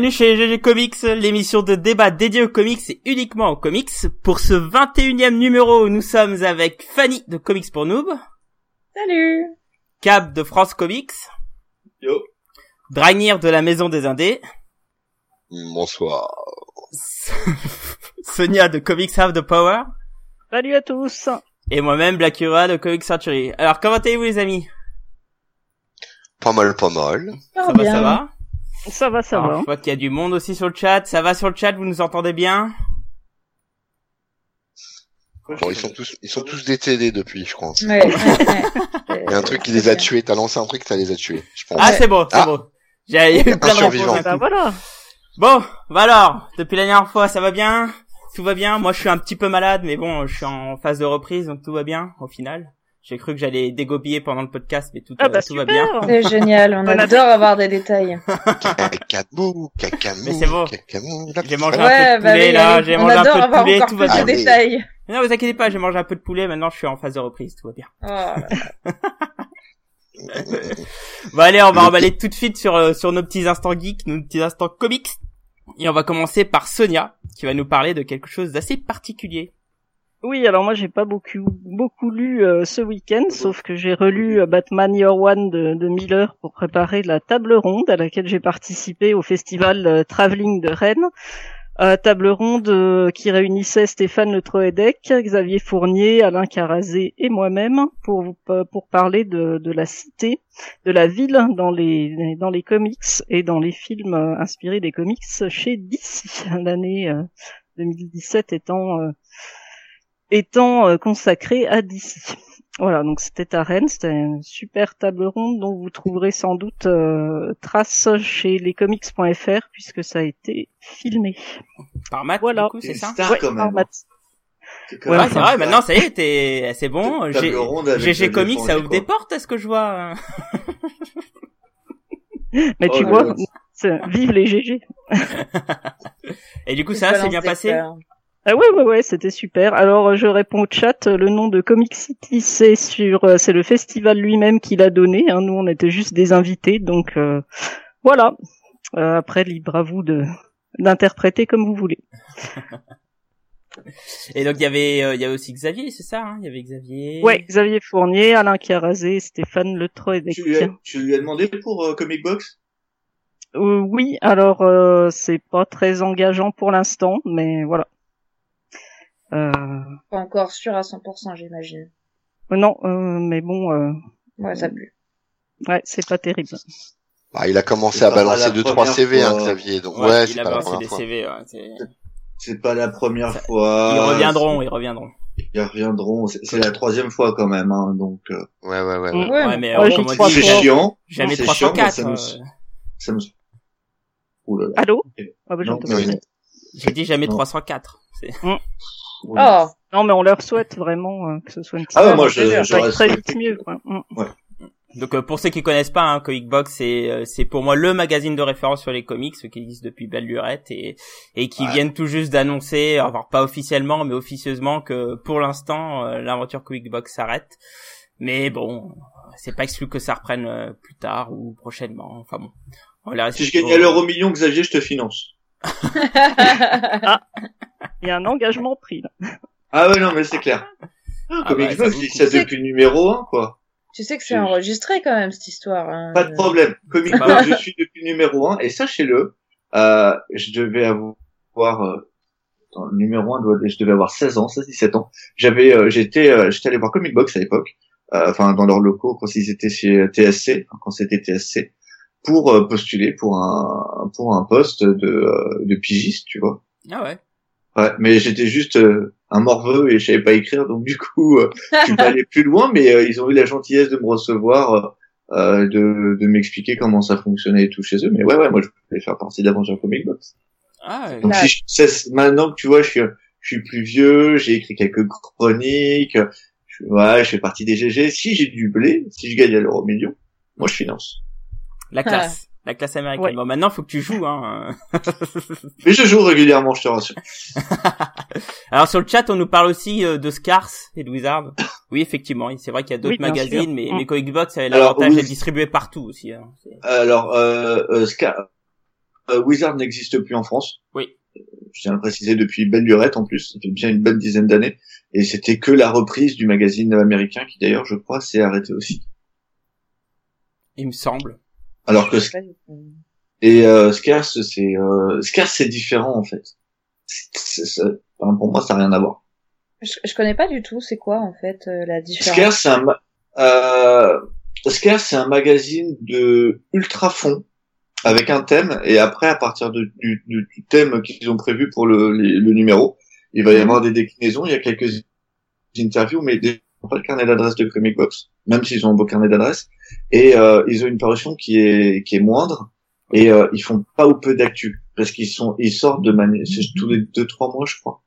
Bienvenue chez GG Comics, l'émission de débat dédiée aux comics et uniquement aux comics. Pour ce 21e numéro, nous sommes avec Fanny de Comics pour Noob. Salut Cab de France Comics. Yo. Dragnir de la Maison des Indés. Bonsoir. Sonia de Comics Have the Power. Salut à tous Et moi-même, Blackura de Comics Century. Alors, comment allez-vous les amis? Pas mal, pas mal. Ça Ça va va, bien. ça va? Ça va, ça Alors, va. Je vois qu'il y a du monde aussi sur le chat. Ça va sur le chat, vous nous entendez bien? Bon, ils sont tous, ils sont tous décédés depuis, je crois. Ouais. Il y a un truc qui les a tués. T'as lancé un truc, ça les a tués, je pense. Ah, c'est bon, c'est Ah. bon. J'ai eu plein de réponses. Bah voilà Bon, bah alors, depuis la dernière fois, ça va bien? Tout va bien? Moi, je suis un petit peu malade, mais bon, je suis en phase de reprise, donc tout va bien, au final. J'ai cru que j'allais dégobiller pendant le podcast, mais tout, Ah euh, bah tout va bien. C'est génial, on adore avoir des détails. Cacamou, cacamou, Mais c'est bon. J'ai mangé Ouais, un peu de bah poulet, oui, là, j'ai on mangé un adore peu de avoir poulet, encore tout va bien. Détails. Mais non, vous inquiétez pas, j'ai mangé un peu de poulet, maintenant je suis en phase de reprise, tout va bien. Oh. Bon allez, on va emballer tout de suite sur, euh, sur nos petits instants geeks, nos petits instants comics. Et on va commencer par Sonia, qui va nous parler de quelque chose d'assez particulier. Oui, alors moi j'ai pas beaucoup beaucoup lu euh, ce week-end, sauf que j'ai relu euh, Batman Year One de, de Miller pour préparer la table ronde à laquelle j'ai participé au festival euh, Travelling de Rennes. Table ronde euh, qui réunissait Stéphane Le Troedec, Xavier Fournier, Alain Carazé et moi-même pour pour parler de, de la cité, de la ville dans les dans les comics et dans les films inspirés des comics chez DC. L'année euh, 2017 étant euh, étant euh, consacrée à DC. Voilà, donc c'était à Rennes, c'était une super table ronde dont vous trouverez sans doute euh, trace chez lescomics.fr puisque ça a été filmé. Par Matt, Voilà. du coup, c'est ça star quand par même. Matt. C'est quand Ouais, vrai, maintenant ça y est, t'es, c'est bon. GG Comics, ça ouvre des portes, est-ce que je vois Mais Oh tu là vois, vive les GG. Et du coup, ça s'est bien passé. Ah ouais ouais ouais, c'était super. Alors euh, je réponds au chat, euh, le nom de Comic City c'est sur euh, c'est le festival lui-même qui l'a donné hein. Nous on était juste des invités donc euh, voilà. Euh, après libre à vous de d'interpréter comme vous voulez. Et donc il y avait, euh, il y avait aussi Xavier, c'est ça hein? Il y avait Xavier. Ouais, Xavier Fournier, Alain Carazé, Stéphane Le. Tu lui, as, tu lui as demandé pour euh, Comic Box? Euh, oui, alors euh, c'est pas très engageant pour l'instant, mais voilà. Euh, Pas encore sûr à 100%, j'imagine. non, euh, mais bon, euh, Ouais, ça pue. ouais, c'est pas terrible. Ah, il a commencé à balancer la deux trois première CV, hein. Xavier. Donc Ouais, ouais, il c'est a pas la balancé première des fois. CV. ouais, c'est- C'est pas la première Ça- fois. Ils reviendront, ils reviendront. Ils reviendront. C'est la troisième fois quand même, hein, donc. Euh, Ouais, ouais, ouais. Ouais. Ouais, mais Ouais, euh, on c'est chiant. jamais c'est chiant, moi, 304. ça me- euh. Allô? Ah, bah. J'ai dit jamais Non. 304. Oui. Oh, Non, mais on leur souhaite vraiment euh, que ce soit une petite Ah ouais, moi, je- très vite mieux. quoi. Donc euh, pour ceux qui connaissent pas, hein, Comic Box, c'est euh, c'est pour moi le magazine de référence sur les comics, ceux qui existe depuis belle lurette et et qui Ouais. viennent tout juste d'annoncer, alors pas officiellement mais officieusement que pour l'instant euh, l'aventure Comic Box s'arrête. Mais bon, c'est pas exclu que ça reprenne euh, plus tard ou prochainement. Enfin bon, on Si je gagnais à l'euro million, Xavier, je te finance. Il y a un engagement pris là. Ah ouais, non, mais c'est clair. Ah Comic ouais, ça Box, vaut il le ça coup. depuis le numéro 1, quoi. tu sais que c'est enregistré quand même, cette histoire. Hein. Pas de problème. Comic Bah Box, je suis depuis le numéro 1, et sachez-le, euh, je devais avoir, euh, attends, le numéro 1, doit- je devais avoir 16 ans, 16, 17 ans. J'avais, euh, j'étais, euh, j'étais allé voir Comic Box à l'époque, euh, enfin, dans leurs locaux, quand ils étaient chez TSC, quand c'était TSC, pour euh, postuler pour un, pour un poste de, euh, de pigiste, tu vois. Ah ouais. Ouais, mais j'étais juste euh, un morveux et je savais pas écrire, donc du coup, euh, je suis pas allé plus loin, mais euh, ils ont eu la gentillesse de me recevoir, de, de m'expliquer comment ça fonctionnait et tout chez eux. Mais ouais, ouais, moi je voulais faire partie de l'aventure Comic Box. Ah ouais. Donc si je, maintenant que tu vois, je suis, je suis plus vieux, j'ai écrit quelques chroniques, je, ouais, je fais partie des GG. Si j'ai du blé, si je gagne à l'euro million, moi je finance. La classe. La classe américaine. Ouais. Bon, maintenant, faut que tu joues, hein. Mais je joue régulièrement, je te rassure. Alors, sur le chat, on nous parle aussi euh, de Scars et de Wizard. Oui, effectivement. C'est vrai qu'il y a d'autres Oui, magazines, sûr. mais, Mm. mais Comic Box avait l'avantage oui. d'être distribué partout aussi, hein. Alors, euh, euh, Scar, euh, Wizard n'existe plus en France. Oui. Je tiens à le préciser depuis belle lurette en plus, ça fait bien une bonne dizaine d'années, et c'était que la reprise du magazine américain qui d'ailleurs, je crois, s'est arrêté aussi. Il me semble. Alors que et euh, Scarce, c'est euh, Scarce, c'est différent en fait. C'est- c'est- c'est- enfin, pour moi, ça n'a rien à voir. Je, je connais pas du tout, c'est quoi en fait euh, la différence? Scarce, c'est un euh, Scarce, c'est un magazine de ultra fond avec un thème et après à partir de- du, du- du thème qu'ils ont prévu pour le, les- le numéro, il va y Mhm. avoir des déclinaisons. Il y a quelques interviews, mais n'ont pas le carnet d'adresse de Comic Box, même s'ils ont un beau carnet d'adresse. Et euh, ils ont une parution qui est qui est moindre et euh, ils font pas ou peu d'actu parce qu'ils sont ils sortent de manière c'est tous les deux trois mois, je crois.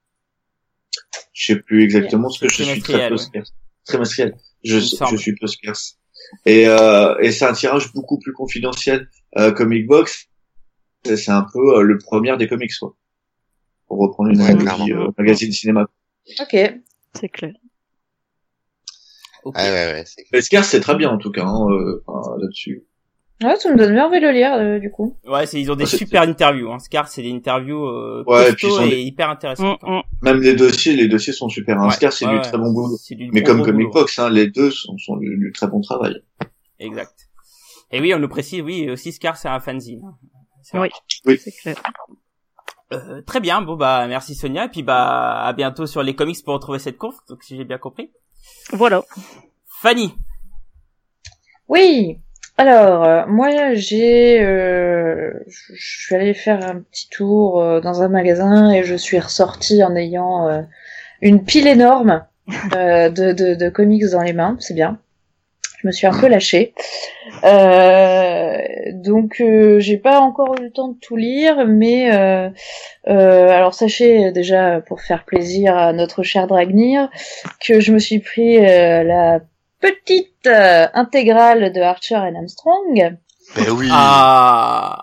Je sais plus exactement ce que je suis très peu ouais. Trimestriel. Je, je suis peu scarce. Et, euh, et c'est un tirage beaucoup plus confidentiel. Euh, Comic Box, c'est c'est un peu euh, le premier des comics, quoi. Pour reprendre une Ouais, euh, magazine cinéma. Ok. C'est clair. Ok. Ouais, ouais, ouais. c'est- Mais Scarce, c'est très bien en tout cas hein, euh, là-dessus. Ouais, ça me donne bien envie de le lire euh, du coup. Ouais, c'est, ils ont des Ah, super interviews. Hein. Scar, c'est des interviews euh, Ouais, et puis costauds ils ont et des- hyper intéressantes. Mm, mm. Même les dossiers, les dossiers sont super. Hein. Ouais, Scarce, c'est ouais, du très bon boulot. Mais bon, comme bon Comic. Box, hein, les deux sont, sont du, du très bon travail. Exact. Et oui, on nous précise, oui, aussi Scar, c'est un fanzine. hein. C'est. Oui, Oui. c'est clair. Euh, très bien. Bon bah merci Sonia. Et puis bah à bientôt sur les comics pour retrouver cette. Donc si j'ai bien compris. Voilà. Fanny. Oui. Alors, euh, moi, j'ai, euh, je suis allée faire un petit tour euh, dans un magasin et je suis ressortie en ayant euh, une pile énorme euh, de, de, de comics dans les mains. C'est bien. Je me suis un peu lâchée. Euh, donc, euh, j'ai pas encore eu le temps de tout lire, mais euh, euh, alors sachez déjà pour faire plaisir à notre cher Dragnir que je me suis pris la petite intégrale de Archer et Armstrong. Ben oui. Ah.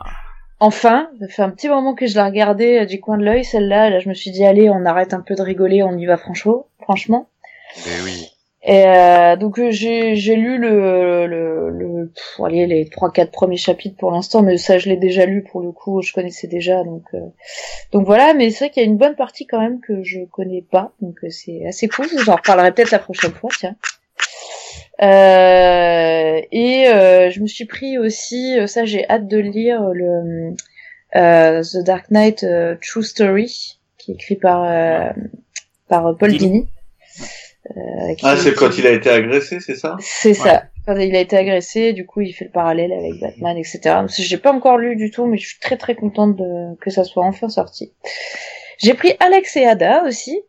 Enfin, ça fait un petit moment que je la regardais du coin de l'œil, celle-là. Là, je me suis dit, allez, on arrête un peu de rigoler, on y va franchement. franchement. Ben oui. Et euh, donc euh, j'ai lu le le, le pff, allez, les trois quatre premiers chapitres pour l'instant, mais ça je l'ai déjà lu pour le coup, je connaissais déjà donc euh, donc voilà. Mais c'est vrai qu'il y a une bonne partie quand même que je connais pas, donc euh, c'est assez cool. J'en reparlerai peut-être la prochaine fois, tiens. Euh, et euh, je me suis pris aussi, ça j'ai hâte de lire le euh, The Dark Knight True Story, qui est écrit par euh, par Paul Dini. Euh, Ah, c'est quand il a été agressé, c'est ça? C'est ça. Quand il a été agressé, du coup, il fait le parallèle avec Batman, etc. J'ai pas encore lu du tout, mais je suis très très contente de... que ça soit enfin sorti. J'ai pris Alex et Ada aussi.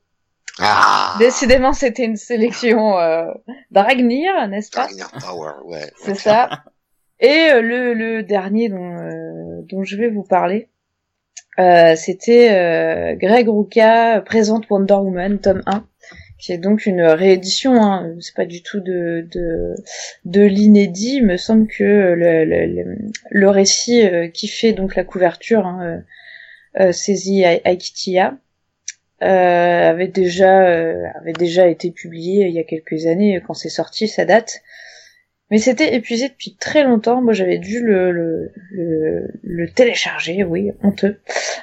Ah. Décidément, c'était une sélection euh, d'Aragnir, n'est-ce pas? Ragnar Power, ouais. C'est ça. Et euh, le, le dernier dont, euh, dont je vais vous parler, euh, c'était euh, Greg Rucka présente Wonder Woman, tome 1, qui est donc une réédition, hein, c'est pas du tout de, de, de l'inédit, il me semble que le, le, le, récit euh, qui fait donc la couverture, hein, euh, euh, Seizi Aikitia, euh, avait déjà euh, avait déjà été publié il y a quelques années quand c'est sorti ça date mais c'était épuisé depuis très longtemps. Moi j'avais dû le le, le, le télécharger oui honteux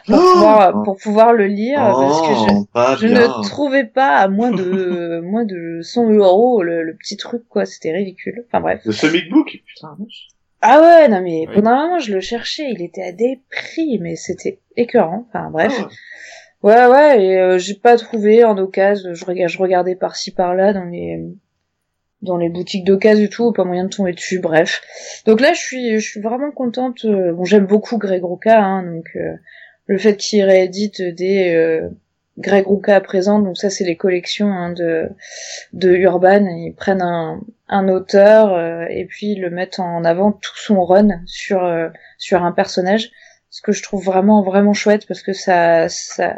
pour Oh pouvoir pour pouvoir le lire parce que je Oh, je bien. ne trouvais pas à moins de moins de 100 euros le, le petit truc quoi. C'était ridicule. Enfin bref. Le Comic Book Putain. ah ouais non mais Oui. pendant un moment je le cherchais. Il était à des prix mais c'était écœurant. Enfin bref. Ah, Ouais, ouais, et euh, j'ai pas trouvé en occasion. Je, je regardais par-ci par-là dans les dans les boutiques d'occasion et tout, pas moyen de tomber dessus. Bref. Donc là, je suis je suis vraiment contente. euh, Bon, j'aime beaucoup Greg Rucka, hein, donc euh, le fait qu'il réédite des euh, Greg Rucka à présent, donc ça c'est les collections hein, de de Urban. Ils prennent un un auteur euh, et puis ils le mettent en avant tout son run sur euh, sur un personnage ce que je trouve vraiment vraiment chouette parce que ça ça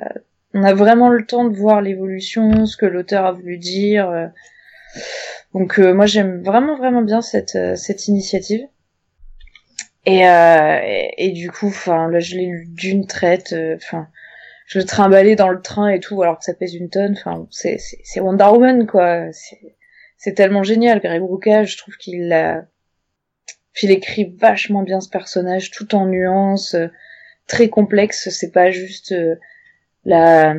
on a vraiment le temps de voir l'évolution ce que l'auteur a voulu dire euh. Donc euh, moi j'aime vraiment vraiment bien cette euh, cette initiative. Et euh, et, et du coup enfin là je l'ai lu d'une traite enfin je le trimballais dans le train et tout alors que ça pèse une tonne enfin c'est c'est c'est Wonder Woman quoi. C'est c'est tellement génial. Greg Rucka je trouve qu'il a il écrit vachement bien ce personnage, tout en nuances, très complexe. C'est pas juste la,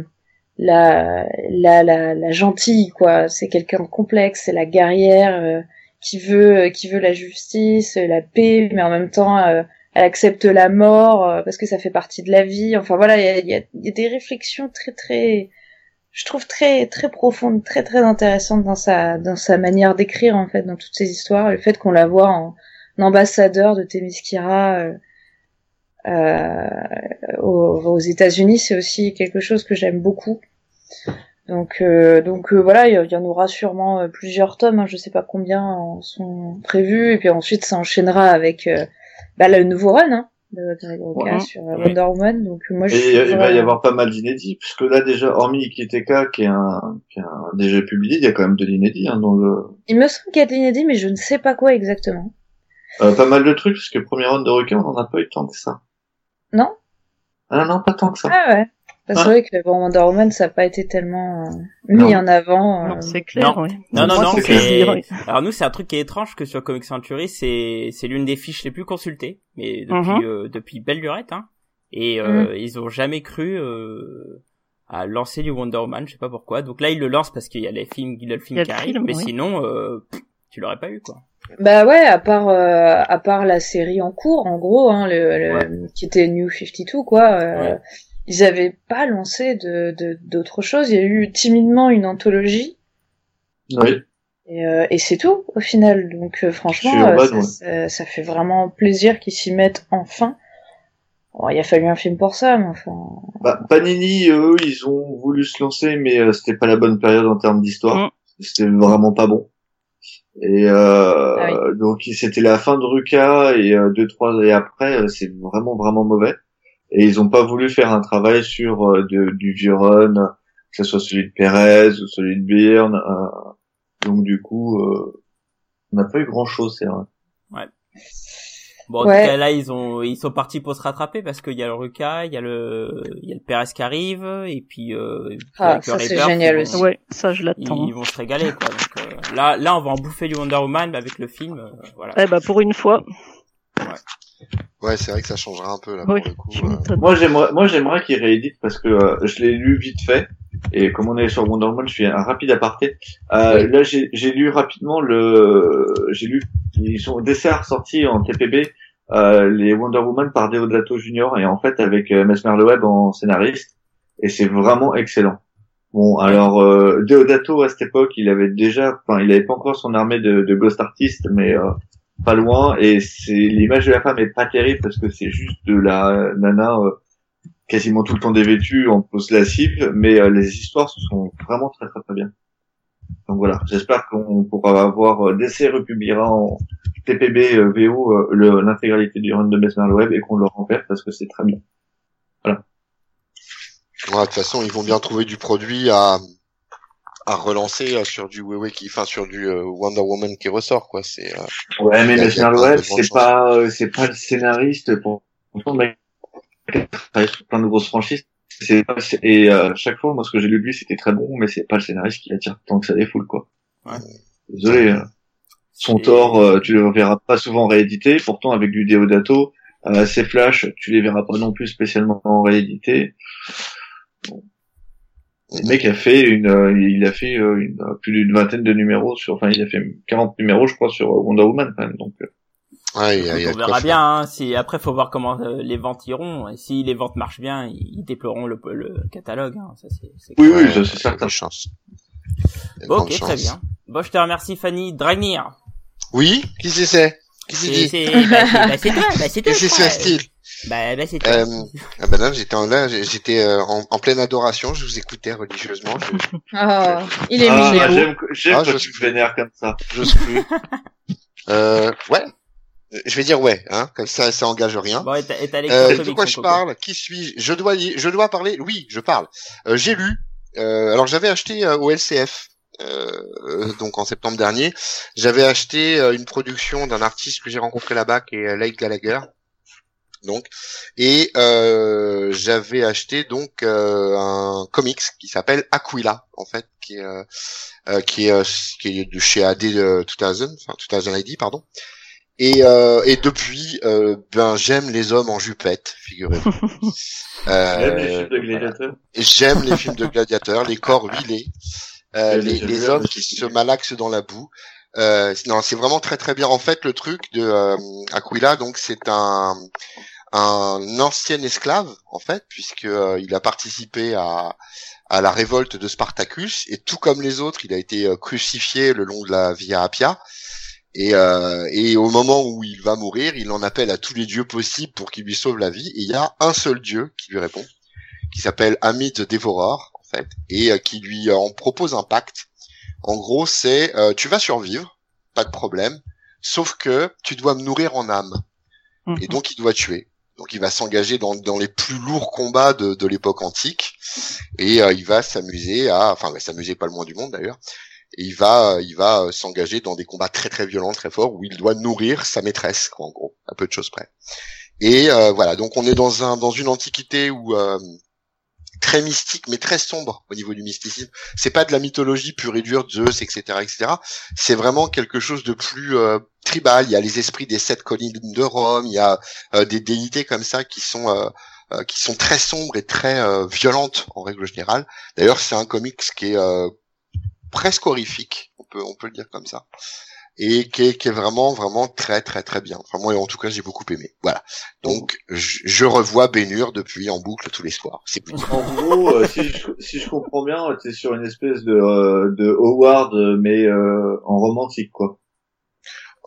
la, la, la, la gentille, quoi. C'est quelqu'un complexe. C'est la guerrière euh, qui veut, qui veut la justice, la paix, mais en même temps, elle accepte la mort parce que ça fait partie de la vie. Enfin voilà, il y a, y, a, y a, des réflexions très, très, je trouve très, très profondes, très, très intéressantes dans sa, dans sa manière d'écrire en fait, dans toutes ces histoires. Le fait qu'on la voit en ambassadeur de Themyscira euh, euh, aux, aux États-Unis, c'est aussi quelque chose que j'aime beaucoup. Donc, euh, donc euh, voilà, il y, en aura sûrement euh, plusieurs tomes. Hein, je sais pas combien en sont prévus, et puis ensuite ça enchaînera avec bah, le nouveau run hein, de Greg Rucka sur Wonder Woman. Donc moi, je et il va y avoir pas mal d'inédits, puisque là déjà, hormis Ikiteka qui est un, qui est un déjà publié, il y a quand même de l'inédit hein, dans le. Il me semble qu'il y a de l'inédit, mais je ne sais pas quoi exactement. Euh, pas mal de trucs, parce que le premier round de requin, on en a pas eu tant que ça. Non? Ah non, pas tant que ça. Ah ouais. C'est ah. vrai que bon, Wonder Woman, ça n'a pas été tellement euh, mis en avant. Euh... Non, c'est clair, non. oui. Non, non, non. clair. Alors nous, c'est un truc qui est étrange que sur Comic Century, c'est c'est l'une des fiches les plus consultées, mais depuis Mhm. euh, depuis belle lurette, hein. Et euh, Mhm. ils ont jamais cru euh, à lancer du Wonder Woman, je sais pas pourquoi. Donc là, ils le lancent parce qu'il y a les films, il y a le film Il y a qui arrive, mais oui. sinon, euh, pff, tu l'aurais pas eu quoi. Bah ouais, à part euh, à part la série en cours, en gros, hein, le, le- qui était New 52, quoi. euh, Ouais. Ils avaient pas lancé de de- d'autres choses. Il y a eu timidement une anthologie. Oui. Et, euh, et c'est tout au final. Donc euh, franchement, euh, Urban, ça, ouais. ça- ça fait vraiment plaisir qu'ils s'y mettent enfin. Bon, il a fallu un film pour ça, mais enfin. Bah, Panini, eux, ils ont voulu se lancer, mais euh, c'était pas la bonne période en termes d'histoire. Mm. C'était vraiment pas bon. Et euh, Ah donc c'était la fin de Ruka et euh, deux trois et après euh, c'est vraiment vraiment mauvais. Et ils ont pas voulu faire un travail sur euh, de- du vieux run, que ce soit celui de Perez ou celui de Byrne. euh, donc du coup, euh, on n'a pas eu grand chose, c'est vrai. Bon, en Ouais. tout cas, là, ils ont, ils sont partis pour se rattraper parce qu'il y a le Ruka, il y a le, il y a le Perez qui arrive, et puis, euh, et puis Ah, ça, c'est génial vont- aussi. Ouais, ça je Ils, l'attends. ils vont se régaler, quoi. Donc, euh, là, là, on va en bouffer du Wonder Woman, mais avec le film, euh, voilà. Eh bah pour une fois, Ouais, c'est vrai que ça changera un peu là oui, pour le coup. euh. Moi j'aimerais, moi j'aimerais qu'ils rééditent parce que euh, je l'ai lu vite fait et comme on est sur Wonder Woman, je fais un rapide aparté. Euh, Là j'ai j'ai lu rapidement le, j'ai lu ils sont DC sortis en TPB euh, les Wonder Woman par Deodato Junior et en fait avec euh, Mesmer Loeb en scénariste et c'est vraiment excellent. Bon alors euh, Deodato à cette époque il avait déjà, enfin il avait pas encore son armée de, de ghost artistes mais euh, pas loin et c'est l'image de la femme est pas terrible parce que c'est juste de la nana euh, quasiment tout le temps dévêtue en pose lascive mais euh, les histoires sont vraiment très très très bien. Donc voilà j'espère qu'on pourra avoir euh, DC republiera en TPB VO l'intégralité du run de Mesmer Web et qu'on le renverse parce que c'est très bien Ouais, de toute façon, ils vont bien trouver du produit à à relancer euh, sur du Wewe qui, enfin sur du euh, Wonder Woman qui ressort quoi. C'est euh, ouais mais Web c'est pas euh, c'est pas le scénariste pour sur plein de grosses franchises c'est et euh, chaque fois moi ce que j'ai lu de lui c'était très bon mais c'est pas le scénariste qui attire tant que ça les foule quoi Ouais. désolé euh, son Et- tort euh, tu le verras pas souvent réédité pourtant avec du Deodato euh, ses Flash tu les verras pas non plus spécialement réédité Bon. Le mec a fait une euh, il a fait euh, une, euh, plus d'une vingtaine de numéros sur enfin il a fait 40 numéros je crois sur Wonder Woman quand même donc euh, ouais, il y a, il y a on verra bien. Hein, si après, faut voir comment euh, les ventes iront. Et si les ventes marchent bien, ils, déploieront le, le catalogue. Hein, ça c'est. c'est oui oui c'est certain Bon, ok, très bien. Bon, je te remercie, Fanny. Dragnir. Oui, qui c'est c'est? Qui c'est C'est dit c'est- bah, c'est bah, c'est toi, bah, c'est toi. Qui c'est style? Bah, bah c'est toi. euh, ah ben là, j'étais en, là, j'étais euh, en, en pleine adoration, je vous écoutais religieusement, je, Oh, il est ah, mignon. j'aime j'aime Ah, quand je tu suis- vénères comme ça j'ose plus. euh, ouais, je vais dire ouais, hein, comme ça, ça engage rien. Bon, et t'as et t'as Euh, de quoi je parle? Qui suis-je? Je dois, y- je dois parler. Oui, je parle. Euh, J'ai lu. euh, alors j'avais acheté euh, au LCF. euh, donc en septembre dernier, j'avais acheté euh, une production d'un artiste que j'ai rencontré là-bas, qui est Light Gallagher. Donc, et euh, j'avais acheté donc euh, un comics qui s'appelle Aquila, en fait, qui est euh, euh, qui est euh, qui est de chez AD euh, 2000, enfin 2000 ID, pardon. Et, euh, et depuis, euh, ben j'aime les hommes en jupette, figurez-vous. Même les Euh, films de gladiateurs. J'aime les films de gladiateurs, les corps huilés, euh, les, les vu, hommes qui se malaxent dans la boue. Euh, non, c'est vraiment très très bien. En fait, le truc de euh, Aquila, donc c'est un un ancien esclave en fait, puisque euh, il a participé à à la révolte de Spartacus et tout comme les autres, il a été euh, crucifié le long de la Via Appia. Et, euh, et au moment où il va mourir, il en appelle à tous les dieux possibles pour qu'ils lui sauvent la vie. Et il y a un seul dieu qui lui répond, qui s'appelle Amit Dévoreur, en fait, et euh, qui lui euh, en propose un pacte. En gros, c'est euh, tu vas survivre, pas de problème, sauf que tu dois me nourrir en âme. Et donc il doit tuer. Donc il va s'engager dans, les plus lourds combats de, l'époque antique et euh, il va s'amuser à, enfin va s'amuser pas le moins du monde d'ailleurs. Et il va, il va euh, s'engager dans des combats très très violents, très forts où il doit nourrir sa maîtresse, quoi, en gros, à peu de choses près. Et euh, voilà, donc on est dans un dans une antiquité où euh, très mystique mais très sombre au niveau du mysticisme. C'est pas de la mythologie pure et dure, Zeus, etc., etc. C'est vraiment quelque chose de plus euh, tribal. Il y a les esprits des sept collines de Rome. Il y a euh, des déités comme ça qui sont euh, euh, qui sont très sombres et très euh, violentes en règle générale. D'ailleurs, c'est un comics qui est presque horrifique, on peut on peut le dire comme ça, et qui est, vraiment vraiment très très très bien. Enfin moi en tout cas j'ai beaucoup aimé. Voilà. Donc je, je revois Bénur depuis en boucle tous les soirs. C'est plus. En gros, euh, si, je, si je comprends bien, t'es sur une espèce de, euh, de Howard, mais euh, en romantique, quoi.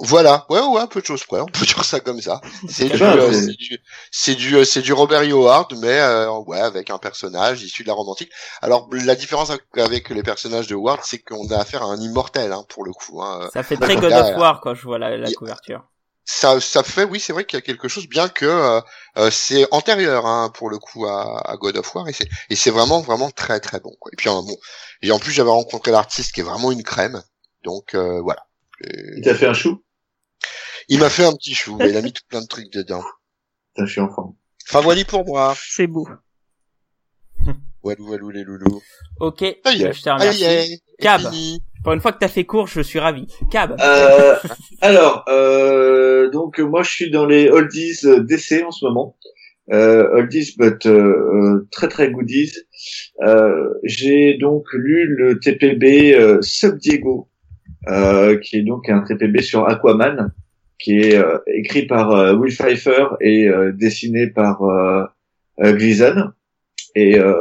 Voilà, ouais, ouais, un peu de choses près, on peut dire ça comme ça. C'est Eh du, ben, euh, du, c'est du, euh, c'est du Robert E. Howard, mais euh, ouais, avec un personnage issu de la romantique. Alors la différence avec les personnages de Howard, c'est qu'on a affaire à un immortel, hein, pour le coup. Hein. Ça fait très Donc God of War quand je vois la, la couverture. Ça, ça fait, oui, c'est vrai qu'il y a quelque chose, bien que euh, euh, c'est antérieur, hein, pour le coup, à, à God of War, et c'est, et c'est vraiment, vraiment très, très bon. Quoi. Et puis euh, bon, et en plus j'avais rencontré l'artiste qui est vraiment une crème, donc euh, voilà. Et Il t'a fait un chou? Il m'a fait un petit chou, mais il a mis tout plein de trucs dedans. Putain, je suis en forme. Enfin voilà pour moi. C'est beau. Walou walou les loulous. Ok, Aïe, je te Aïe, remercie. aïe, Cab. Pour une fois que t'as fait court, je suis ravi. Cab. Euh, alors, euh, donc moi je suis dans les oldies euh, DC en ce moment. Euh, oldies but euh, euh, très très goodies. Euh, J'ai donc lu le TPB euh, Sub Diego, euh, qui est donc un TPB sur Aquaman, qui est euh, écrit par euh, Will Pfeiffer et euh, dessiné par euh, euh, Gleason. Et euh,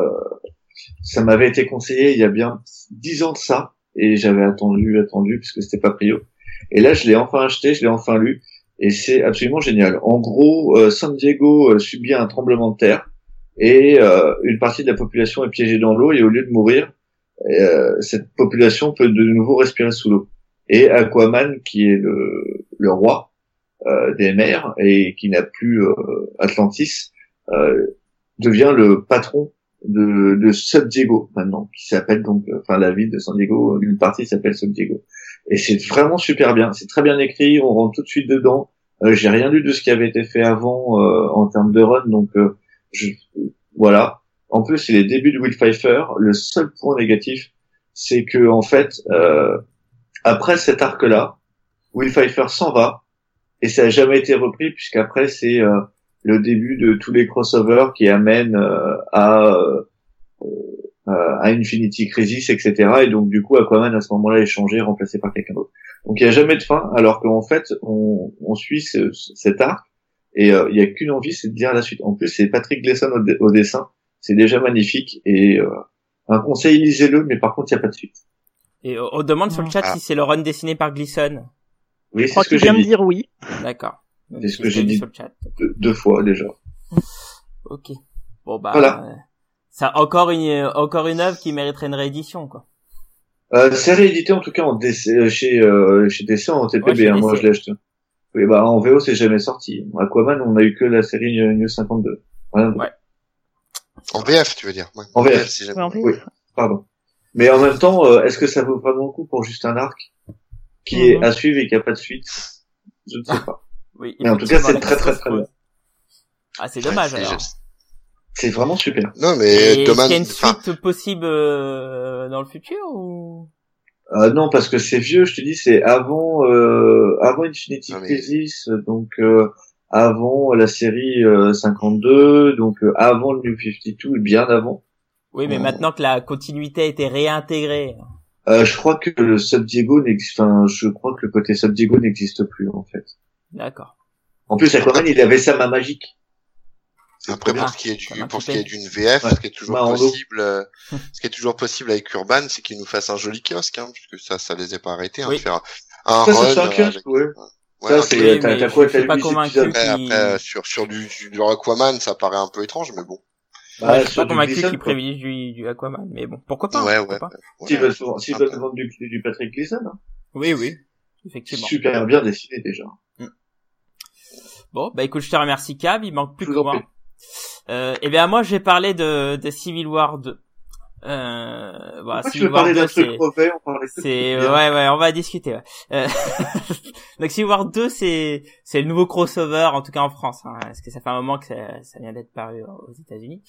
ça m'avait été conseillé il y a bien dix ans de ça, et j'avais attendu, attendu, puisque c'était pas prio. Et là, je l'ai enfin acheté, je l'ai enfin lu, et c'est absolument génial. En gros, San Diego subit un tremblement de terre, et une partie de la population est piégée dans l'eau, et au lieu de mourir, cette population peut de nouveau respirer sous l'eau. Et Aquaman, qui est le, le roi euh, des mers, et qui n'a plus euh, Atlantis, euh, devient le patron de, de San Diego maintenant, qui s'appelle donc, enfin la ville de San Diego, une partie s'appelle San Diego. Et c'est vraiment super bien, c'est très bien écrit, on rentre tout de suite dedans. Euh, J'ai rien lu de ce qui avait été fait avant euh, en termes de run, donc euh, je, voilà. En plus, c'est les débuts de Will Pfeiffer. Le seul point négatif, c'est que en fait, après cet arc-là, Will Pfeiffer s'en va et ça a jamais été repris puisqu'après c'est euh, le début de tous les crossovers qui amènent euh, à euh, euh, à Infinity Crisis, etc. Et donc du coup Aquaman à ce moment-là est changé, remplacé par quelqu'un d'autre. Donc il n'y a jamais de fin, alors qu'en fait on, on suit ce- cet arc et euh, il n'y a qu'une envie, c'est de dire la suite. En plus c'est Patrick Gleason au, dé- au dessin, c'est déjà magnifique et euh, un conseil lisez-le, mais par contre il n'y a pas de suite. Et on on demande sur le chat Ah. si c'est le run dessiné par Gleason. Oui, Je c'est crois ce que qu'il j'ai vient de dit dire oui. D'accord. C'est ce que j'ai dit. sur le chat. deux, deux fois déjà. Ok. Bon bah. Voilà. euh, ça encore une encore une œuvre qui mériterait une réédition quoi. Euh, c'est réédité en tout cas en DC, euh, chez euh, chez DC en TPB. Ouais, hein, moi je l'ai acheté. Oui, bah en VO c'est jamais sorti. Aquaman, on a eu que la série New New 52. Rien d'autre. Ouais. En VF, tu veux dire ouais. En VF. si jamais. Oui. Pardon. Mais en même temps, euh, est-ce que ça vaut vraiment le coup pour juste un arc? Qui Mhm. est à suivre et qui a pas de suite Je ne sais pas. Oui. Mais en tout cas, c'est très, très, très bien. Ah c'est dommage Ouais, alors. juste. C'est vraiment super. Non Et mais est-ce Doman, qu'il y a une enfin, suite possible euh, dans le futur ou? Euh, non, parce que c'est vieux, je te dis, c'est avant, euh, avant Infinity Non, mais- Crisis, donc euh, avant la série euh, 52, donc euh, avant le New 52, et bien avant. Oui, mais maintenant que la continuité a été réintégrée. Euh, je crois que le Sub Diego n'existe, enfin, je crois que le côté Sub Diego n'existe plus en fait. D'accord. En plus, Aquaman, il avait sa main magique. Après, pour bien. ce qui est Ça du, pour ce qui est d'une VF, Ouais. ce qui est toujours Bah, possible, euh, ce qui est toujours possible avec Urban, c'est qu'il nous fasse un joli kiosque, hein, puisque ça, ça les a pas arrêtés, hein, Oui. de faire un Ça, ça, run, c'est un euh, kiosque, avec- ouais. Ouais, Ça, un c'est- t'as- t'as quoi, t'as pas convaincu. Après, après, sur, sur du, du Aquaman, ça paraît un peu étrange, mais bon. Bah, je suis pas du convaincu Gleason, qu'il quoi. privilégie du, du Aquaman, mais bon, pourquoi pas ouais, pourquoi ouais. Ouais, s'ils veulent peu. vendre du, du Patrick Gleason, hein. Oui, oui, effectivement. super bien dessiné déjà. Bon, bah écoute, je te remercie Cab, il manque plus Je que moi. Euh, et bien moi, je vais parler de, de Civil War 2. Euh, Pourquoi tu Civil veux parler 2, d'un truc mauvais, on parlait C'est ouais ouais on va discuter. Ouais. Euh, Donc Civil War 2 c'est c'est le nouveau crossover en tout cas en France hein, parce que ça fait un moment que ça, ça vient d'être paru aux États-Unis.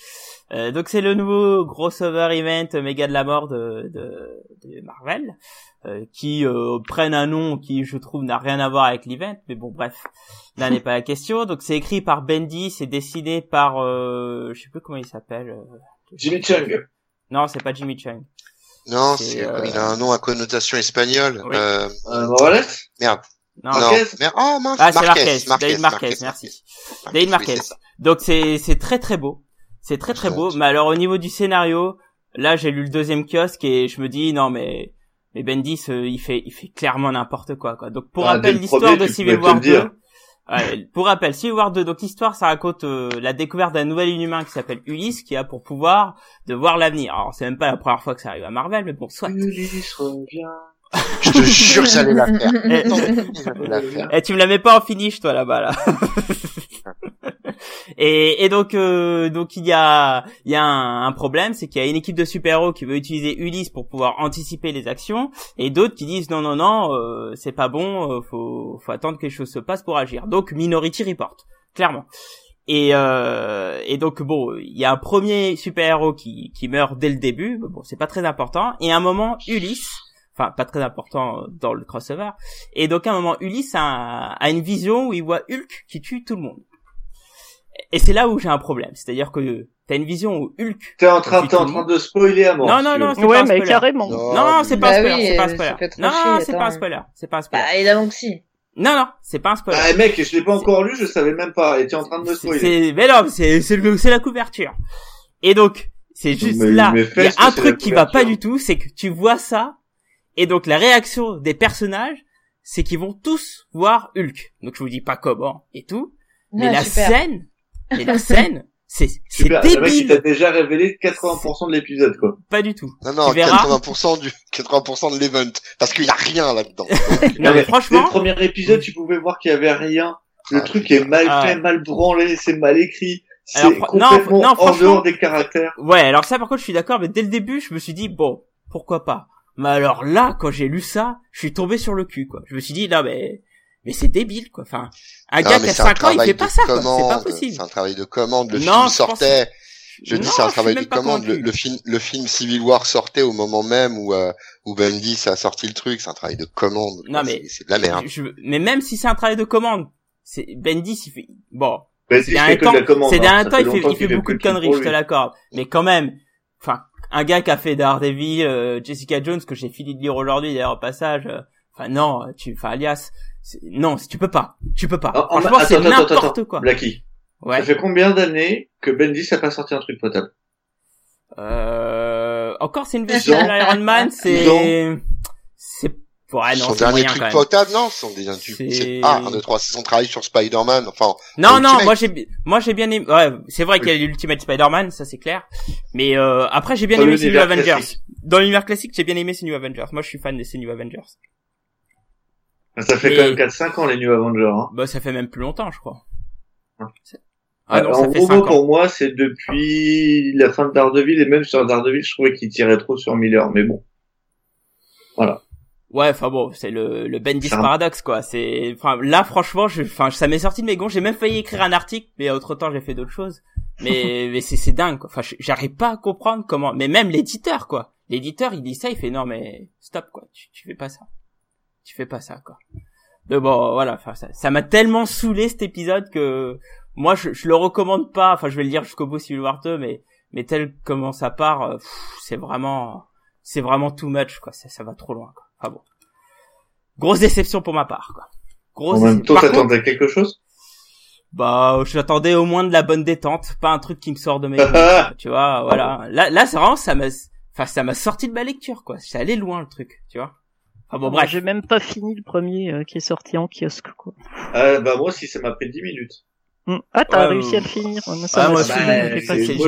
Euh, donc c'est le nouveau crossover event méga de la mort de de, de Marvel euh, qui euh, prennent un nom qui je trouve n'a rien à voir avec l'event mais bon bref là n'est pas la question. Donc c'est écrit par Bendy, c'est dessiné par euh, je sais plus comment il s'appelle. euh, Jimmy Chung. Non, c'est pas Jimmy Chung. Non, C'est, c'est, euh, il a un nom à connotation espagnole. Oui. Euh, Euh, merde. Non, Non. Marquez oh, mince. Ah, c'est Marquez, Marquez, David Marquez, merci. David oui, Marquez. c'est ça. Donc c'est c'est très très beau. C'est très très beau. Mais alors au niveau du scénario, là j'ai lu le deuxième kiosque et je me dis non mais mais Bendis euh, il fait il fait clairement n'importe quoi quoi. Donc pour Ah, rappel l'histoire premier, de Civil War le 2. Ouais, pour rappel, Civil War 2, donc l'histoire ça raconte euh, la découverte d'un nouvel inhumain qui s'appelle Ulysse qui a pour pouvoir de voir l'avenir. Alors c'est même pas la première fois que ça arrive à Marvel mais bon soit. Ulysse revient. Je te jure que j'allais la faire. Eh, la faire. Eh, tu me la mets pas en finish, toi, là-bas, là. et, et donc, euh, donc il y a, il y a un, problème, c'est qu'il y a une équipe de super-héros qui veut utiliser Ulysse pour pouvoir anticiper les actions, et d'autres qui disent non, non, non, euh, c'est pas bon, euh, faut, faut attendre que les choses se passent pour agir. Donc Minority Report, clairement. Et, euh, et donc bon, il y a un premier super-héros qui, qui meurt dès le début, bon, c'est pas très important. Et à un moment, Ulysse, enfin pas très important dans le crossover, et donc à un moment, Ulysse a, a une vision où il voit Hulk qui tue tout le monde. Et c'est là où j'ai un problème, c'est-à-dire que t'as une vision où Hulk. T'es en train, t'es en train de spoiler à mort. Non, non, tu non, c'est pas Ouais, un mais spoiler. carrément. Non, Non, c'est pas un Bah spoiler, oui, c'est pas un euh, spoiler. Non, c'est pas un spoiler, c'est pas un spoiler. Bah, évidemment que si. Non, non, c'est pas un spoiler. Ah, mec, je l'ai pas encore lu, je savais même pas. Et t'es en train de me C'est- spoiler. C'est, mais non, c'est, c'est le- c'est la couverture. Et donc, c'est juste Mais- là, mais il y a un truc qui va pas du tout, c'est que tu vois ça, et donc la réaction des personnages, c'est qu'ils vont tous voir Hulk. Donc je vous dis pas comment et tout, mais la scène, mais la scène, c'est, c'est Super. Le mec, il débile. t'a déjà révélé 80% de l'épisode, quoi. Pas du tout. Non, non, Tu verras. 80% du, 80% de l'event. Parce qu'il y a rien là-dedans. Non, mais franchement, le premier épisode, tu pouvais voir qu'il y avait rien. Le Ah, truc est mal Ah. fait, mal branlé, c'est mal écrit. C'est Alors, fr- non, complètement non, en franchement- dehors des caractères. Ouais, alors ça par contre je suis d'accord, mais dès le début je me suis dit bon, pourquoi pas. Mais alors là, quand j'ai lu ça, je suis tombé sur le cul quoi. Je me suis dit non mais mais c'est débile quoi. Enfin, un Non, gars qui a c'est un 5 ans, il fait pas ça quoi. C'est pas possible. C'est un travail de commande. Le Non, film je pense- sortait. Je dis c'est un travail de commande. Le, film, le film Civil War sortait au moment même où euh, où Bendis a sorti le truc. C'est un travail de commande. quoi. Non, mais- C'est- c'est de la merde. Je- mais même si c'est un travail de commande, c'est Bendis il fait bon, c'est si fais que temps, de la commande. ces hein. Ça temps il fait il fait beaucoup de conneries, je te l'accorde. Mais quand même, enfin, un gars qui a fait Daredevil, euh, Jessica Jones que j'ai fini de lire aujourd'hui d'ailleurs au passage. euh, Enfin non, tu, enfin alias, c'est- non, tu peux pas, tu peux pas. Ah, Franchement, attends, c'est n'importe quoi. Blacky. Ouais. Ça fait combien d'années que Bendis a pas sorti un truc potable Euh, encore c'est une version ans. d'Iron Man, c'est, c'est, ouais, non, son c'est dernier moyen truc potable, non, son dernier truc. Ah, 1, 2, 3, c'est son travail sur Spider-Man. Enfin, Non, non, Ultimate. moi j'ai, moi j'ai bien aimé, ouais, c'est vrai qu'il y a l'Ultimate Spider-Man, ça c'est clair. Mais, euh, après j'ai bien Dans aimé ces New Avengers. classique. Dans l'univers classique, j'ai bien aimé ces New Avengers. Moi je suis fan de ces New Avengers. Ça fait Mais- quand même 4-5 ans les New Avengers. Hein. Bah ça fait même plus longtemps, je crois. Hein. Ah non, en gros, 5 mot, ans. pour moi, c'est depuis la fin de Daredevil et même sur Daredevil, je trouvais qu'il tirait trop sur Miller, mais bon. Ouais, enfin bon, c'est le, le Bendis Ça- paradoxe quoi. C'est, enfin là franchement, je, enfin ça m'est sorti de mes gonds. J'ai même failli écrire un article, mais autre temps j'ai fait d'autres choses. Mais, mais c'est, c'est dingue quoi. Enfin, j'arrive pas à comprendre comment. Mais même l'éditeur quoi. l'éditeur il dit ça, il fait non mais stop quoi, tu, tu fais pas ça, tu fais pas ça quoi. Mais bon voilà, enfin ça m'a tellement saoulé cet épisode que moi je, je le recommande pas, enfin je vais le dire jusqu'au bout Civil War 2, mais mais tel comment ça part, euh, c'est vraiment c'est vraiment too much quoi, ça, ça va trop loin quoi. Enfin bon, grosse déception pour ma part quoi. Grosse en même temps, t'attendais quelque chose? Bah j'attendais au moins de la bonne détente pas un truc qui me sort de mes tu vois voilà. Là là c'est vraiment ça m'a enfin ça m'a sorti de ma lecture quoi. C'est allé loin le truc tu vois enfin bon bref j'ai même pas fini le premier euh, qui est sorti en kiosque quoi euh, bah moi aussi ça m'a pris 10 minutes hmm. Ah, t'as réussi à le finir. ah, moi, bah, moi,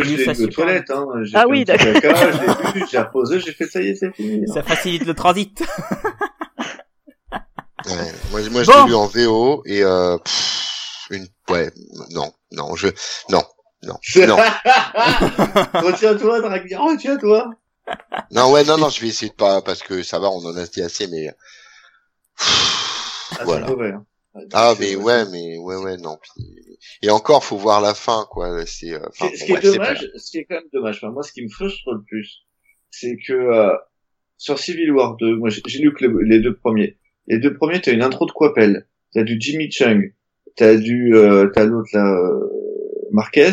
j'ai lu aux toilettes, hein. Ah oui, d'accord. J'ai reposé, j'ai fait ça y est, c'est fini. Ça facilite le transit. ouais, moi, moi, je l'ai lu en VO et euh, une ouais non non je non non non retiens-toi Draghi retiens-toi non ouais non non je vais essayer de pas parce que ça va on en a dit assez mais ah, voilà hein. ah mais ouais mais ouais ouais non et encore faut voir la fin quoi c'est euh, ce qui est dommage ce qui est quand même dommage moi ce qui me frustre le plus c'est que euh, sur Civil War 2 moi j'ai lu que les deux premiers les deux premiers t'as une intro de Quapel t'as du Jimmy Chung t'as du euh, t'as l'autre là euh, Marquez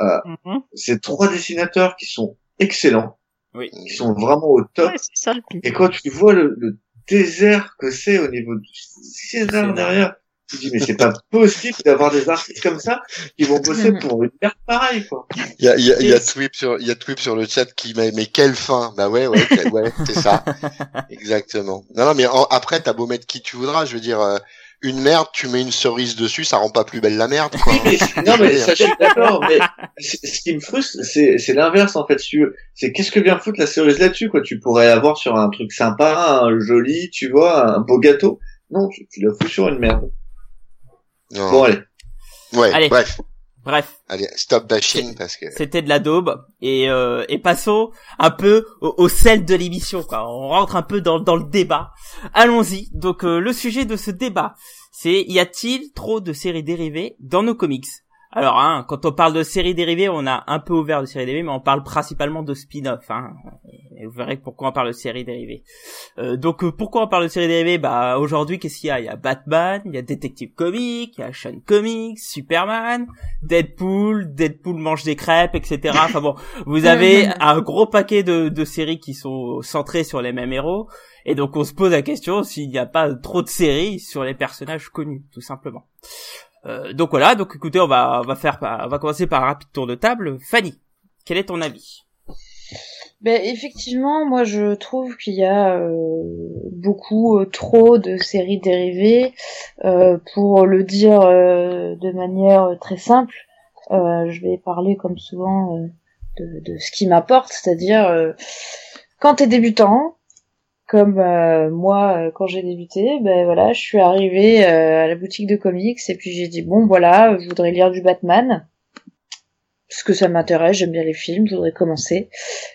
euh, mm-hmm. c'est trois dessinateurs qui sont excellents oui. qui sont vraiment au top. Ça, et quand tu vois le, le désert que c'est au niveau du scénario derrière tu dis mais c'est pas possible d'avoir des artistes comme ça qui vont bosser pour une merde pareille quoi. Il y a il y a, y a Twip sur il y a Twip sur le chat qui met mais quelle fin. Bah ouais ouais ouais c'est ça. Exactement. Non non mais après t'as beau mettre qui tu voudras je veux dire euh, une merde, tu mets une cerise dessus, ça rend pas plus belle la merde. Quoi. non mais ça je suis d'accord, mais ce qui me frustre, c'est c'est l'inverse en fait. tu c'est qu'est-ce que vient foutre la cerise là-dessus quoi? Tu pourrais avoir sur un truc sympa, un joli, tu vois, un beau gâteau. Non, tu, tu le fous sur une merde. Bon allez. Ouais. Allez. Bref. Bref. Allez, stop bashing parce que c'était de la daube et euh, et passons un peu au, sel de l'émission quoi. On rentre un peu dans dans le débat. Allons-y. Donc euh, le sujet de ce débat, c'est y a-t-il trop de séries dérivées dans nos comics? Alors, hein, quand on parle de séries dérivées, on a un peu ouvert de séries dérivées, mais on parle principalement de spin-off. Hein. Et vous verrez pourquoi on parle de séries dérivées. Euh, donc, euh, pourquoi on parle de séries dérivées Bah, aujourd'hui, qu'est-ce qu'il y a? Il y a Batman, il y a Detective Comics, il y a Action Comics, Superman, Deadpool, Deadpool mange des crêpes, etc. Enfin bon, vous avez un gros paquet de, de séries qui sont centrées sur les mêmes héros. Et donc, on se pose la question s'il n'y a pas trop de séries sur les personnages connus, tout simplement. Euh, donc voilà, donc écoutez, on va faire on va commencer par un rapide tour de table. Fanny, quel est ton avis? Ben effectivement, moi je trouve qu'il y a euh, beaucoup euh, trop de séries dérivées. pour le dire de manière très simple, je vais parler comme souvent de, de, ce qui m'apporte, c'est-à-dire quand t'es débutant, comme euh, moi euh, quand j'ai débuté, ben voilà, je suis arrivée euh, à la boutique de comics et puis j'ai dit bon voilà, je voudrais lire du Batman parce que ça m'intéresse, j'aime bien les films, je voudrais commencer.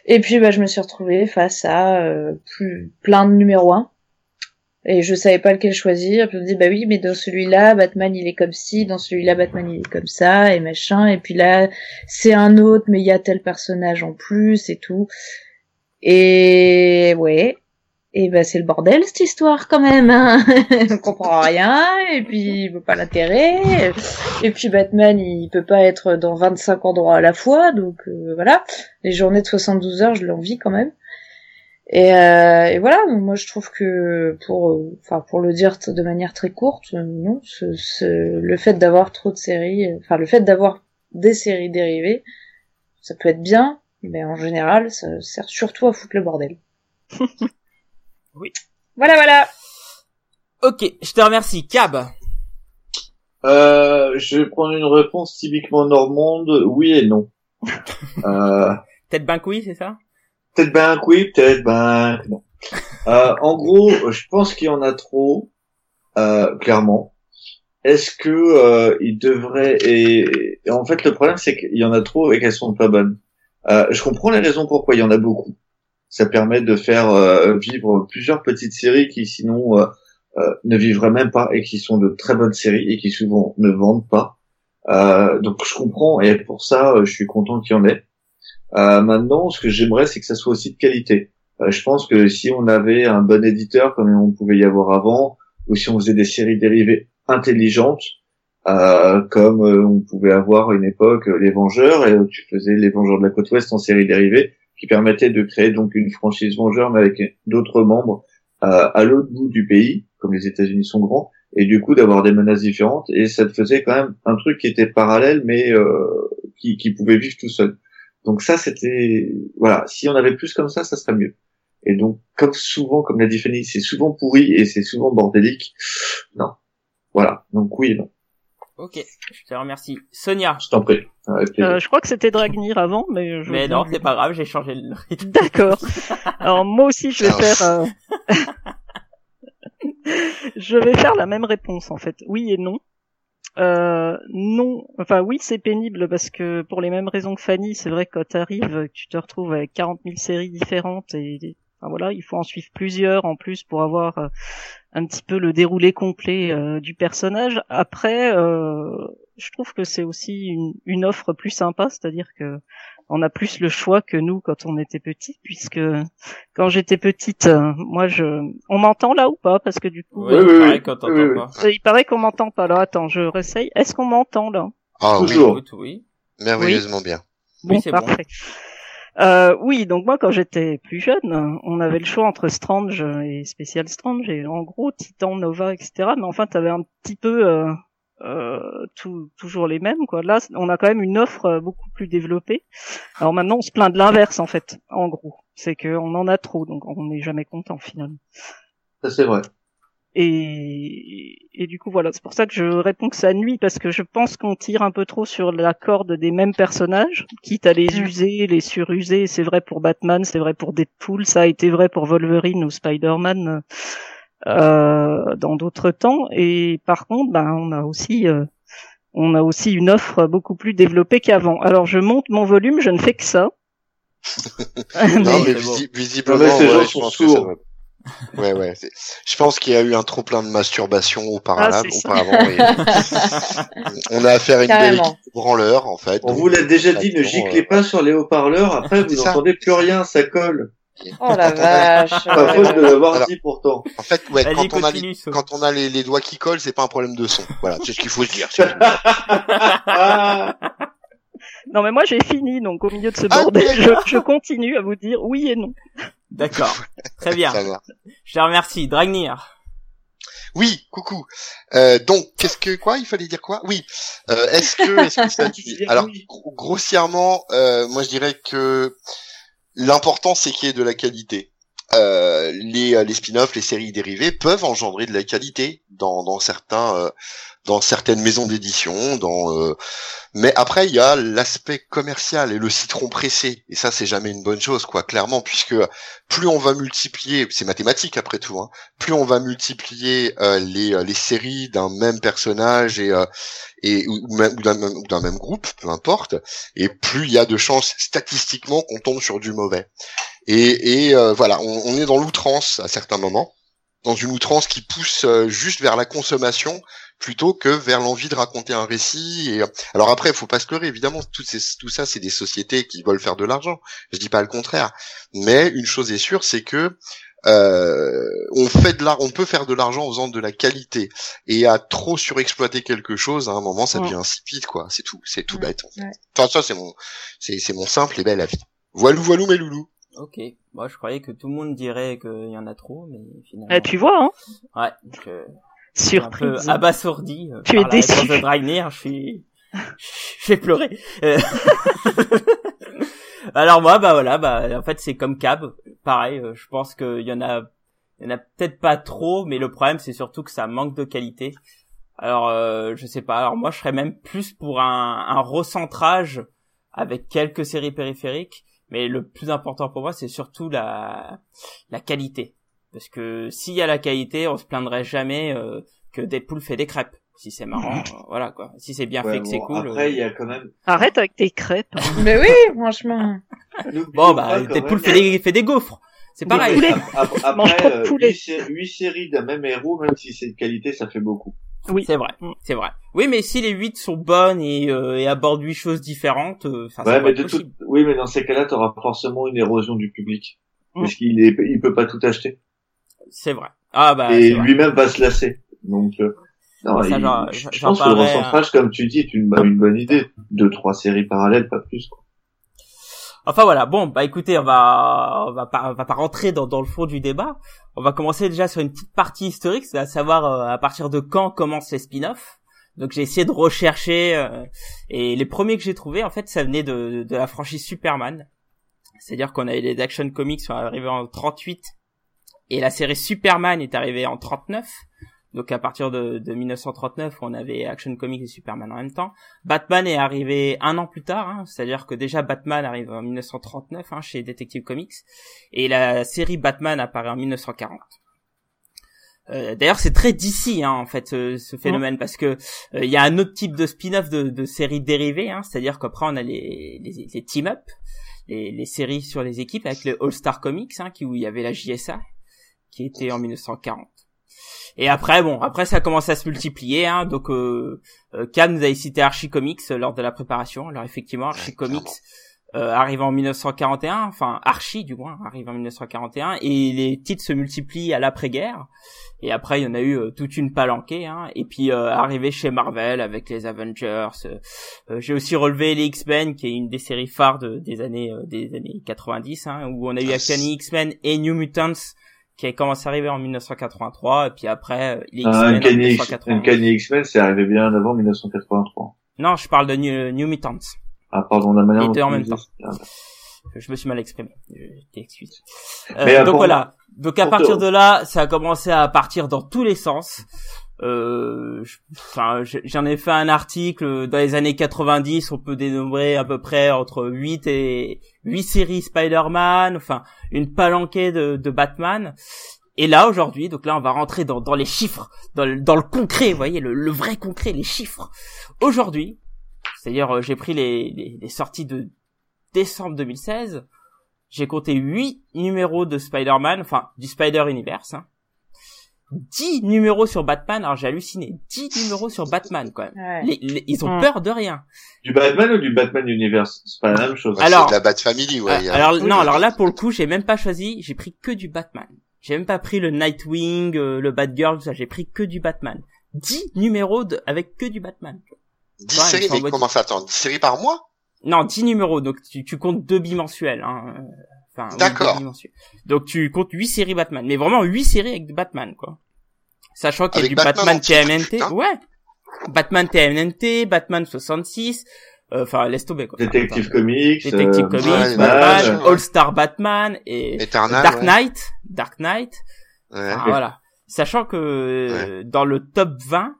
Et puis bah je me suis retrouvée face à plus plein de numéros 1 et je savais pas lequel choisir. Puis je me dis bah oui, mais dans celui-là, Batman il est comme ci, dans celui-là Batman il est comme ça et machin. Et puis là c'est un autre, mais il y a tel personnage en plus et tout. Et ouais, et ben c'est le bordel cette histoire quand même. Hein On comprend rien et puis il veut pas l'intérêt. Et puis Batman il peut pas être dans 25 endroits à la fois donc euh, voilà. Les journées de 72 heures je l'envie quand même. Et, euh, et, voilà, moi je trouve que pour, enfin pour le dire de manière très courte, non, ce, le fait d'avoir trop de séries, enfin le fait d'avoir des séries dérivées, ça peut être bien, mais en général, ça sert surtout à foutre le bordel. Oui. Voilà, voilà. Ok, je te remercie. Cab. Euh, je vais prendre une réponse typiquement normande, oui et non. euh... Peut-être ben oui, c'est ça? Peut-être ben oui, peut-être ben non. Euh, en gros, je pense qu'il y en a trop, euh, clairement. Est-ce que euh, il devrait et... en fait le problème c'est qu'il y en a trop et qu'elles sont pas bonnes. Euh, je comprends les raisons pourquoi il y en a beaucoup ça permet de faire euh, vivre plusieurs petites séries qui sinon euh, euh, ne vivraient même pas et qui sont de très bonnes séries et qui souvent ne vendent pas. donc je comprends et pour ça je suis content qu'il y en ait. maintenant, ce que j'aimerais, c'est que ça soit aussi de qualité. Euh, je pense que si on avait un bon éditeur comme on pouvait y avoir avant, ou si on faisait des séries dérivées intelligentes, euh, comme euh, on pouvait avoir à une époque les Vengeurs, et tu faisais les Vengeurs de la côte ouest en série dérivée, qui permettait de créer donc une franchise Vengeurs mais avec d'autres membres à l'autre bout du pays, comme les États-Unis sont grands, et du coup d'avoir des menaces différentes, et ça te faisait quand même un truc qui était parallèle, mais qui, qui pouvait vivre tout seul. Donc ça, c'était voilà. Si on avait plus comme ça, ça serait mieux. Et donc, comme souvent, comme l'a dit Fanny, c'est souvent pourri et c'est souvent bordélique. Non. Voilà. Donc oui non. Ok, je te remercie. Sonia. Je t'en prie. Euh, je crois que c'était Dragnir avant, mais. Je mais non, c'est pas grave, j'ai changé le rythme. D'accord. Alors moi aussi, je vais faire. Euh... je vais faire la même réponse en fait. Oui et non. Euh, non, enfin oui, c'est pénible parce que pour les mêmes raisons que Fanny, c'est vrai que quand t'arrives, tu te retrouves avec 40 000 séries différentes et enfin, voilà, il faut en suivre plusieurs en plus pour avoir euh, un petit peu le déroulé complet euh, du personnage. Après, euh, je trouve que c'est aussi une, une, offre plus sympa, c'est-à-dire que on a plus le choix que nous quand on était petit, puisque quand j'étais petite, euh, moi je, on m'entend là ou pas? Parce que du coup, oui, oui, oui, quand oui, pas. il paraît qu'on m'entend pas. là. attends, je réessaye. Est-ce qu'on m'entend là? Ah Toujours. oui, oui, merveilleusement bien. Bon, parfait. Euh, oui, donc moi quand j'étais plus jeune, on avait le choix entre Strange et Special Strange et en gros Titan, Nova, etc. Mais enfin, t'avais un petit peu euh, euh, tout, toujours les mêmes quoi. Là, on a quand même une offre euh, beaucoup plus développée. Alors maintenant, on se plaint de l'inverse en fait. En gros, c'est qu'on en a trop, donc on n'est jamais content finalement. Ça c'est vrai. Et, et du coup voilà, c'est pour ça que je réponds que ça nuit parce que je pense qu'on tire un peu trop sur la corde des mêmes personnages, quitte à les mm. user, les suruser. C'est vrai pour Batman, c'est vrai pour Deadpool, ça a été vrai pour Wolverine ou Spider-Man euh, dans d'autres temps. Et par contre, ben, on a aussi euh, on a aussi une offre beaucoup plus développée qu'avant. Alors je monte mon volume, je ne fais que ça. non, mais, visiblement, ouais, je pense que ça va... Ouais, ouais. Je pense qu'il y a eu un trop plein de masturbation auparavant. Ah, on a affaire à une belle branleur, en fait. On vous l'a déjà dit, ne giclez euh, pas sur les haut-parleurs. Après, vous n'entendez plus rien, ça colle. Oh la vache. Pas faute de l'avoir dit pourtant. En fait, ouais, quand on, a les, quand on a les, les doigts qui collent, c'est pas un problème de son. Voilà, c'est ce qu'il faut se dire. non mais moi j'ai fini, donc au milieu de ce ah, bordel, je, je, continue à vous dire oui et non. D'accord, très bien. Je te remercie, Dragnir. Oui, coucou. Euh, donc, qu'est-ce que quoi? Il fallait dire quoi? Oui. Euh, est-ce que, est-ce que ça Alors, grossièrement, euh, moi je dirais que L'important, c'est qu'il y ait de la qualité. Euh, les, les spin-offs, les séries dérivées peuvent engendrer de la qualité dans, dans certains, euh, dans certaines maisons d'édition. Dans, euh, mais après, il y a l'aspect commercial et le citron pressé. Et ça, c'est jamais une bonne chose, quoi, clairement, puisque plus on va multiplier, c'est mathématique après tout, hein, plus on va multiplier les, les séries d'un même personnage et, et ou, ou d'un même groupe, peu importe, et plus il y a de chances statistiquement qu'on tombe sur du mauvais. Et, et euh, voilà, on, on, est dans l'outrance à certains moments, dans une outrance qui pousse euh, juste vers la consommation plutôt que vers l'envie de raconter un récit. Et alors après, il faut pas se leurrer, évidemment, tout, tout ça, c'est des sociétés qui veulent faire de l'argent. Je dis pas le contraire, mais une chose est sûre, c'est que euh, on fait de l'art, on peut faire de l'argent en faisant de la qualité. Et à trop surexploiter quelque chose, à un moment, ça devient insipide, quoi. C'est tout, c'est tout bête. Enfin, ça, c'est mon, c'est mon simple et bel avis. Voilou, voilou, mes loulous. Ok. Moi, je croyais que tout le monde dirait qu'il y en a trop, mais finalement. Eh, tu vois, hein. Ouais. Donc, euh, Surprise. Un peu abasourdi. Euh, tu es déçu. De Dragnir, je suis, je vais pleurer. Euh, Alors moi, bah voilà, bah en fait c'est comme Cab, pareil. Euh, je pense qu'il y en a, il y en a peut-être pas trop, mais le problème c'est surtout que ça manque de qualité. Alors euh, je sais pas. Alors moi je serais même plus pour un, un recentrage avec quelques séries périphériques, mais le plus important pour moi c'est surtout la la qualité. Parce que s'il y a la qualité, on se plaindrait jamais euh, que Deadpool fait des crêpes si c'est marrant, euh, voilà quoi. Si c'est bien fait, que c'est cool. Après, il y a quand même. Arrête avec tes crêpes. Mais oui, franchement. bon bah, Deadpool fait des, fait des gaufres. C'est pareil. Après, euh, 8, séries d'un même héros, même si c'est de qualité, ça fait beaucoup. Oui, c'est vrai, c'est vrai. Oui, mais si les 8 sont bonnes et, euh, et abordent 8 choses différentes, euh, ouais, mais de tout... oui, mais dans ces cas-là, t'auras forcément une érosion du public. Mm. parce qu'il est, il peut pas tout acheter. C'est vrai. Ah bah. et lui-même va se lasser. Donc, euh, non, Ça, il- je pense que le hein. recentrage, comme tu dis, est une, une bonne idée. Deux, trois séries parallèles, pas plus. Quoi. Enfin voilà, bon, bah écoutez, on va, on va pas, on va pas rentrer dans, dans le fond du débat. On va commencer déjà sur une petite partie historique, c'est à savoir euh, à partir de quand commencent les spin-offs. Donc j'ai essayé de rechercher euh, et les premiers que j'ai trouvés, en fait, ça venait de, de la franchise Superman. C'est-à-dire qu'on avait les Action Comics sont arrivés en 38 et la série Superman est arrivée en 39. Donc à partir de, de 1939, on avait Action Comics et Superman en même temps. Batman est arrivé un an plus tard, hein, c'est-à-dire que déjà Batman arrive en 1939 hein, chez Detective Comics et la série Batman apparaît en 1940. Euh, D'ailleurs, c'est très d'ici hein, en fait ce, phénomène parce que euh, il y a un autre type de spin-off de, de séries dérivées, c'est-à-dire qu'après on a les, team-up, les, séries sur les équipes avec les All-Star Comics, hein, qui où il y avait la JSA qui était en 1940. Et après, bon, après ça a commencé à se multiplier, hein, donc euh, euh, Cam nous avait cité Archie Comics euh, lors de la préparation. Alors effectivement, Archie Ouais, Comics euh, arrive en 1941, enfin Archie du moins arrive en 1941, et les titres se multiplient à l'après-guerre. Et après, il y en a eu euh, toute une palanquée, hein, et puis euh, arrivé chez Marvel avec les Avengers. J'ai aussi relevé les X-Men, qui est une des séries phares de- des années euh, des années 90, hein, où on a eu Ah, Uncanny X-Men et New Mutants qui a commencé à arriver en 1983 et puis après euh, les Un X-Men en Uncanny X- 1991. Uncanny X-Men, c'est arrivé bien avant 1983. Non, je parle de New, New Mutants. Ah, pardon, la manière Les dont deux en même temps. Je me suis mal exprimé. Mais, Euh, euh, donc voilà. Donc à partir de là, ça a commencé à partir dans tous les sens. Euh, j'en ai fait un article dans les années 90. On peut dénombrer à peu près entre 8 et 8 séries Spider-Man. Enfin, une palanquée de, de Batman. Et là aujourd'hui, donc là on va rentrer dans, dans les chiffres, dans le, dans le concret, vous voyez, le, le vrai concret, les chiffres. Aujourd'hui, c'est-à-dire euh, j'ai pris les, les, les sorties de décembre 2016, j'ai compté 8 numéros de Spider-Man, enfin du Spider-Universe, hein. 10 numéros sur Batman, alors j'ai halluciné, 10 numéros sur Batman quand même. Ouais. Les- les- ils ont Hmm. peur de rien. Du Batman ou du Batman Universe? C'est pas la même chose. Alors- c'est de la Bat Family, ouais. Euh, alors Oui, non, oui. alors là pour le coup, j'ai même pas choisi, j'ai pris que du Batman. J'ai même pas pris le Nightwing, euh, le Batgirl, tout ça, j'ai pris que du Batman. 10 numéros de, avec que du Batman. 10 Ouais, séries, mais mode- comment ça attend 10 séries par mois? Non, 10 numéros, donc tu, tu comptes deux bimensuels. Hein. Enfin, D'accord. Donc tu comptes 8 séries Batman, mais vraiment 8 séries avec du Batman, quoi. Sachant qu'il y a Avec du Batman Batman, TMNT, putain. ouais. Batman TMNT, Batman 66, euh, enfin laisse tomber quoi. Detective Enfin, Comics. Détective euh, Comics, ouais, Batman. All Star Batman et Eternal, Dark ouais. Knight, Dark Knight. Ouais. Ah, voilà. Sachant que dans le top 20,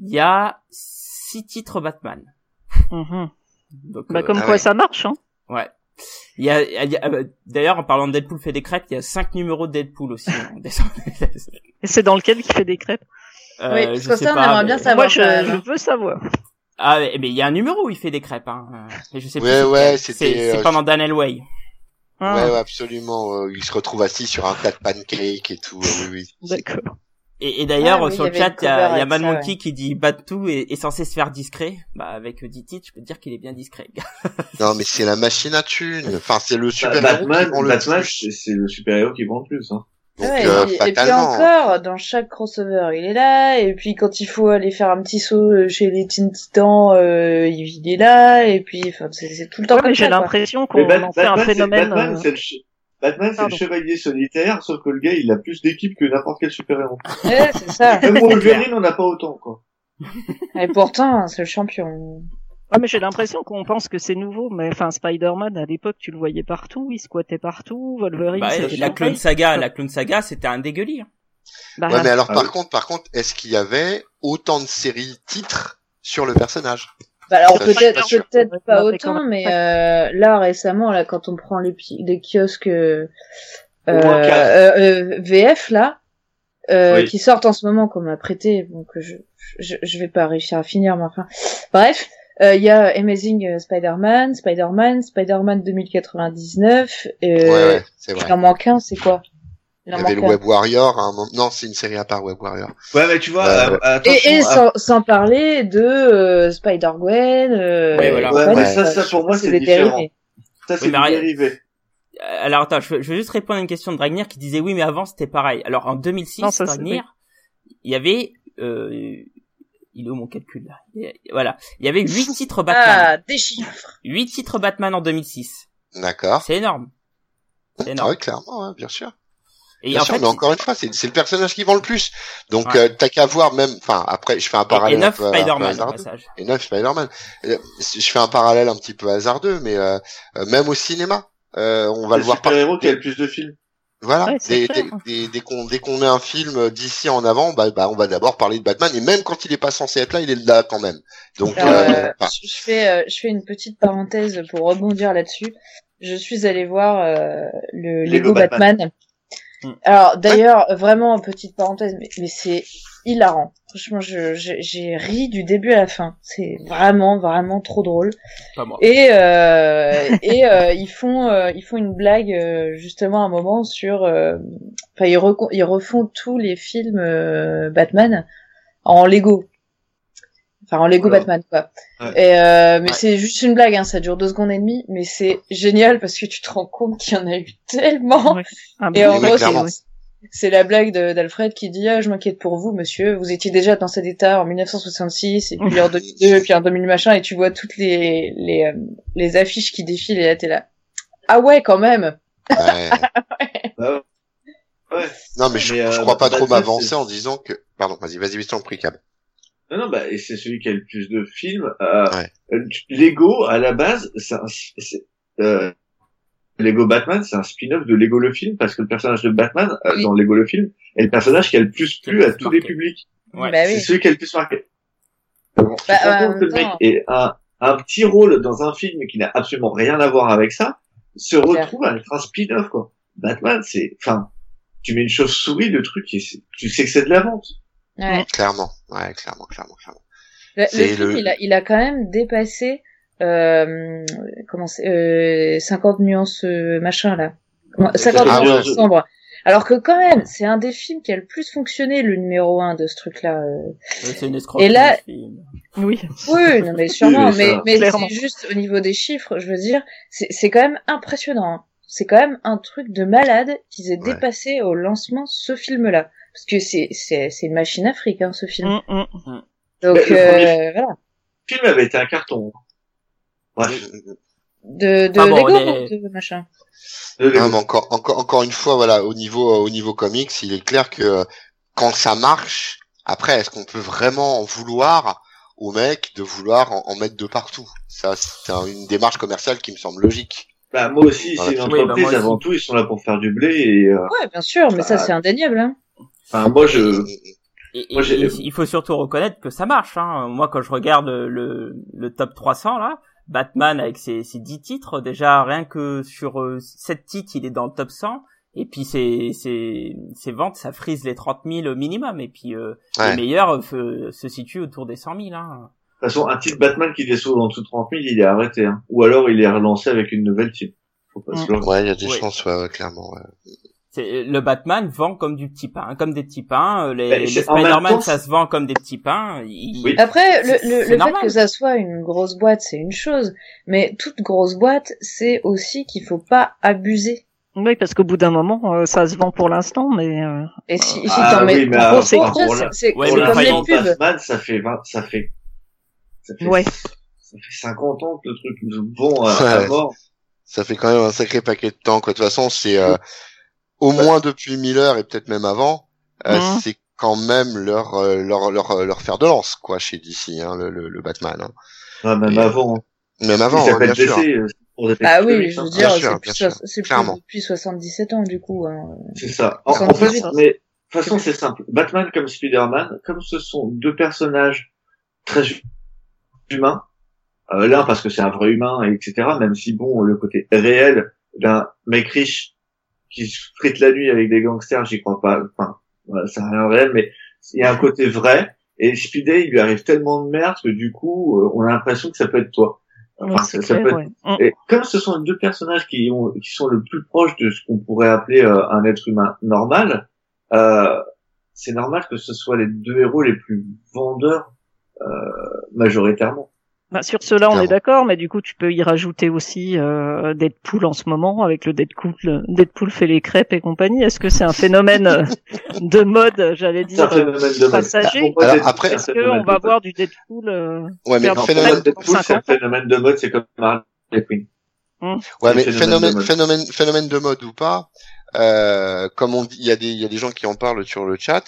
il y a 6 titres Batman. Mhm. Donc, Bah, euh, comme ah quoi ouais. ça marche, hein. Ouais. Il y a, il y a- euh, d'ailleurs, en parlant de Deadpool fait des crêpes, il y a 5 numéros de Deadpool aussi en décembre. Et c'est dans lequel qui fait des crêpes? Euh, Oui, parce je que sais ça, on pas, aimerait mais- bien savoir. Moi, je, hein. veux savoir. Ah, mais mais il y a un numéro où il fait des crêpes, hein. euh, Mais je sais plus. Ouais, c'était, C'est euh, pendant Daniel Way. Ah, Ouais, ouais, absolument. euh, il se retrouve assis sur un plat de pancake et tout. euh, oui, oui. D'accord. Et, et d'ailleurs, Ah oui, sur le chat, il y a, y a Mad ça, Monkey qui dit Batou est, est censé se faire discret. Bah, avec 10 titres, je peux te dire qu'il est bien discret. Non, mais c'est la machine à thunes. Enfin, c'est le Bah, super Batman, c'est le super-héros qui vend le plus. Hein. Donc, Ouais, euh, et, puis, et puis fatalement. encore, dans chaque crossover, il est là. Et puis quand il faut aller faire un petit saut euh, chez les Teen Titans, euh, il est là. Et puis, enfin, c'est tout le temps Ouais, j'ai l'impression qu'on en fait un phénomène. Batman, euh, c'est Batman, c'est le chevalier solitaire, sauf que le gars, il a plus d'équipe que n'importe quel super-héros. Ouais, c'est ça. Même Wolverine, on n'a pas autant, quoi. Et pourtant, c'est le champion. Ah, mais j'ai l'impression qu'on pense que c'est nouveau, mais enfin, Spider-Man, à l'époque, tu le voyais partout, il squattait partout, Wolverine, Bah, c'était la. Clone Saga, la Clone Saga, c'était un dégueulis. hein. Bah, Ouais, mais alors Ah par oui. contre, par contre, est-ce qu'il y avait autant de séries titres sur le personnage? Bah alors peut-être peut-être pas quand autant, mais euh, là récemment, là quand on prend les, pi- les kiosques euh, euh, euh, VF là, euh, Oui. qui sortent en ce moment qu'on m'a prêté, donc je, je je vais pas réussir à finir, mais enfin bref. euh, Il y a Amazing Spider-Man, Spider-Man, Spider-Man 2099. Euh, Ouais, ouais, c'est Il vrai. en manque un, c'est quoi? Il y avait le. Web Warrior. à un moment- Non, c'est une série à part Web Warrior. Ouais, mais tu vois, euh, attention, Et, et à- sans, sans parler de euh, Spider-Gwen. Euh, Ouais, voilà. Ouais, mais ça, ça, pour moi, c'est différent. dérivé. ça, c'est Oui, dérivé. alors attends, je veux, je veux juste répondre à une question de Dragnir qui disait oui, mais avant c'était pareil. Alors en 2006, Non, ça, c'est- Dragnir, il y avait, euh, il est où mon calcul là? Voilà, il y avait huit titres Batman, Ah, des chiffres. huit titres Batman en 2006. D'accord. C'est énorme. C'est Ah énorme. oui, clairement, ouais, bien sûr. Et Bien en sûr, fait, mais encore une fois, c'est c'est le personnage qui vend le plus. Donc, Ouais. euh, t'as qu'à voir même, enfin, après, je fais un et, et parallèle un neuf Spider-Man au hasardeux. passage. Et neuf Spider-Man. Euh, Je fais un parallèle un petit peu hasardeux, mais euh, euh, même au cinéma, euh, on va le voir super partout. héros qui a le plus de films. Voilà, Ouais, dès, clair. dès, dès, dès qu'on dès qu'on met un film d'ici en avant, bah, bah on va d'abord parler de Batman et même quand il est pas censé être là, il est là quand même. Donc Alors, euh, euh, je fais, euh, je fais une petite parenthèse pour rebondir là-dessus. Je suis allée voir euh, le Lego Lego Batman. Mm. Alors d'ailleurs, vraiment petite parenthèse, mais, mais c'est hilarant. Franchement, je- je- j'ai ri du début à la fin. C'est vraiment, vraiment trop drôle. Pas moi. Et euh, et euh, ils font euh, ils font une blague euh, justement à un moment sur euh, enfin ils, ils refont tous les films euh, Batman en Lego. Enfin en Lego Voilà. Batman quoi. Ouais. Et euh, mais Ouais. c'est juste une blague hein, ça dure deux secondes et demie mais c'est génial parce que tu te rends compte qu'il y en a eu tellement Ouais. Un et en gros, c'est- la blague d'Alfred qui dit ah, je m'inquiète pour vous monsieur, vous étiez déjà dans cet état en 1966 et puis en 2002 et puis en 2000 machin et tu vois toutes les les euh, les affiches qui défilent et là t'es là ah ouais quand même. ouais. Ouais. non mais je, Mais, euh, je crois pas trop m'avancer en disant que, pardon, vas-y, vas-y, je t'en prie, Cab. Non, non, bah, et c'est celui qui a le plus de films. Euh, Ouais. euh, Lego, à la base, c'est un, c'est- euh, Lego Batman, c'est un spin-off de Lego le film, parce que le personnage de Batman, euh, Oui. dans Lego le film, est le personnage qui a le plus plu à tous les publics. Ouais. Bah C'est oui. celui qui a le plus marqué. Bon, Bah, euh, que le mec attends. est un, un petit rôle dans un film qui n'a absolument rien à voir avec ça, se retrouve à être un spin-off, quoi. Batman, c'est, enfin, tu mets une chauve-souris, le truc, et tu sais que c'est de la vente. Ouais. Clairement, ouais, clairement, clairement, clairement. Le, film, le- il a, il a quand même dépassé euh, comment c'est, euh, 50 nuances euh, machin là. Comment- 50 Ah, nuances ouais. sombres. Alors que quand même, c'est un des films qui a le plus fonctionné, le numéro 1 de ce truc-là. euh. Ouais, C'est une escroquerie. Et là-. Oui. Oui, non mais sûrement, Oui, mais, c'est juste au niveau des chiffres, je veux dire, c'est c'est quand même impressionnant. hein. C'est quand même un truc de malade qu'ils aient Ouais. dépassé au lancement ce film-là. Parce que c'est c'est c'est une machine afrique, hein, ce film. Mm, mm. Donc Mais le euh, voilà. Le film avait été un carton. Bref. De, de Ah bon, Lego, de machin. Non, mais encore, encore, encore une fois, voilà, au niveau, euh, au niveau comics, il est clair que euh, quand ça marche, après, est-ce qu'on peut vraiment en vouloir au mec de vouloir en, en mettre de partout? Ça, c'est un- une démarche commerciale qui me semble logique. Bah, moi aussi, c'est une Oui, bah, entreprise, moi avant tout, ils sont là pour faire du blé et, euh, Ouais, bien sûr, mais ça Bah, c'est indéniable. Hein. Enfin, moi, je, Et, Moi, j'ai- et il faut surtout reconnaître que ça marche. Hein. Moi, quand je regarde le, le top 300 là, Batman avec ses, ses 10 titres, déjà rien que sur euh, 7 titres, il est dans le top 100. Et puis ses, ses, ses ventes, ça frise les 30 000 au minimum. Et puis euh, Ouais. les meilleurs euh, se situent autour des 100 000. Hein. de toute façon, un titre Batman qui descend en dessous de 30 000, il est arrêté, hein. Ou alors, il est relancé avec une nouvelle type. Faut pas se leurrer. Ouais, il y a des chances, ouais, ouais, clairement. C'est- Le Batman vend comme du petit pain, comme des petits pains. Euh, Les, Ben, les Spider-Man, ça se vend comme des petits pains. Il- Oui. Après, le, le, fait normal. que ça soit une grosse boîte, c'est une chose, mais toute grosse boîte, c'est aussi qu'il faut pas abuser. Oui, parce qu'au bout d'un moment, euh, ça se vend pour l'instant, mais euh, Et si, si Ah t'en mets oui, mais trop, c'est- c'est comme les pubs. Batman, ça fait 20, ça fait, ça fait, Ouais. ça fait 50 ans que le truc nous bon à, à Ouais. mort. Ça fait quand même un sacré paquet de temps. Quoi. De toute façon, c'est euh, au moins depuis Miller et peut-être même avant, euh, c'est quand même leur, euh, leur leur euh, leur fer de lance quoi chez DC, hein, le, le, le Batman. Hein. Ah, même Et- avant. hein. Même avant, hein, s'appelle bien sûr. DC, Ah oui, je hein. veux dire, c'est plus, plus depuis 77 ans du coup. Hein. C'est ça. En, en 78. fait, mais de toute façon, c'est simple. Batman comme Spider-Man, comme ce sont deux personnages très humains, euh, l'un parce que c'est un vrai humain, et etc. Même si bon, le côté réel d'un mec riche qui se frite la nuit avec des gangsters, j'y crois pas. Enfin, voilà, c'est rien de réel, mais il y a un côté vrai. Et Spidey, il lui arrive tellement de merde que du coup, euh, on a l'impression que ça peut être toi. Enfin, c'est ça, ça clair, peut être ouais. Mm. et comme ce sont les deux personnages qui, ont, qui sont le plus proches de ce qu'on pourrait appeler euh, un être humain normal, euh, c'est normal que ce soit les deux héros les plus vendeurs euh, majoritairement. Bah, sur cela, on est d'accord, mais du coup, tu peux y rajouter aussi euh, Deadpool en ce moment avec le Deadpool, Deadpool fait les crêpes et compagnie. Est-ce que c'est un phénomène euh, de mode, j'allais dire, euh, phénomène de mode. passager Alors, après, Est-ce qu'on va voir du Deadpool euh, Ouais, mais phénomène, Deadpool, c'est un 50 ans phénomène de mode, c'est comme Harley Quinn. ouais, c'est mais phénomène phénomène, phénomène de mode ou pas, euh, comme on dit, il y a des, il y a des gens qui en parlent sur le chat,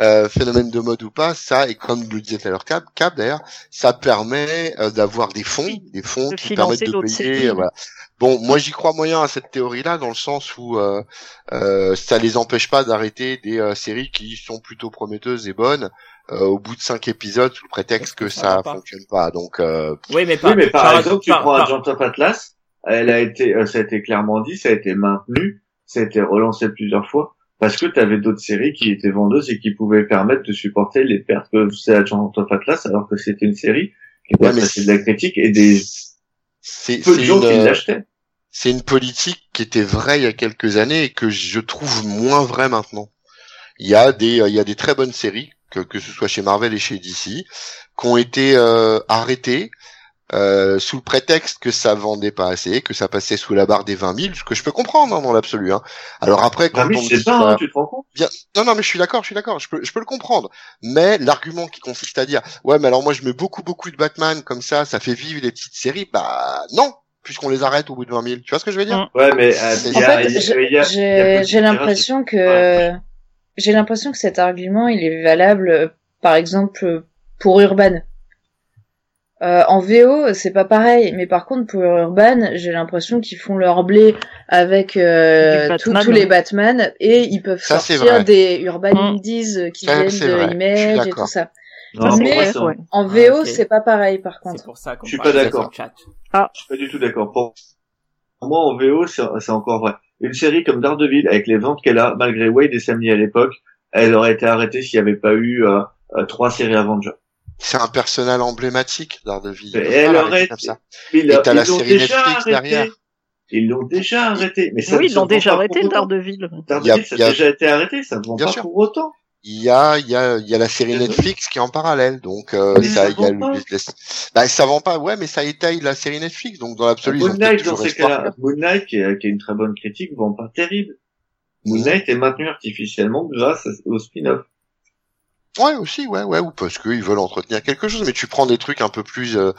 euh, phénomène de mode ou pas, ça, et comme le disait tout à l'heure Cap, Cap d'ailleurs, ça permet euh, d'avoir des fonds, des fonds De qui permettent de payer, voilà. Bon, moi j'y crois moyen à cette théorie-là, dans le sens où euh, euh, ça les empêche pas d'arrêter des euh, séries qui sont plutôt prometteuses et bonnes euh, au bout de cinq épisodes sous le prétexte que Ça ça pas. fonctionne pas. Donc euh, Oui, mais par, Oui, mais par, par- exemple, tu par- prends par- Agent of Atlas, elle a été, euh, ça a été clairement dit, ça a été maintenu, ça a été relancé plusieurs fois, parce que tu avais d'autres séries qui étaient vendeuses et qui pouvaient permettre de supporter les pertes que c'est Agent of Atlas, alors que c'était une série qui Ouais, de la critique et des c'est peu de c'est gens une, qui euh, l'achetaient. c'est une politique qui était vraie il y a quelques années et que je trouve moins vraie maintenant. Il y a des, euh, il y a des très bonnes séries, que, que ce soit chez Marvel et chez DC, qui ont été euh, arrêtées euh, sous le prétexte que ça vendait pas assez, que ça passait sous la barre des 20 000, ce que je peux comprendre hein, dans l'absolu. Hein. Alors après, quand Bah oui, on dit pas, ça- hein, tu te rends compte? Bien. Non, non, mais je suis d'accord, je suis d'accord, je peux, je peux le comprendre. Mais l'argument qui consiste à dire, ouais, mais alors moi je mets beaucoup, beaucoup de Batman comme ça, ça fait vivre les petites séries, bah non, puisqu'on les arrête au bout de 20 000. Tu vois ce que je veux dire? Mm. Ouais, mais euh, il En y a, fait, il y a- j'ai- il y a- il y a j'ai petit j'ai tirage. l'impression que j'ai l'impression que cet argument il est valable, euh, par exemple pour Urban. Euh, en VO, c'est pas pareil, mais par contre pour Urban, j'ai l'impression qu'ils font leur blé avec euh, tous les ouais. Batman et ils peuvent Ça, sortir des Urban Mm. Indies euh, qui Ça, viennent de Image et tout ça. Non, Mais- moi. En Ah, VO, ok. c'est pas pareil par contre. pour ça Je suis pas d'accord. chat. Je suis pas du tout d'accord. Pour moi, en VO, c'est c'est encore vrai. Une série comme Daredevil, avec les ventes qu'elle a, malgré Wade et Sammy à l'époque, elle aurait été arrêtée s'il n'y avait pas eu euh, euh, trois séries Avengers. C'est un personnel emblématique d'Ardeville. Et elle aurait comme ça. Mais Et t'as la l'ont série déjà Netflix arrêté. derrière. Ils l'ont déjà arrêté. Mais ça Oui, ne ils l'ont vend déjà pas arrêté, pour autant. Daredevil. Daredevil, Il y a- ça a a- déjà été arrêté, ça ne vend pas sûr. pour autant. Il y a, il y a, il y a la série. Netflix qui est en parallèle, donc euh, ça, ça il y a vend le- pas. les- bah ça vend pas, ouais, mais ça étaye la série Netflix, donc dans l'absolu Moon Knight, dans toujours ces cas-là, Moon Knight, qui a une très bonne critique, vend pas terrible. Moon Mhm. Knight est maintenu artificiellement grâce au spin-off. Ouais, aussi, ouais, ouais, ou parce qu'ils veulent entretenir quelque chose. Mais tu prends des trucs un peu plus, euh,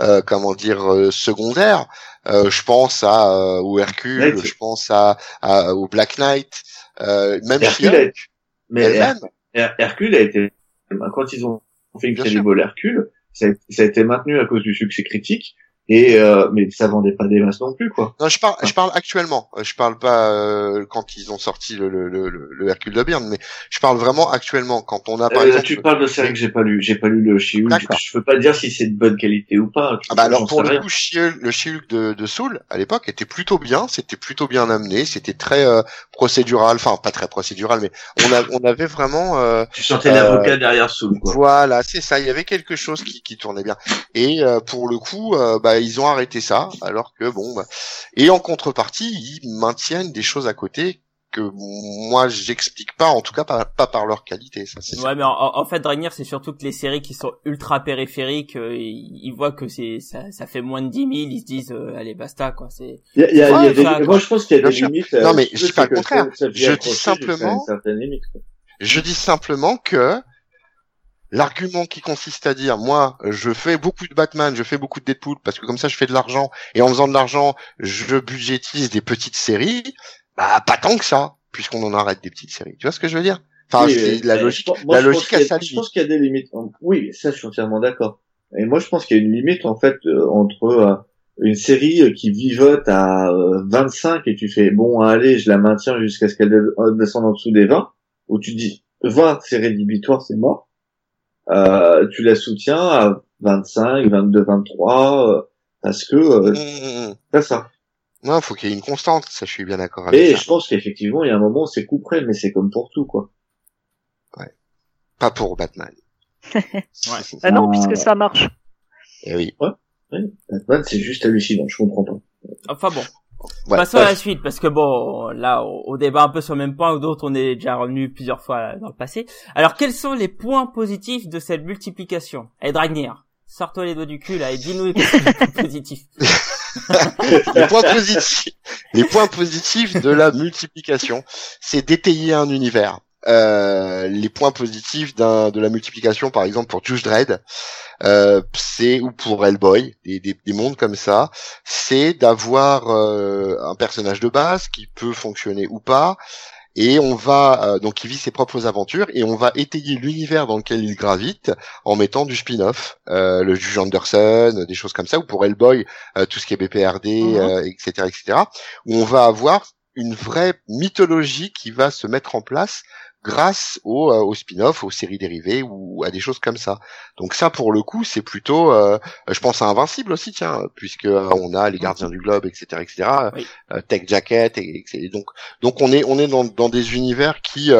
euh, comment dire, euh, secondaires. Euh, je pense à euh, au Hercule, je pense à, à- au Black Knight, euh, même Hercule a- Mais. Her- Hercule a été, quand ils ont fait Bien Incredible Hercule, ça a été maintenu à cause du succès critique, et euh, mais ça vendait pas des masses non plus, quoi. Non, je parle, je parle actuellement. Euh, Je parle pas euh, quand ils ont sorti le, le, le, le Hercule de Byrne, mais je parle vraiment actuellement quand on a par Euh, exemple. tu parles de séries que j'ai pas lu, j'ai pas lu le She-Hulk, je peux pas dire si c'est de bonne qualité ou pas. Ah bah alors pour le coup, le She-Hulk de, de Soul à l'époque était plutôt bien, c'était plutôt bien amené, c'était très euh, procédural, enfin pas très procédural, mais on, a, on avait vraiment euh, Tu sentais l'avocat derrière Soul, quoi. Voilà, c'est ça. Il y avait quelque chose qui, qui tournait bien. Et euh, pour le coup, euh, bah, ils ont arrêté ça, alors que bon. Bah... Et en contrepartie, ils maintiennent des choses à côté que moi j'explique pas, en tout cas pas, pas par leur qualité. Ça, Ouais, mais en, en fait, Dragnir, c'est surtout que les séries qui sont ultra périphériques, euh, ils, ils voient que c'est ça, ça fait moins de 10 000, ils se disent, euh, allez, basta, quoi. C'est Ouais, moi, je pense qu'il y a des sûr. limites. Non, euh, mais si tu je dis pas le contraire. ça- Je dis simplement- limite. Je dis simplement que l'argument qui consiste à dire moi je fais beaucoup de Batman, je fais beaucoup de Deadpool parce que comme ça je fais de l'argent et en faisant de l'argent je budgétise des petites séries, bah pas tant que ça puisqu'on en arrête des petites séries. Tu vois ce que je veux dire? Enfin Oui, c'est la logique. moi, la logique a sa Je pense qu'il y a des limites. Oui, ça, je suis entièrement d'accord. Et moi, je pense qu'il y a une limite, en fait, euh, entre euh, une série euh, qui vivote à euh, 25 et tu fais, bon, allez, je la maintiens jusqu'à ce qu'elle descende en dessous des 20, où tu dis, 20, c'est rédhibitoire, c'est mort. Euh, tu la soutiens à 25, 22, 23, euh, parce que euh, Mmh, mmh, mmh. c'est ça. Non, faut qu'il y ait une constante, ça je suis bien d'accord avec Et ça. je pense qu'effectivement, il y a un moment où c'est couperé, mais c'est comme pour tout, quoi. Pas pour Batman. Ah non, puisque ça marche. Et oui. Batman, c'est juste hallucinant, je comprends pas. Enfin bon. Ouais. Passons à la suite, parce que bon, là, on débat un peu sur le même point, ou d'autres, on est déjà revenu plusieurs fois dans le passé. Alors, quels sont les points positifs de cette multiplication? Et Dragnir, sors-toi les doigts du cul là et dis-nous les positifs. les points positifs, les points positifs de la multiplication, c'est d'étayer un univers. Euh, les points positifs de la multiplication, par exemple pour Juice Dread, euh, c'est ou pour Hellboy, des, des, des, mondes comme ça, c'est d'avoir euh, un personnage de base qui peut fonctionner ou pas, et on va euh, donc il vit ses propres aventures et on va étayer l'univers dans lequel il gravite en mettant du spin-off, euh, le juge Anderson, des choses comme ça, ou pour Hellboy, euh, tout ce qui est BPRD, etc., etc., où on va avoir une vraie mythologie qui va se mettre en place grâce au, euh, au spin-off, aux séries dérivées ou à des choses comme ça. Donc ça, pour le coup, c'est plutôt, euh, je pense à Invincible aussi, tiens, puisque euh, on a les Gardiens du Globe, etc., etc., Tech Jacket, et, et, donc donc on est on est dans, dans des univers qui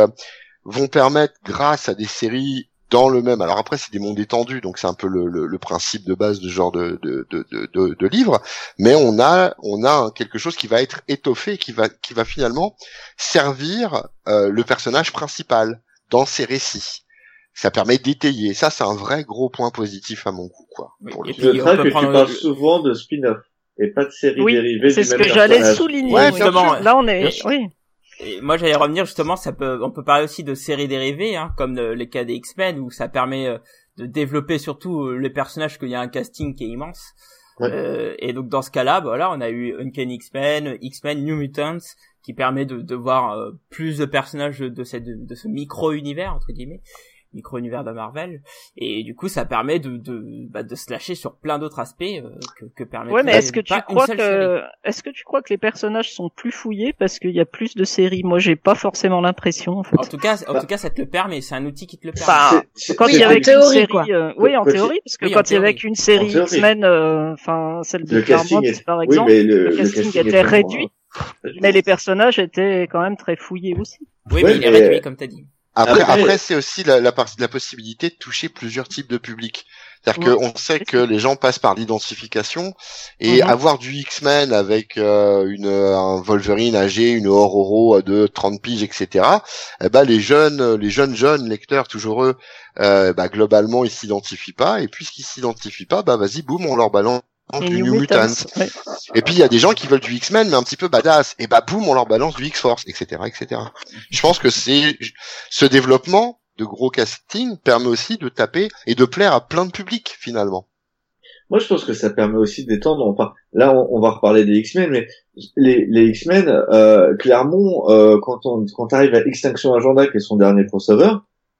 vont permettre, grâce à des séries dans le même. Alors après, c'est des mondes étendus, donc c'est un peu le, le, le, principe de base de ce genre de, de, de, de, de livre. Mais on a, on a quelque chose qui va être étoffé, qui va, qui va finalement servir euh, le personnage principal dans ses récits. Ça permet d'étayer. Ça, c'est un vrai gros point positif à mon goût, quoi. Pour Je note que tu parles souvent de spin-off et pas de séries oui, dérivées C'est ce que j'allais souligner. Ouais, Là, on est, oui. Et moi, j'allais revenir justement, ça peut, on peut parler aussi de séries dérivées, hein, comme les cas des X-Men, où ça permet euh, de développer surtout euh, les personnages, qu'il y a un casting qui est immense. Euh, et donc dans ce cas-là, bah, voilà, on a eu Uncanny X-Men, X-Men New Mutants, qui permet de, de voir euh, plus de personnages de, cette, de ce micro-univers entre guillemets micro-univers de Marvel. Et du coup ça permet de de, bah, de se lâcher sur plein d'autres aspects euh, que, que permet ouais mais est-ce que tu crois que est-ce que tu crois que les personnages sont plus fouillés parce qu'il y a plus de séries? Moi j'ai pas forcément l'impression en fait. En tout cas en tout cas ça te le permet. C'est un outil qui te le permet. Bah, quand il y avait une série euh, oui en théorie parce que quand il y avait une série X-Men euh, enfin celle de Claremont par exemple le, casting était réduit mais les personnages étaient quand même très fouillés aussi. Oui mais il est réduit comme t'as dit après, après c'est aussi la, la, la, possibilité de toucher plusieurs types de publics. C'est-à-dire qu'on sait que les gens passent par l'identification et mhm. avoir du X-Men avec euh, une un Wolverine âgé, une Aurora de 30 piges, etc. Eh ben les jeunes, les jeunes jeunes lecteurs, toujours eux, euh, bah, globalement ils s'identifient pas et puisqu'ils s'identifient pas, bah vas-y boum on leur balance du New Mutants. Et puis il y a des gens qui veulent du X-Men mais un petit peu badass. Et bah boum, on leur balance du X-Force, etc., etc. Je pense que c'est ce développement de gros casting permet aussi de taper et de plaire à plein de publics finalement. Moi, je pense que ça permet aussi d'étendre. Enfin, là, on, va reparler des X-Men, mais les, les X-Men, euh, clairement, euh, quand on quand arrive à Extinction Agenda, qui est son dernier crossover,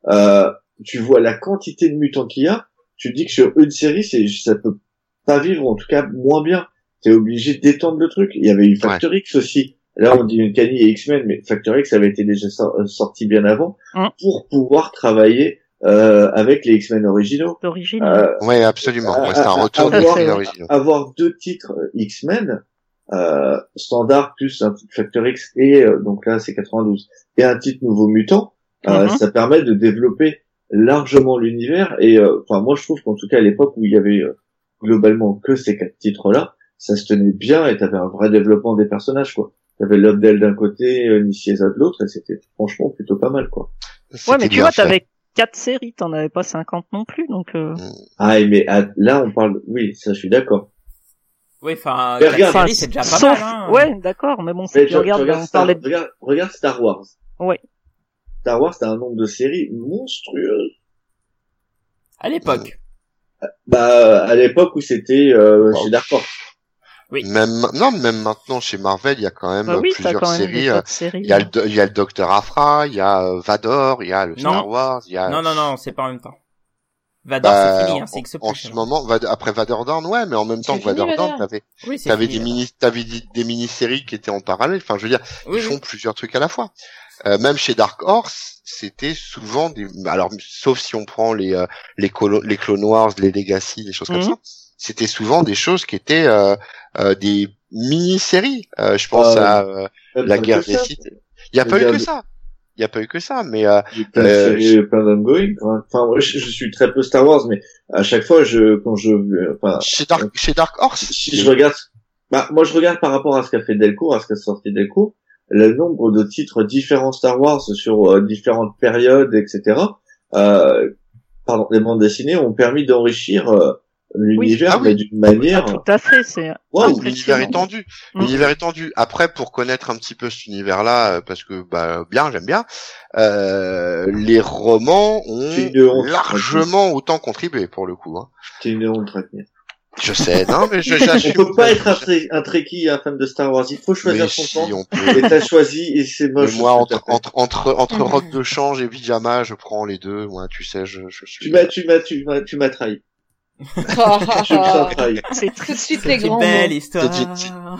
euh, tu vois la quantité de mutants qu'il y a. Tu te dis que sur une série, c'est ça peut pas vivre, en tout cas moins bien. T'es obligé d'étendre le truc. Il y avait eu Factor X aussi. Là, on dit une Uncanny et X-Men, mais Factor X avait été déjà euh, sorti bien avant mm. pour pouvoir travailler euh, avec les X-Men originaux. Euh, oui, absolument. c'est un retour des X-Men originaux. Avoir deux titres euh, X-Men euh, standard plus un titre Factor X et euh, donc là c'est 92 et un titre Nouveau Mutant, mm-hmm. ça permet de développer largement l'univers et enfin moi je trouve qu'en tout cas à l'époque où il y avait globalement que ces quatre titres-là, ça se tenait bien et t'avais un vrai développement des personnages, quoi. T'avais Lobdell d'un côté, euh, Nicieza de l'autre, et c'était franchement plutôt pas mal, quoi. Ouais, mais tu vois, t'avais quatre séries, t'en avais pas 50 non plus, donc. Euh... Ah, mais ah, là, on parle. Oui, ça, je suis d'accord. Oui, enfin, c'est déjà pas mal. Hein. Ouais, d'accord, mais bon, si tu, regardes, on Star... regarde, regarde Star Wars. Ouais. Star Wars, t'as un nombre de séries monstrueux. À l'époque. Bah, à l'époque où c'était euh, chez Dark Horse. Oui. Même non, même maintenant chez Marvel, il y a quand même bah plusieurs séries. Euh, il y a le il y a le Docteur Afra, il y a euh, Vador, il y a le Star Wars, il y a Non non non, c'est pas en même temps. Vador c'est bah, fini, hein, c'est En, en ce moment, après Vador Dawn, ouais, mais en même temps que Vador Dawn, t'avais oui, t'avais des mini t'avais des mini-séries qui étaient en parallèle. Enfin, je veux dire, ils font plusieurs trucs à la fois. Euh, même chez Dark Horse, c'était souvent des, alors sauf si on prend les euh, les, les Clone Wars, les Legacy, des choses comme mhm. ça, c'était souvent des choses qui étaient euh, euh des mini-séries. je pense à la guerre des sites. Il n'y a pas eu que ça. Il n'y a pas eu que ça, mais euh, plein Enfin, moi, je, suis très peu Star Wars, mais à chaque fois, je quand je, enfin, chez Dark, chez Dark Horse, si je regarde, bah, moi, je regarde par rapport à ce qu'a fait Delcourt, à ce qu'a sorti Delcourt le nombre de titres différents Star Wars sur euh, différentes périodes, etc. Euh, pardon, les bandes dessinées ont permis d'enrichir euh, l'univers, Ah oui. mais d'une manière. Ah, tout à fait, c'est l'univers impressionnant. étendu. Mm. L'univers étendu. Après, pour connaître un petit peu cet univers-là, euh, parce que bah bien, j'aime bien, euh, les romans ont largement autant contribué pour le coup. Hein. C'est une honte. Je sais, non, mais je, On j'assume. peut pas être un, Trek- un Trekkie, un fan de Star Wars. Il faut choisir Mais son si, camp. on peut. Et t'as choisi, et c'est Mais moche. moi, entre, entre, entre, entre Mhm. robe de change et pyjama, je prends les deux. Moi, tu sais, je, je suis. Tu m'as, tu m'as, tu m'as, tu m'as trahi. Trahi. c'est Tout de suite les grands belle histoire.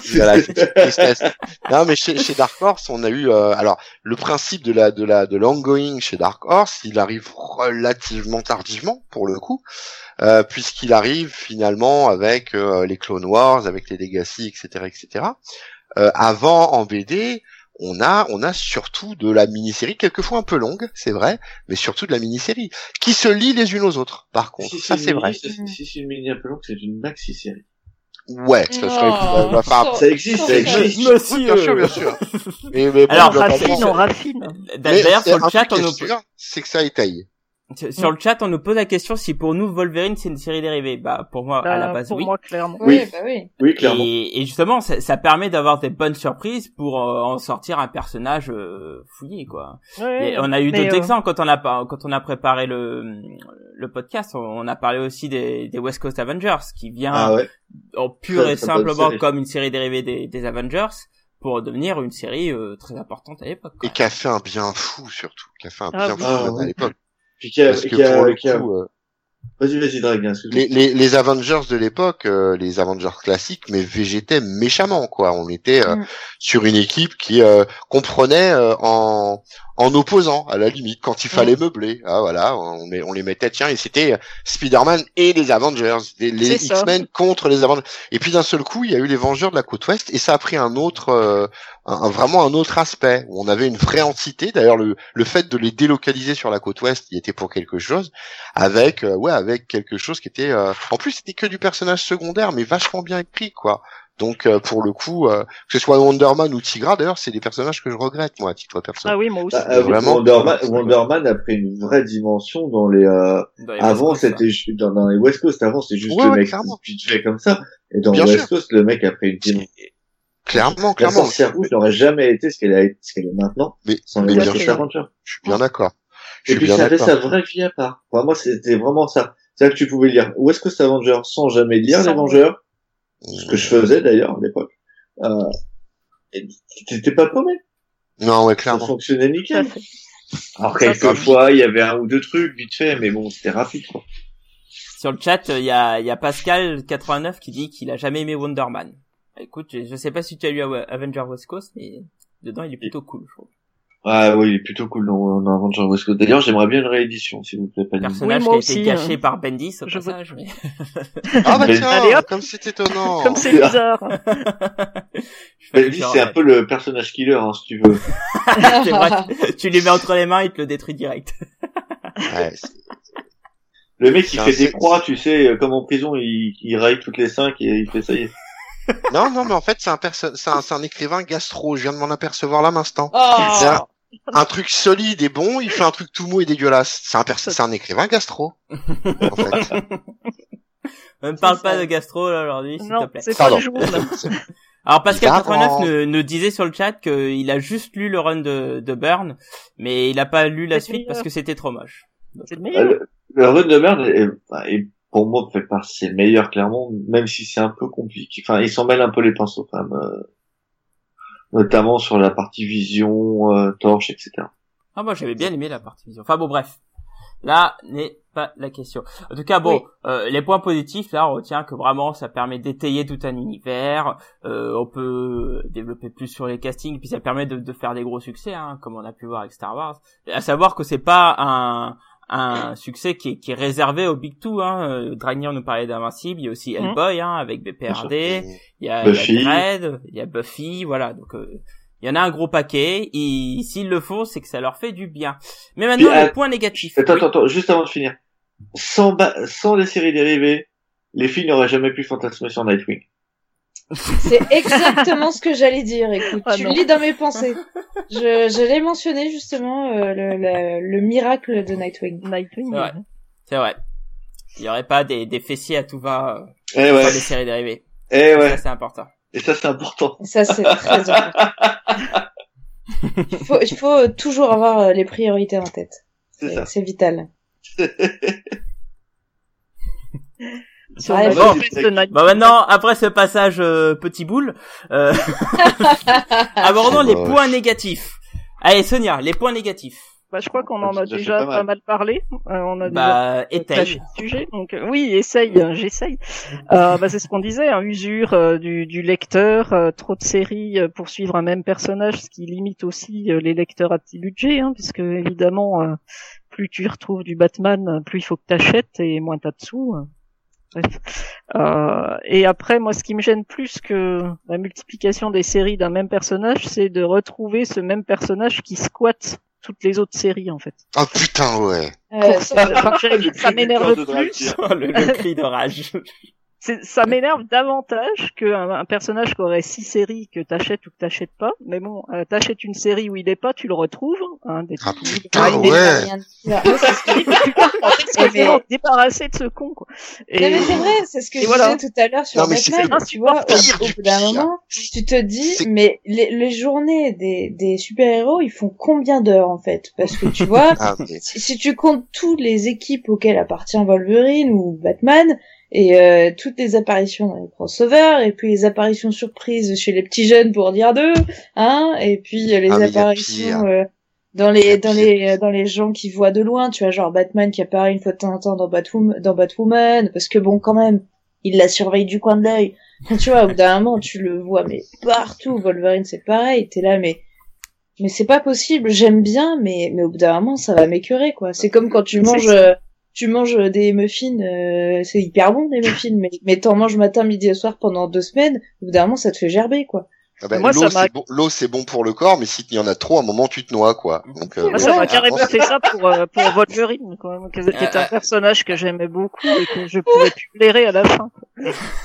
C'est- Voilà. Non, mais chez, chez Dark Horse, on a eu euh, alors le principe de la de la de l'ongoing chez Dark Horse, il arrive relativement tardivement pour le coup, euh, puisqu'il arrive finalement avec euh, les Clone Wars, avec les Legacy, etc., etc. Euh, avant en BD, on a on a surtout de la mini-série, quelquefois un peu longue, c'est vrai, mais surtout de la mini-série qui se lie les unes aux autres. Par contre, Si ça c'est vrai. Si c'est une mini un peu longue, c'est une maxi série. Ouais, ça serait. Oh, bah, enfin, ça- Ça existe, ça existe. oui, bien sûr, bien sûr. Mais, mais bon, Alors, Raffine, on raffine. Mais D'ailleurs, c'est sur le chat, on est c'est que ça étaye. sur- sur le chat, on nous pose la question si pour nous Wolverine c'est une série dérivée. Bah, pour moi, à la Bah, base, pour oui. moi, clairement. Oui, Oui. bah oui. Oui, clairement. Et, et justement, ça, ça permet d'avoir des bonnes surprises pour euh, en sortir un personnage euh, fouillé, quoi. Et on a eu d'autres euh, exemples quand on a quand on a préparé le le podcast. On, on a parlé aussi des, des West Coast Avengers, qui vient Ah ouais. en pur et simplement comme une série dérivée des, des Avengers pour devenir une série euh, très importante à l'époque. Et qui a fait un bien fou, surtout. Qui a fait un Ah bien fou Ah à l'époque. Puis qui a, Parce que qui a, pour le qui a- coup, euh, Vas-y, vas-y, Dragon, excuse-moi. les, les, les Avengers de l'époque, euh, les Avengers classiques, mais végétaient méchamment, quoi. On était euh, Mm. sur une équipe qui euh, comprenait euh, en en opposant, à la limite, quand il fallait meubler. Ah voilà, on, les mettait, tiens, et c'était euh, Spider-Man et les Avengers, les. X-Men contre les Avengers. Et puis d'un seul coup, il y a eu les Vengeurs de la côte ouest, et ça a pris un autre, euh, un- vraiment un autre aspect, où on avait une vraie entité. D'ailleurs, le, le fait de les délocaliser sur la côte ouest, il était pour quelque chose, avec, euh, ouais, avec quelque chose qui était, euh, en plus, c'était que du personnage secondaire, mais vachement bien écrit, quoi. Donc, euh, pour le coup, euh, que ce soit Wonder Man ou Tigra, d'ailleurs, c'est des personnages que je regrette, moi, à titre personnel. Ah oui, moi aussi. Ah, ah oui, Vraiment. Wonder Man, Wonder Man a pris une vraie dimension dans les, euh, Dans les avant c'était ju- dans, dans les West Coast, avant c'était juste Ouais, le ouais, mec clairement. vite fait comme ça. Et dans Bien West sûr. Coast, le mec a pris une dimension. Clairement, La clairement. sorcière rouge n'aurait jamais été ce qu'elle a, ce qu'elle est maintenant, Mais, sans mais les bien sûr, Avengers. je suis bien d'accord. Et puis ça avait sa vraie vie à part. Pour moi, c'était vraiment ça. C'est là que tu pouvais lire West Coast Avengers sans jamais lire Sans- les Vengeurs, ce que je faisais d'ailleurs à l'époque. Euh, t'étais pas paumé. Non, ouais, Ça clairement. fonctionnait Tout à nickel. Alors Ça, quelquefois, il y avait un ou deux trucs vite fait, mais bon, c'était rapide, quoi. Sur le chat, il y a, il y a Pascal89 qui dit qu'il a jamais aimé Wonder Man. Écoute, je, je sais pas si tu as lu Avenger West Coast, mais dedans il est plutôt cool, je trouve. Ah oui, il est plutôt cool dans, dans Avenger West Coast. D'ailleurs, j'aimerais bien une réédition, s'il vous plaît, pas Personnage moi qui a été aussi, gâché hein. par Bendis au Je veux- passage. Mais... Ah bah tiens, Allez, comme c'est étonnant. Comme c'est bizarre. Bendis, c'est un genre, peu le personnage killer, hein, si tu veux. c'est vrai, tu- tu lui mets entre les mains, il te le détruit direct. Ouais, Le mec, il fait des croix, tu sais, euh, comme en prison, il, il raille toutes les cinq et il fait ça y est. non, non, mais en fait, c'est un, perso- c'est un, un écrivain gastro. Je viens de m'en apercevoir là maintenant. Oh. Un, truc solide et bon, il fait un truc tout mou et dégueulasse. C'est un, perso- c'est un écrivain gastro. En fait. Ne me parle pas de gastro là, aujourd'hui, s'il te plaît. c'est pas Pardon. le jour. là. Alors Pascal Bizarre, 89 hein. nous, disait sur le chat qu'il a juste lu le run de, de Burn, mais il a pas lu la C'est suite parce que c'était trop moche. C'est le Euh. Le, run de merde est, pour moi, fait par c'est le meilleur, clairement, même si c'est un peu compliqué. Enfin, il s'en mêle un peu les pinceaux, quand même. euh, notamment sur la partie vision, euh, torche, etc. Ah moi j'avais bien aimé la partie vision. Enfin bon bref, là n'est pas la question. En tout cas bon, Oui. euh, les points positifs là on retient que vraiment ça permet d'étayer tout un univers. Euh, on peut développer plus sur les castings, puis ça permet de, de faire des gros succès, hein, comme on a pu voir avec Star Wars. Et à savoir que c'est pas un un succès qui est, qui est réservé au Big Two. Hein. Euh, Dragnir nous parlait d'Invincible, il y a aussi Mhm. Hellboy hein, avec BPRD. Il y a, Buffy. il y a Dredd, il y a Buffy, voilà. Donc euh, il y en a un gros paquet. Et s'ils le font, c'est que ça leur fait du bien. Mais maintenant, Puis, les euh, points négatifs. Attends, Oui. attends, attends, juste avant de finir. Sans, ba- sans les séries dérivées, les filles n'auraient jamais pu fantasmer sur Nightwing. C'est exactement ce que j'allais dire. Écoute, Ah tu non. lis dans mes pensées. Je, je l'ai mentionné justement euh, le, le, le miracle de Nightwing. Nightwing. Ouais. C'est vrai. Il y aurait pas des, des fessiers à tout va euh, Eh sur ouais, les séries dérivées. eh ouais. Ça, c'est important. Et ça, c'est important. Ça, c'est très important. Il faut, il faut toujours avoir euh, les priorités en tête. C'est vital. Sur Ouais, Night- Bon maintenant, après ce passage euh, petit boule, euh, abordons les Ouais. points négatifs. Allez Sonia, les points négatifs. Bah, je crois qu'on en Ça a déjà pas pas mal. parlé. Euh, on a déjà Bah, étaye. bon sujet. Donc euh, oui, essaye, hein, j'essaye. Euh, bah, c'est ce qu'on disait, hein, usure euh, du, du lecteur, euh, trop de séries pour suivre un même personnage, ce qui limite aussi euh, les lecteurs à petit budget, hein, puisque évidemment, euh, plus tu retrouves du Batman, plus il faut que t'achètes et moins t'as de sous. Bref. Euh, et après, moi, ce qui me gêne plus que la multiplication des séries d'un même personnage, c'est de retrouver ce même personnage qui squatte toutes les autres séries, en fait. Ah putain, ouais. Euh, ça, m'énerve plus. Le, le cri de rage. C'est- ça m'énerve davantage qu'un un personnage qui aurait six séries que t'achètes ou que t'achètes pas. Mais bon, euh, t'achètes une série où il est pas, tu le retrouves. Hein, des Ah, putain, Ah, il est- ouais. dire. Ouais, Eh débarrasser de ce con, quoi. Et... Non, mais c'est vrai, c'est ce que et je voilà. disais tout à l'heure sur Non, Batman, tu vois, pire au, bout d'un moment, tu te dis, C'est- mais les, les journées des, des super-héros, ils font combien d'heures, en fait? Parce que tu vois, Ah, mais- si, si tu comptes toutes les équipes auxquelles appartient Wolverine ou Batman, et euh, toutes les apparitions dans les crossovers, et puis les apparitions surprises chez les petits jeunes pour dire deux, hein, et puis euh, les Ah, apparitions euh, dans les dans les euh, dans les gens qui voient de loin, tu vois, genre Batman qui apparaît une fois de temps en temps dans Batwoman, dans Batwoman, parce que bon, quand même, il la surveille du coin de l'œil. Tu vois, au bout d'un moment, tu le vois, mais partout. Wolverine, c'est pareil. T'es là, mais mais c'est pas possible. J'aime bien, mais mais au bout d'un moment, ça va m'écœurer, quoi. C'est comme quand tu manges, euh, tu manges des muffins. euh, c'est hyper bon des muffins, mais mais t'en manges matin, midi et soir pendant deux semaines. Au bout d'un moment, ça te fait gerber, quoi. Ah bah, Moi, l'eau, ça m'a- c'est bon, l'eau, c'est bon pour le corps, mais si il y en a trop, à un moment, tu te noies, quoi. Donc, euh, Moi, ça Ouais. m'a carrément Ah, fait ça pour, euh, pour Wolverine, quoi, qui qui est un Euh, personnage que j'aimais beaucoup et que je pouvais plus blairer à la fin.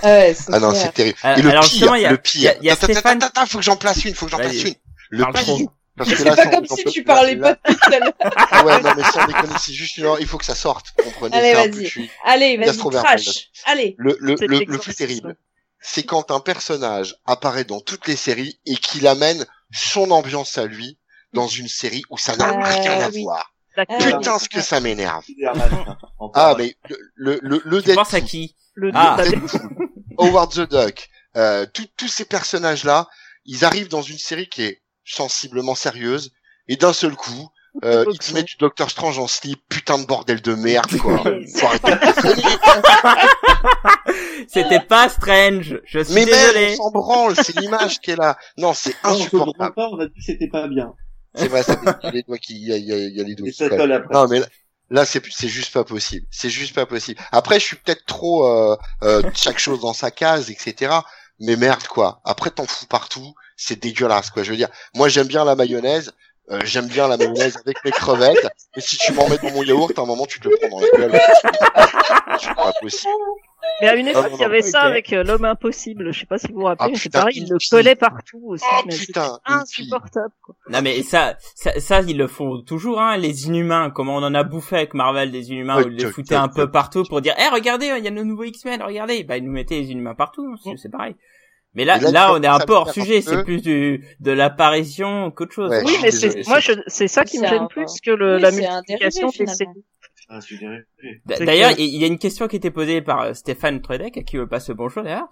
Ah ouais, c'est Ah non, c'est terrible. Alors, Et le alors, pire, justement, il y a- le il y a- pire. Attends, attends, attends, attends, faut que j'en place une, faut que j'en place une. Le pire. Parce que C'est là, pas sans- comme si tu parlais là- pas tout à l'heure. Ah ouais, non, mais sans déconner, c'est juste une, il faut que ça sorte. Comprenez, Allez, c'est un peu- vas-y. Allez, vas-y, crash. Allez. Le, le, C'est le, le plus terrible, c'est quand un personnage apparaît dans toutes les séries et qu'il amène son ambiance à lui dans une série où ça n'a Ah, rien à oui. voir. D'accord. Ah, Putain, ce que ça m'énerve. En Ah, mais le, le, le, le Tu penses à qui? Le Ah. Howard the Duck, euh, tous- tous ces personnages-là, ils arrivent dans une série qui est sensiblement sérieuse, et d'un seul coup, euh, ils te mettent du Doctor Strange en slip, putain de bordel de merde, quoi. Faut arrêter de déconner. C'était pas Strange. Je suis Mais désolé. même, on s'en branle, c'est l'image qui est là. Non, c'est se insupportable. on a dit c'était pas bien. C'est vrai, ça fait- il y a les doigts qui, il y a, il y a- il y a les doigts qui. Non, mais là, là, c'est c'est juste pas possible. C'est juste pas possible. Après, je suis peut-être trop euh, euh, chaque chose dans sa case, etc. Mais merde, quoi. Après, t'en fous partout. C'est dégueulasse, quoi. Je veux dire, moi, j'aime bien la mayonnaise. euh, j'aime bien la mayonnaise avec mes crevettes. Et si tu m'en mets dans mon yaourt, à un moment, tu te le prends dans la gueule. C'est pas possible. Mais à une époque, Ah, non, il y avait ça avec euh, l'homme impossible. Je sais pas si vous vous rappelez, Ah, mais c'est pareil, il le collait partout aussi. Oh, mais c'était putain, insupportable. Quoi. Non mais ça, ça, ça, ils le font toujours, hein, les Inhumains. Comment on en a bouffé avec Marvel des Inhumains, Ouais, où ils les foutaient un peu partout pour dire, eh regardez, il y a le nouveau X-Men, regardez. Bah ils nous mettaient les Inhumains partout, hein, c'est- c'est pareil. Mais là, là, on est un peu hors sujet. C'est plus du de l'apparition qu'autre chose. Ouais. Oui, mais c'est moi, c'est- je, c'est ça qui me gêne un- plus que le, Oui, la multiplication dérivé. Ah, D'ailleurs, il y a une question qui était posée par euh, Stéphane Tredek, à qui on passe bonjour d'ailleurs.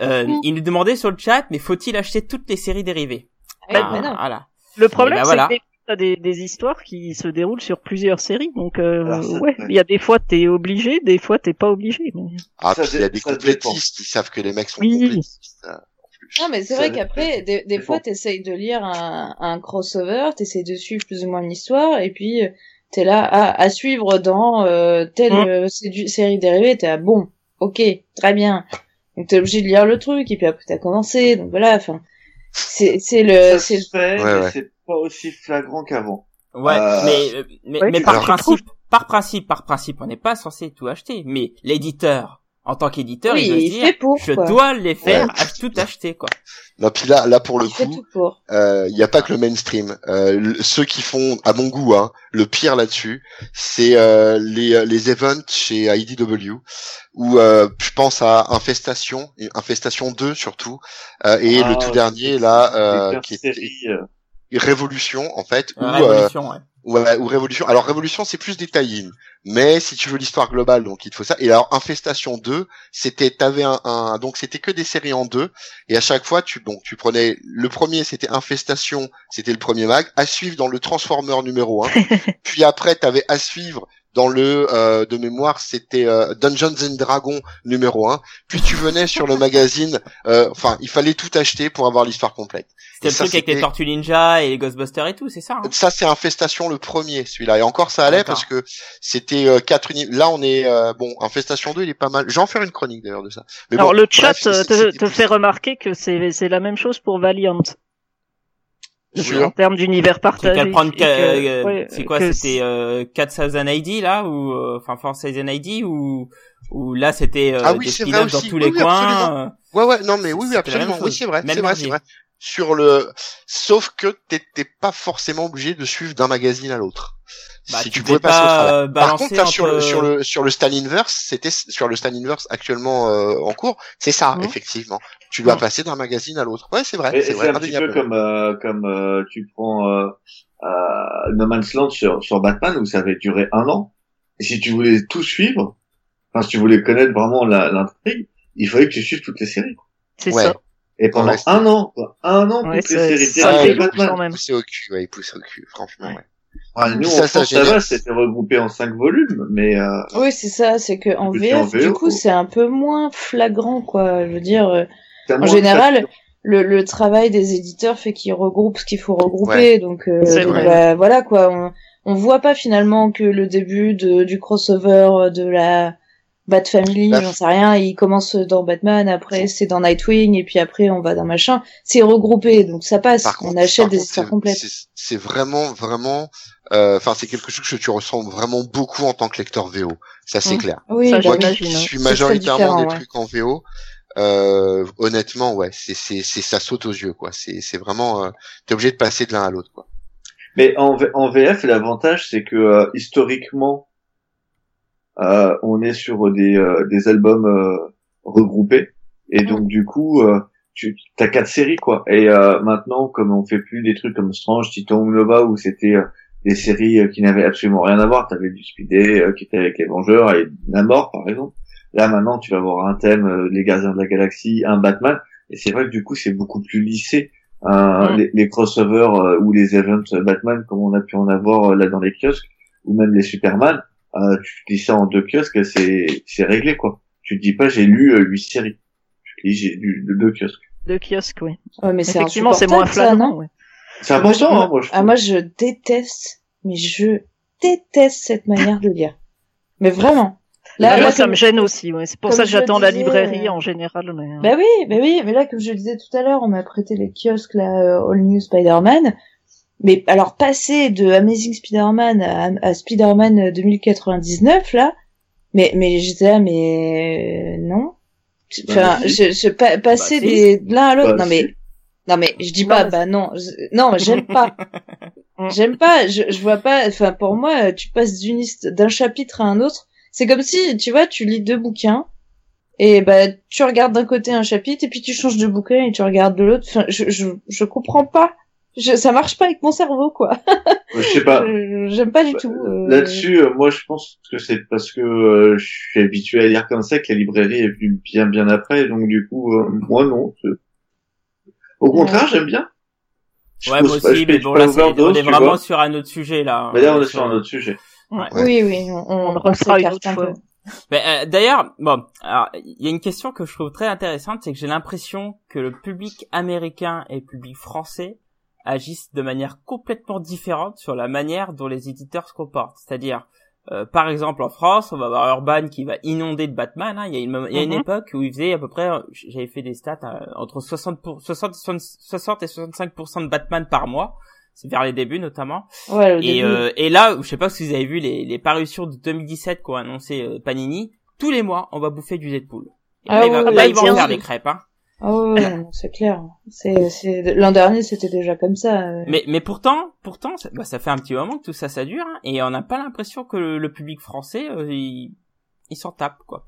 Euh. Il nous demandait sur le chat, mais faut-il acheter toutes les séries dérivées? Ah, Ah, mais non. Voilà. Le problème, Eh ben c'est voilà. que t'as des, des histoires qui se déroulent sur plusieurs séries, donc euh, Alors, ça- ouais, il y a des fois t'es obligé, des fois t'es pas obligé. mais- Ah, Ça puis il y a des complétistes qui savent que les mecs sont Oui. complétistes. en plus. Non, mais c'est vrai qu'après, des, des fois, bon. t'essayes de lire un, un crossover, t'essayes de suivre plus ou moins une histoire, et puis euh, t'es là à, à suivre dans euh, telle Mm. euh, sédu- série dérivée, t'es là, bon, ok, très bien. Donc t'es obligé de lire le truc, et puis après t'as commencé, donc voilà, enfin, c'est c'est le, Ça c'est se fait, Ouais, mais ouais. Pas aussi flagrant qu'avant. Ouais, Euh, mais euh, mais, ouais, mais par principe, par principe, par principe, on n'est pas censé tout acheter. Mais l'éditeur En tant qu'éditeur, Oui, il doit se il dire, pour, je quoi. dois les faire, Ouais. ach- tout acheter, quoi. Non, puis là, là pour le Il coup, euh, il n'y a pas que le mainstream. Euh, le- ceux qui font, à mon goût, hein, le pire là-dessus, c'est euh, les, euh, les events chez IDW, où euh, je pense à Infestation, et Infestation 2 surtout, euh, et Ah, le tout dernier là, euh, qui séries, euh, Révolution en fait, où, Euh, euh, Révolution, ouais. Ouais, ou Révolution. Alors Révolution, c'est plus des tie mais si tu veux l'histoire globale, donc il te faut ça. Et alors Infestation 2, c'était t'avais un, un donc c'était que des séries en deux, et à chaque fois tu donc tu prenais le premier, c'était Infestation, c'était le premier mag, à suivre dans le Transformer numéro 1, puis après t'avais à suivre dans le euh, de mémoire, c'était euh, Dungeons and Dragons numéro 1, puis tu venais sur le magazine, euh, enfin il fallait tout acheter pour avoir l'histoire complète. C'était le ça, truc avec les Tortues Ninja et les Ghostbusters et tout, c'est ça, hein? Ça c'est Infestation le premier, celui-là. Et encore ça allait parce que c'était euh, quatre uni- Là on est euh, bon. Infestation 2 il est pas mal. Je vais en faire une chronique d'ailleurs de ça. Mais Alors bon, le chat bref, c'est- te, te fait remarquer que c'est c'est la même chose pour Valiant. En termes d'univers partagé. euh, ouais, c'est quoi, que c'était euh, 4000 ID là ou euh, enfin 4000 ID ou ou là c'était euh, Ah oui, des c'est vrai spin-offs dans aussi. tous Oui, les oui, coins. euh, Ouais ouais non mais oui oui absolument. Oui c'est vrai. C'est vrai c'est vrai. Sur le, sauf que t'étais pas forcément obligé de suivre d'un magazine à l'autre. Bah, si tu pouvais pouvais passer au pas, travers. euh, Par contre, là, sur le entre- sur le sur le Stalinverse, c'était sur le Stalinverse actuellement euh, en cours, c'est ça Mhm. effectivement. Tu dois Mhm. passer d'un magazine à l'autre. Ouais, c'est vrai, c'est c'est un petit peu comme euh, comme euh, tu prends euh, euh, No Man's Land sur sur Batman où ça avait duré un an. Et si tu voulais tout suivre, enfin si tu voulais connaître vraiment la- l'intrigue, il fallait que tu suives toutes les séries. C'est Ouais. ça. Et pendant Ouais, c'est- un an, quoi, un an Ouais, toutes les c'est- séries beaucoup Batman. même. Poussé au cul, ouais, il pousse au cul, franchement. Ouais. Ouais. Ouais, nous, Ça, en ça France, ça va, c'était regroupé en cinq volumes, mais euh, Oui, c'est ça, c'est que en VF, du coup, c'est un peu moins flagrant, quoi. Je veux dire, euh, en général, le, le travail des éditeurs fait qu'ils regroupent ce qu'il faut regrouper, donc, euh, C'est donc, vrai. bah, voilà, quoi. On, on voit pas finalement que le début de, du crossover euh, de la Bat Family, j'en sais rien, il commence dans Batman, après c'est dans Nightwing, et puis après on va dans machin. C'est regroupé, donc ça passe. Par on contre, achète des histoires complètes. c'est- C'est vraiment, euh, enfin, c'est quelque chose que tu ressens vraiment beaucoup en tant que lecteur VO. Ça, c'est clair. Oui, Ça, Moi qui hein. suis très majoritairement des ouais. trucs en VO, euh, honnêtement, ouais, c'est, c'est, c'est, ça saute aux yeux, quoi. C'est, c'est vraiment, euh, t'es obligé de passer de l'un à l'autre, quoi. Mais en, V- en VF, l'avantage, c'est que euh, historiquement, euh, on est sur des, euh, des albums euh, regroupés, et donc du coup, euh, tu as quatre séries, quoi. Et euh, maintenant, comme on fait plus des trucs comme Strange, Titan Nova, où c'était euh, des séries euh, qui n'avaient absolument rien à voir, t'avais du Speedé euh, qui était avec les Vengeurs et Namor, par exemple. Là, maintenant, tu vas avoir un thème, euh, les Gardiens de la Galaxie, un Batman, et c'est vrai que du coup, c'est beaucoup plus lissé. Euh, les, les crossovers euh, ou les events Batman comme on a pu en avoir euh, là dans les kiosques ou même les Superman euh, tu dis ça en deux kiosques c'est c'est réglé quoi tu te dis pas j'ai lu euh, huit séries tu dis j'ai lu deux kiosques De kiosque, oui. Ouais, mais c'est Effectivement, c'est moins flagrant. ouais. C'est Ah, moi, je- important hein, moi je Ah, moi, je déteste, mais je déteste cette manière de lire. Mais vraiment. Là, là, moi, ça comme- me gêne aussi. Ouais. C'est pour comme ça que je j'attends la librairie euh, en général. Mais... Bah oui, bah oui, mais là, comme je le disais tout à l'heure, on m'a prêté les kiosques, là, euh, All New Spider-Man. Mais alors, passer de Amazing Spider-Man à, à Spider-Man 2099, là, mais, mais j'étais là, mais euh, non. Enfin, Bah, si. je, je, pa- passer Bah, si. des, de l'un à l'autre, Bah, non mais, si. Non mais, je dis Non, pas, bah non, je- non, j'aime pas. Mm. J'aime pas, je, je vois pas, enfin, pour moi, tu passes d'une d'un chapitre à un autre. C'est comme si, tu vois, tu lis deux bouquins, et bah, tu regardes d'un côté un chapitre, et puis tu changes de bouquin, et tu regardes de l'autre. Enfin, je, je, je comprends pas. Je, ça marche pas avec mon cerveau, quoi. je sais pas J'aime pas du tout. euh. là-dessus euh, moi je pense que c'est parce que euh, je suis habitué à lire comme ça que la librairie est venue bien bien après donc du coup euh, moi non au contraire j'aime bien Je Ouais, moi aussi, mais bon, là, on est vraiment sur un autre sujet, là. mais là on est sur un autre sujet Ouais. Oui, oui, on, on, On refera une autre un fois. peu. Mais, euh, d'ailleurs, bon, alors il y a une question que je trouve très intéressante, c'est que j'ai l'impression que le public américain et le public français agissent de manière complètement différente sur la manière dont les éditeurs se comportent. C'est-à-dire, euh, par exemple, en France, on va avoir Urban qui va inonder de Batman. hein. Il y a une, il y a une Mhm. époque où il faisait à peu près, j'avais fait des stats, euh, entre 60, pour, 60, 60 et 65% de Batman par mois. C'est vers les débuts notamment. Ouais, Et, début. euh, et là, je sais pas si vous avez vu les, les parutions de 2017 qu'ont annoncé euh, Panini. tous les mois, on va bouffer du Deadpool. Et Ah là, il va, là, ouais, il va en bien faire des crêpes, hein. Non, c'est clair. C'est, c'est, l'an dernier, c'était déjà comme ça. euh. Mais, mais pourtant, pourtant, ça, bah, ça fait un petit moment que tout ça, ça dure, hein, et on n'a pas l'impression que le, le public français, euh, il, il s'en tape, quoi.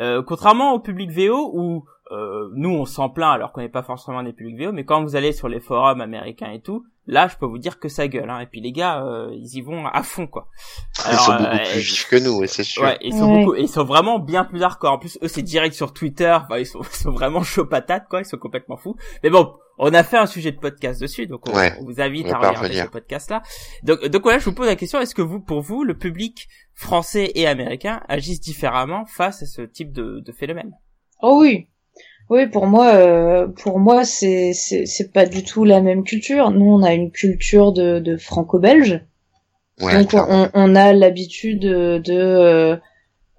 Euh, contrairement au public VO où euh, nous on s'en plaint alors qu'on n'est pas forcément des publics VO, mais quand vous allez sur les forums américains et tout, là je peux vous dire que ça gueule. Hein. Et puis les gars, euh, ils y vont à fond, quoi. Ils sont Alors, beaucoup euh, plus vifs que nous, c'est sûr. Ouais, ils sont Ouais. beaucoup, ils sont vraiment bien plus hardcore. En plus, eux, c'est direct sur Twitter. Enfin, ils sont, ils sont vraiment chaud patate, quoi. Ils sont complètement fous. Mais bon, on a fait un sujet de podcast dessus, donc on, Ouais, on vous invite on à regarder revenir. ce podcast-là. Donc, donc voilà, je vous pose la question est-ce que vous, pour vous, le public français et américain agissent différemment face à ce type de, de phénomène? Oh oui. Oui, pour moi, euh, pour moi, c'est, c'est, c'est pas du tout la même culture. Nous, on a une culture de, de franco-belge. Ouais, Donc, on, on a l'habitude de, de euh,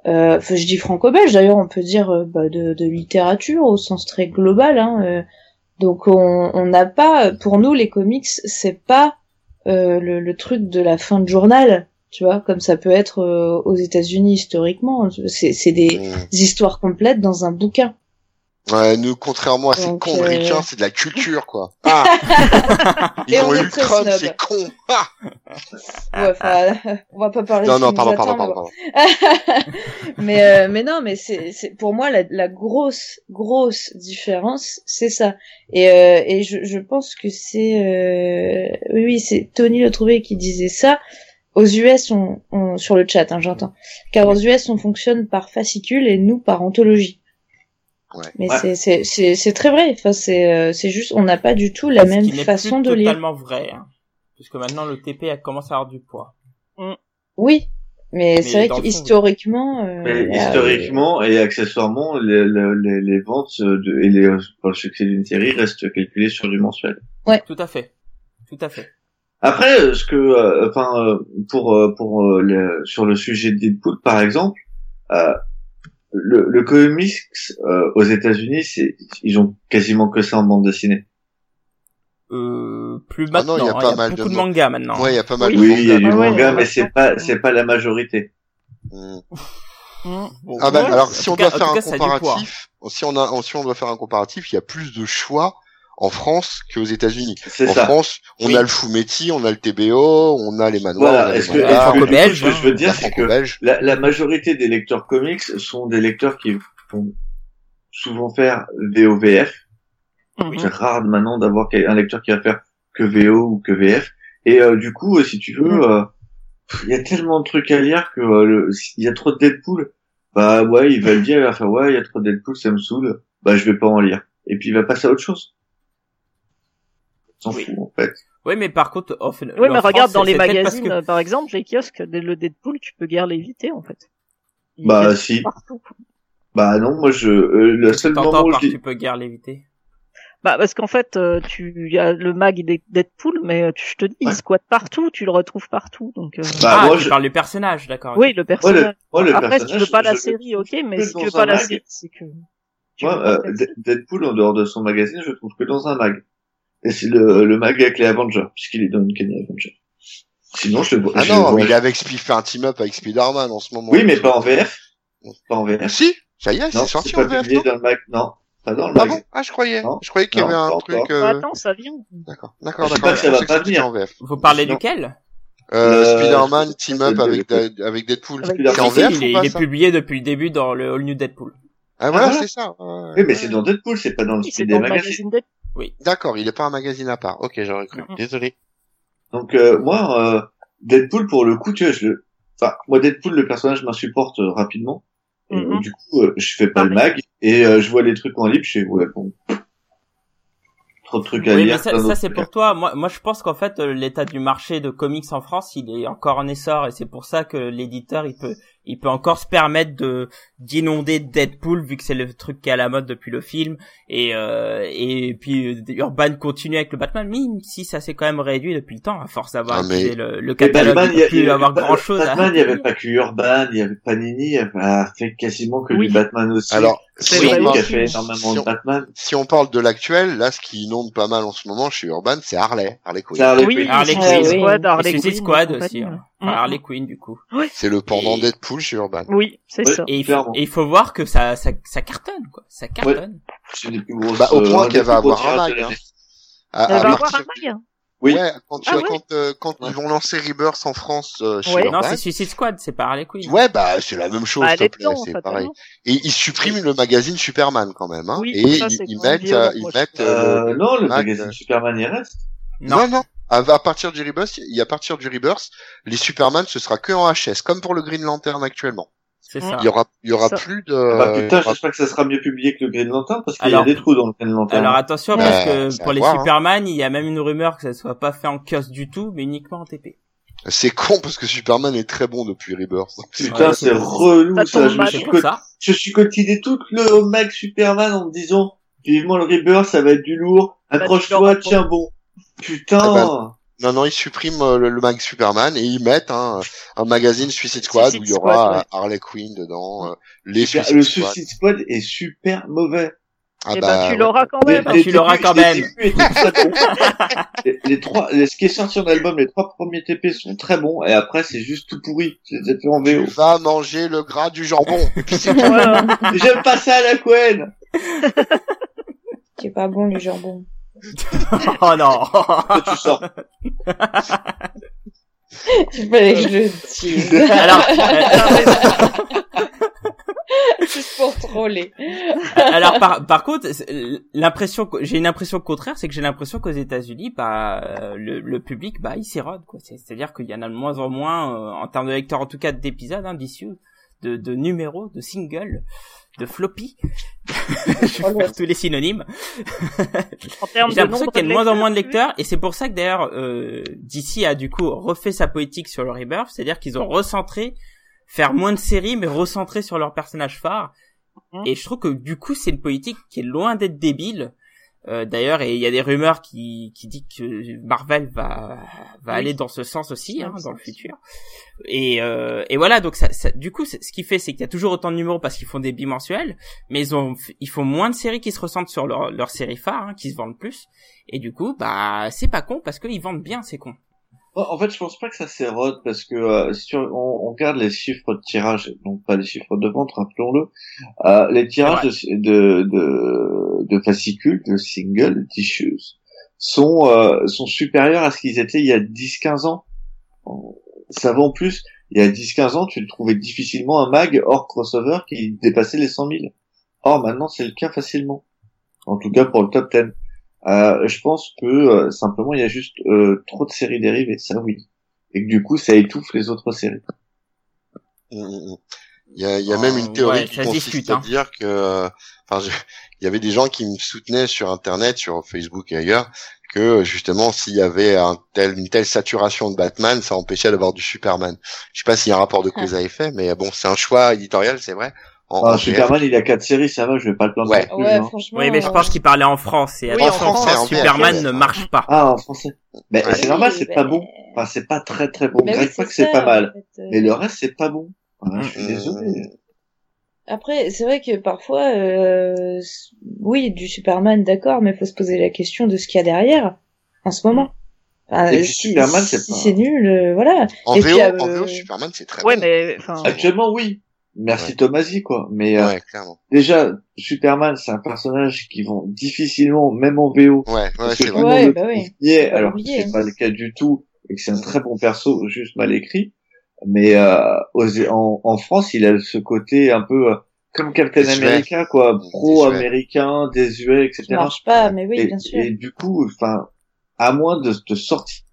euh, je dis franco-belge, d'ailleurs, on peut dire euh, bah, de, de littérature au sens très global. Hein, euh. Donc, on n'a pas, pour nous, les comics, c'est pas euh, le, le truc de la fin de journal, tu vois, comme ça peut être euh, aux États-Unis historiquement. C'est des histoires complètes dans un bouquin. Ouais, nous, contrairement à ces cons euh, ricains, c'est de la culture, quoi. Ah Ils ont eu Trump, c'est con Ah Ouais, enfin, on va pas parler Non, de non, qui pardon, pardon, pardon, mais, euh, mais non, mais c'est, c'est pour moi la, la grosse, grosse différence, c'est ça. Et, euh, et je, je pense que c'est, euh, oui, oui, c'est Tony Le Trouvé qui disait ça. Aux US, on, on sur le chat, hein, j'entends. Car aux US, on fonctionne par fascicule et nous par anthologie. Ouais. Mais Ouais. c'est, c'est, c'est, c'est très vrai. Enfin, c'est, euh, c'est juste, on n'a pas du tout la Ce même façon plus de lire. totalement vrai. Hein. Puisque maintenant, le TP a commencé à avoir du poids. Oui, mais, Mais c'est vrai qu'historiquement, euh, Mais là, historiquement et accessoirement, les, les, les- ventes de, et les, pour le succès d'une série restent calculées sur du mensuel. Tout à fait. Tout à fait. Après, euh, ce que, euh, enfin, euh, pour euh, pour euh, le- sur le sujet de Deadpool, par exemple, euh, le, le comics euh, aux États-Unis, c'est ils ont quasiment que ça en bande dessinée. Euh, plus Ah non, maintenant. il y a hein, pas il y a mal beaucoup de de man- mangas maintenant. Ouais, il y a pas mal Oui, de il y a du Ah ouais, manga, ouais, mais c'est pas c'est pas la majorité. Mm. Bon, Ah bah, ouais, alors si on cas- doit faire un cas, poids. comparatif, si on a, si on doit faire un comparatif, il y a plus de choix en France qu'aux États-Unis. C'est En ça. France, on Oui. a le Fumetti, on a le TBO, on a les manoirs, Voilà. on a Est-ce les que, que, franco-belge, ce que je veux hein, dire, la c'est que la, la majorité des lecteurs comics sont des lecteurs qui vont souvent faire VOVF. Mhm. C'est rare maintenant d'avoir un lecteur qui va faire que VO ou que VF. Et euh, du coup, euh, si tu veux, Mhm. euh, il y a tellement de trucs à lire que euh, s'il y a trop de Deadpool, bah ouais, il va le dire, il va faire ouais, il y a trop de Deadpool, ça me saoule, bah je vais pas en lire. Et puis il va passer à autre chose. S'en Oui. fout en fait. Oui, mais par contre, off- Oui, mais France, regarde dans les magazines, que- euh, par exemple, les kiosques, dès le Deadpool, tu peux guère l'éviter, en fait. Il Bah si. Partout. Bah non, moi je euh, le seul moment où par tu peux guère l'éviter Bah, parce qu'en fait, euh, tu, il y a le mag Deadpool, mais euh, tu, je te dis, Ouais. il squatte partout, tu le retrouves partout, donc, euh, Bah, Ah, moi, tu je- parles du personnage, d'accord. oui, le personnage. moi, le Après, si tu veux pas la série, ok, mais si tu veux pas la mag. série, c'est que, Moi, euh. Deadpool, en dehors de son magazine, je le trouve que dans un mag. Et c'est le, le mag avec les Avengers, puisqu'il est dans une Kenny Avengers. Sinon, je le vois. Ah non, vois- mais il est avec fait un team up avec Spider-Man en ce moment. Oui, mais pas en VF. Pas en VF. Si, ça y est, c'est sorti en VF, publié non dans le mag. Non, pas dans le Ah mag. bon? Ah, je croyais. Non. Je croyais qu'il y Non, avait un pas truc. euh, attends, ça vient. D'accord, d'accord, Je sais d'accord. pas que ça va pas venir. en VF. Vous parlez Non. duquel? Euh, Le- Spider-Man team up avec, Deadpool. Avec C'est en VF il est, ou pas il est ça publié depuis le début dans le All New Deadpool. Ah voilà, voilà. c'est ça. Oui, mais c'est dans Deadpool, c'est pas dans le Oui. D'accord, il est pas un magazine à part. Ok, j'aurais cru. Désolé. Donc, euh, moi, euh, Deadpool, pour le coup, tu vois, je le, enfin, moi, Deadpool, le personnage m'insupporte euh, rapidement. Du coup, euh, je fais pas le mag, et euh, je vois les trucs en libre, je fais, ouais, bon. Trop de trucs à Oui, lire. mais ça, c'est pour toi. Moi, moi, je pense qu'en fait, l'état du marché de comics en France, il est encore en essor, et c'est pour ça que l'éditeur, il peut, il peut encore se permettre de d'inonder Deadpool vu que c'est le truc qui est à la mode depuis le film, et euh, et puis Urban continue avec le Batman, même si ça s'est quand même réduit depuis le temps à force d'avoir Ah, mais- utilisé le, le Mais catalogue, Batman, il plus avait avoir pas- grand chose. Batman, il y avait pas que Urban, il y avait Panini, il y avait a fait quasiment que Oui. du Batman aussi. Alors, C'est si oui, vrai on, parle, fait énormément Si de Batman. si on parle de l'actuel, là, ce qui inonde pas mal en ce moment chez Urban, c'est Harley. Harley Quinn. Harley Oui, Quinn. Harley Suicide Quinn. Squad, Harley Quinn, Squad aussi. hein. Enfin, Harley Quinn du coup. C'est le pendant Et- Deadpool chez Urban. Oui, c'est Ouais. ça. Et il, faut, et il faut voir que ça, ça, ça cartonne quoi. Ça cartonne. Grosses. Bah, au euh, point un qu'elle va avoir un mag, hein. À, Elle va avoir un mag. hein. Oui. Ouais, quand, tu Ah vois, ouais quand, euh, quand ils vont lancer Rebirth en France euh, chez Ouais. Non, Urban, c'est Suicide Squad, c'est pas Harley Quinn. Ouais, bah c'est la même chose, Bah, s'il te plaît, c'est pareil. Et ils suppriment le magazine Superman quand même, hein. Oui, et ça, ils, c'est ils mettent, euh, ils mettent. trouve. euh, Euh, non, le mag, magazine euh, Superman il reste. Non. Non, non. À, à partir du Rebirth, il y a à partir du Rebirth, les Superman ce sera que en HS, comme pour le Green Lantern actuellement. C'est ça. Il y aura, il y aura Ça. plus de. Ah bah putain, aura- j'espère que ça sera mieux publié que le Green Lantern parce qu'il y a des trous dans le Green Lantern. Alors attention Ouais, parce que pour les voir, hein. Superman, il y a même une rumeur que ça soit pas fait en kiosque du tout, mais uniquement en TP. C'est con parce que Superman est très bon depuis Rebirth. Putain, Ouais, c'est relou ça Je me suis, co- ça. je suis quotidienné tout le mag Superman en me disant vivement le Rebirth, ça va être du lourd. Bah, Accroche-toi, tiens bon. Putain. Ah bah, Non, non, ils suppriment euh, le, le mag Superman et ils mettent un, un magazine Suicide Squad Suicide où il y aura ouais. Harley Quinn dedans, euh, les Suicide le Squad. Suicide Squad est super mauvais. Ah Eh bah, ben, tu ouais. l'auras quand même. bah, les tu l'auras quand même. les, les trois, les- ce qui est sorti en album, les trois premiers TP sont très bons et après c'est juste tout pourri. C'est fait en VO. Tu vas manger le gras du jambon. Et puis c'est Voilà. J'aime pas ça à la Quen. C'est pas bon le jambon. oh non. Tu sors. Il fallait que je le dise. alors, euh, Juste pour troller. alors par, par contre, l'impression, que- j'ai une impression contraire, c'est que j'ai l'impression qu'aux États-Unis, bah, euh, le, le public, bah, il s'érode, quoi. C'est- C'est-à-dire qu'il y en a de moins en moins, euh, en termes de lecteurs, en tout cas d'épisodes, hein, d'issues, de, de numéros, de singles, de floppy. Je vais faire tous les synonymes. En termes J'ai l'impression qu'il y a de moins en moins de lecteurs, et c'est pour ça que d'ailleurs, euh, DC a du coup refait sa politique sur le Rebirth, c'est-à-dire qu'ils ont recentré, faire moins de séries, mais recentrer sur leurs personnages phares. Mhm. Et je trouve que du coup, c'est une politique qui est loin d'être débile. Euh, d'ailleurs, et il y a des rumeurs qui qui dit que Marvel va va Oui. aller dans ce sens aussi Dans hein, le dans le futur. Et euh, et voilà, donc ça, ça du coup, ce qui fait, c'est qu'il y a toujours autant de numéros parce qu'ils font des bimensuels, mais ils ont ils font moins de séries qui se ressentent sur leur leur série phare, hein, qui se vendent plus. Et du coup, bah c'est pas con parce qu'ils vendent bien, c'est con. En fait, je pense pas que ça s'érode parce que euh, si on, on regarde les chiffres de tirage, donc pas les chiffres de vente, rappelons-le, euh, les tirages de, de, de, de fascicules, de singles, tissues, sont, euh, sont supérieurs à ce qu'ils étaient il y a 10-15 ans. Ça vend plus. Il y a 10-15 ans, tu le trouvais difficilement un mag hors crossover qui dépassait les 100 000. Or, maintenant, c'est le cas facilement. En tout cas, pour le top 10. Euh, je pense que euh, simplement il y a juste euh, trop de séries dérivées, ça oui, et que du coup ça étouffe les autres séries. Mm, mm, mm. Il y a, il y a même une Euh, théorie ouais, qui consiste discute, à hein. dire que, euh, enfin, je- il y avait des gens qui me soutenaient sur Internet, sur Facebook et ailleurs, que justement s'il y avait un tel, une telle saturation de Batman, ça empêchait d'avoir du Superman. Je sais pas s'il y a un rapport de cause à effet, mais bon, c'est un choix éditorial, c'est vrai. En, Ah, en Superman il a quatre séries, ça va, je vais pas le plaindre. Ouais. non plus, Ouais, franchement. Oui, mais je euh, pense qu'il parlait en France et Oui, en France, français, en VF, Superman ouais. ne marche pas. Ah en français. Mais Ouais. c'est normal, c'est pas bon. Enfin c'est pas très très bon. Mais oui, c'est que c'est pas mal, en fait, euh. mais le reste c'est pas bon. Je suis Mm, désolé. Après, c'est vrai que parfois, euh, oui, du Superman, d'accord, mais faut se poser la question de ce qu'il y a derrière, en ce moment. Enfin, Et puis si, Superman, si c'est pas- c'est nul, euh, voilà. En Et VO, puis, euh, en VO, Superman, c'est très Ouais, bon. mais enfin. Actuellement oui. Merci Ouais. Tomasi quoi. Mais euh, Ouais, déjà Superman c'est un personnage qui vont difficilement, même en VO, Ouais, ouais, c'est vrai. bah pas alors que c'est pas le cas du tout, et que c'est un très bon perso, juste mal écrit. Mais euh, aux- en, en France, il a ce côté un peu euh, comme Captain. America, quoi, Désuet. pro-américain, désuet, etc. Ça marche pas, mais oui, et, bien sûr. et du coup, enfin, à moins de te sortir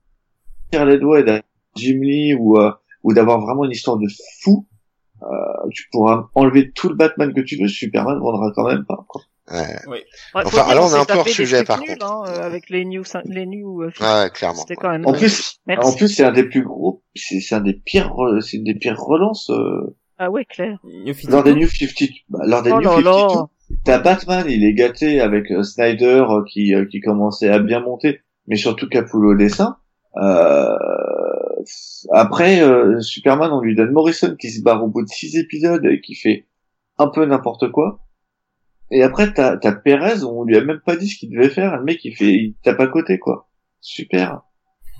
les doigts et d'un Jim Lee ou euh, ou d'avoir vraiment une histoire de fou, euh, tu pourras enlever tout le Batman que tu veux, Superman vendra quand même pas. Quoi. Ouais. Ouais, Enfin, alors, on est s'est un peu hors sujet, par nuls, contre. hein, euh, avec les new, les new. euh, Ouais, clairement. C'était quand même. En plus, Merci. en plus, c'est un des plus gros, c'est c'est un des pires, re- c'est une des pires relances euh, Ah ouais, clair. New 52. lors des New 50, bah, lors des Oh New là 52. là. T'as Batman, il est gâté avec euh, Snyder euh, qui euh, qui commençait à bien monter, mais surtout Capullo au dessin. Euh, après euh, Superman, on lui donne Morrison qui se barre au bout de six épisodes et qui fait un peu n'importe quoi. Et après t'as t'as Perez, on lui a même pas dit ce qu'il devait faire, le mec il fait il tape à côté quoi. Super.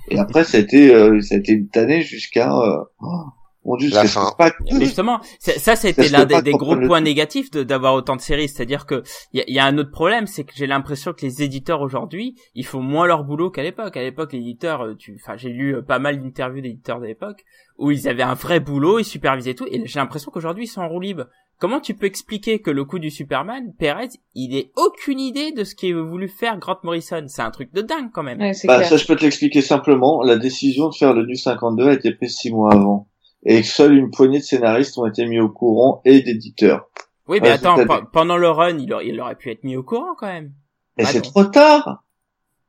Et après, ça a été, euh, ça a été tanné jusqu'à, euh, oh, mon dieu, La ça fin. pas. Mais justement, ça c'était l'un des, gros points négatifs d'avoir autant de séries, c'est-à-dire que il y a, y a un autre problème, c'est que j'ai l'impression que les éditeurs aujourd'hui, ils font moins leur boulot qu'à l'époque. À l'époque, l'éditeur, euh, tu, enfin, j'ai lu euh, pas mal d'interviews d'éditeurs de l'époque où ils avaient un vrai boulot, ils supervisaient tout, et j'ai l'impression qu'aujourd'hui ils sont en roue libre. Comment tu peux expliquer que le coup du Superman, Perez, il ait aucune idée de ce qu'est voulu faire Grant Morrison? C'est un truc de dingue quand même. Ouais, Bah, clair. ça, je peux te l'expliquer simplement. La décision de faire le Nu 52 a été prise six mois avant. Et que seule une poignée de scénaristes ont été mis au courant et d'éditeurs. Oui, mais attends, pendant le run, il aurait, il aurait pu être mis au courant quand même. Et Ah c'est trop tard!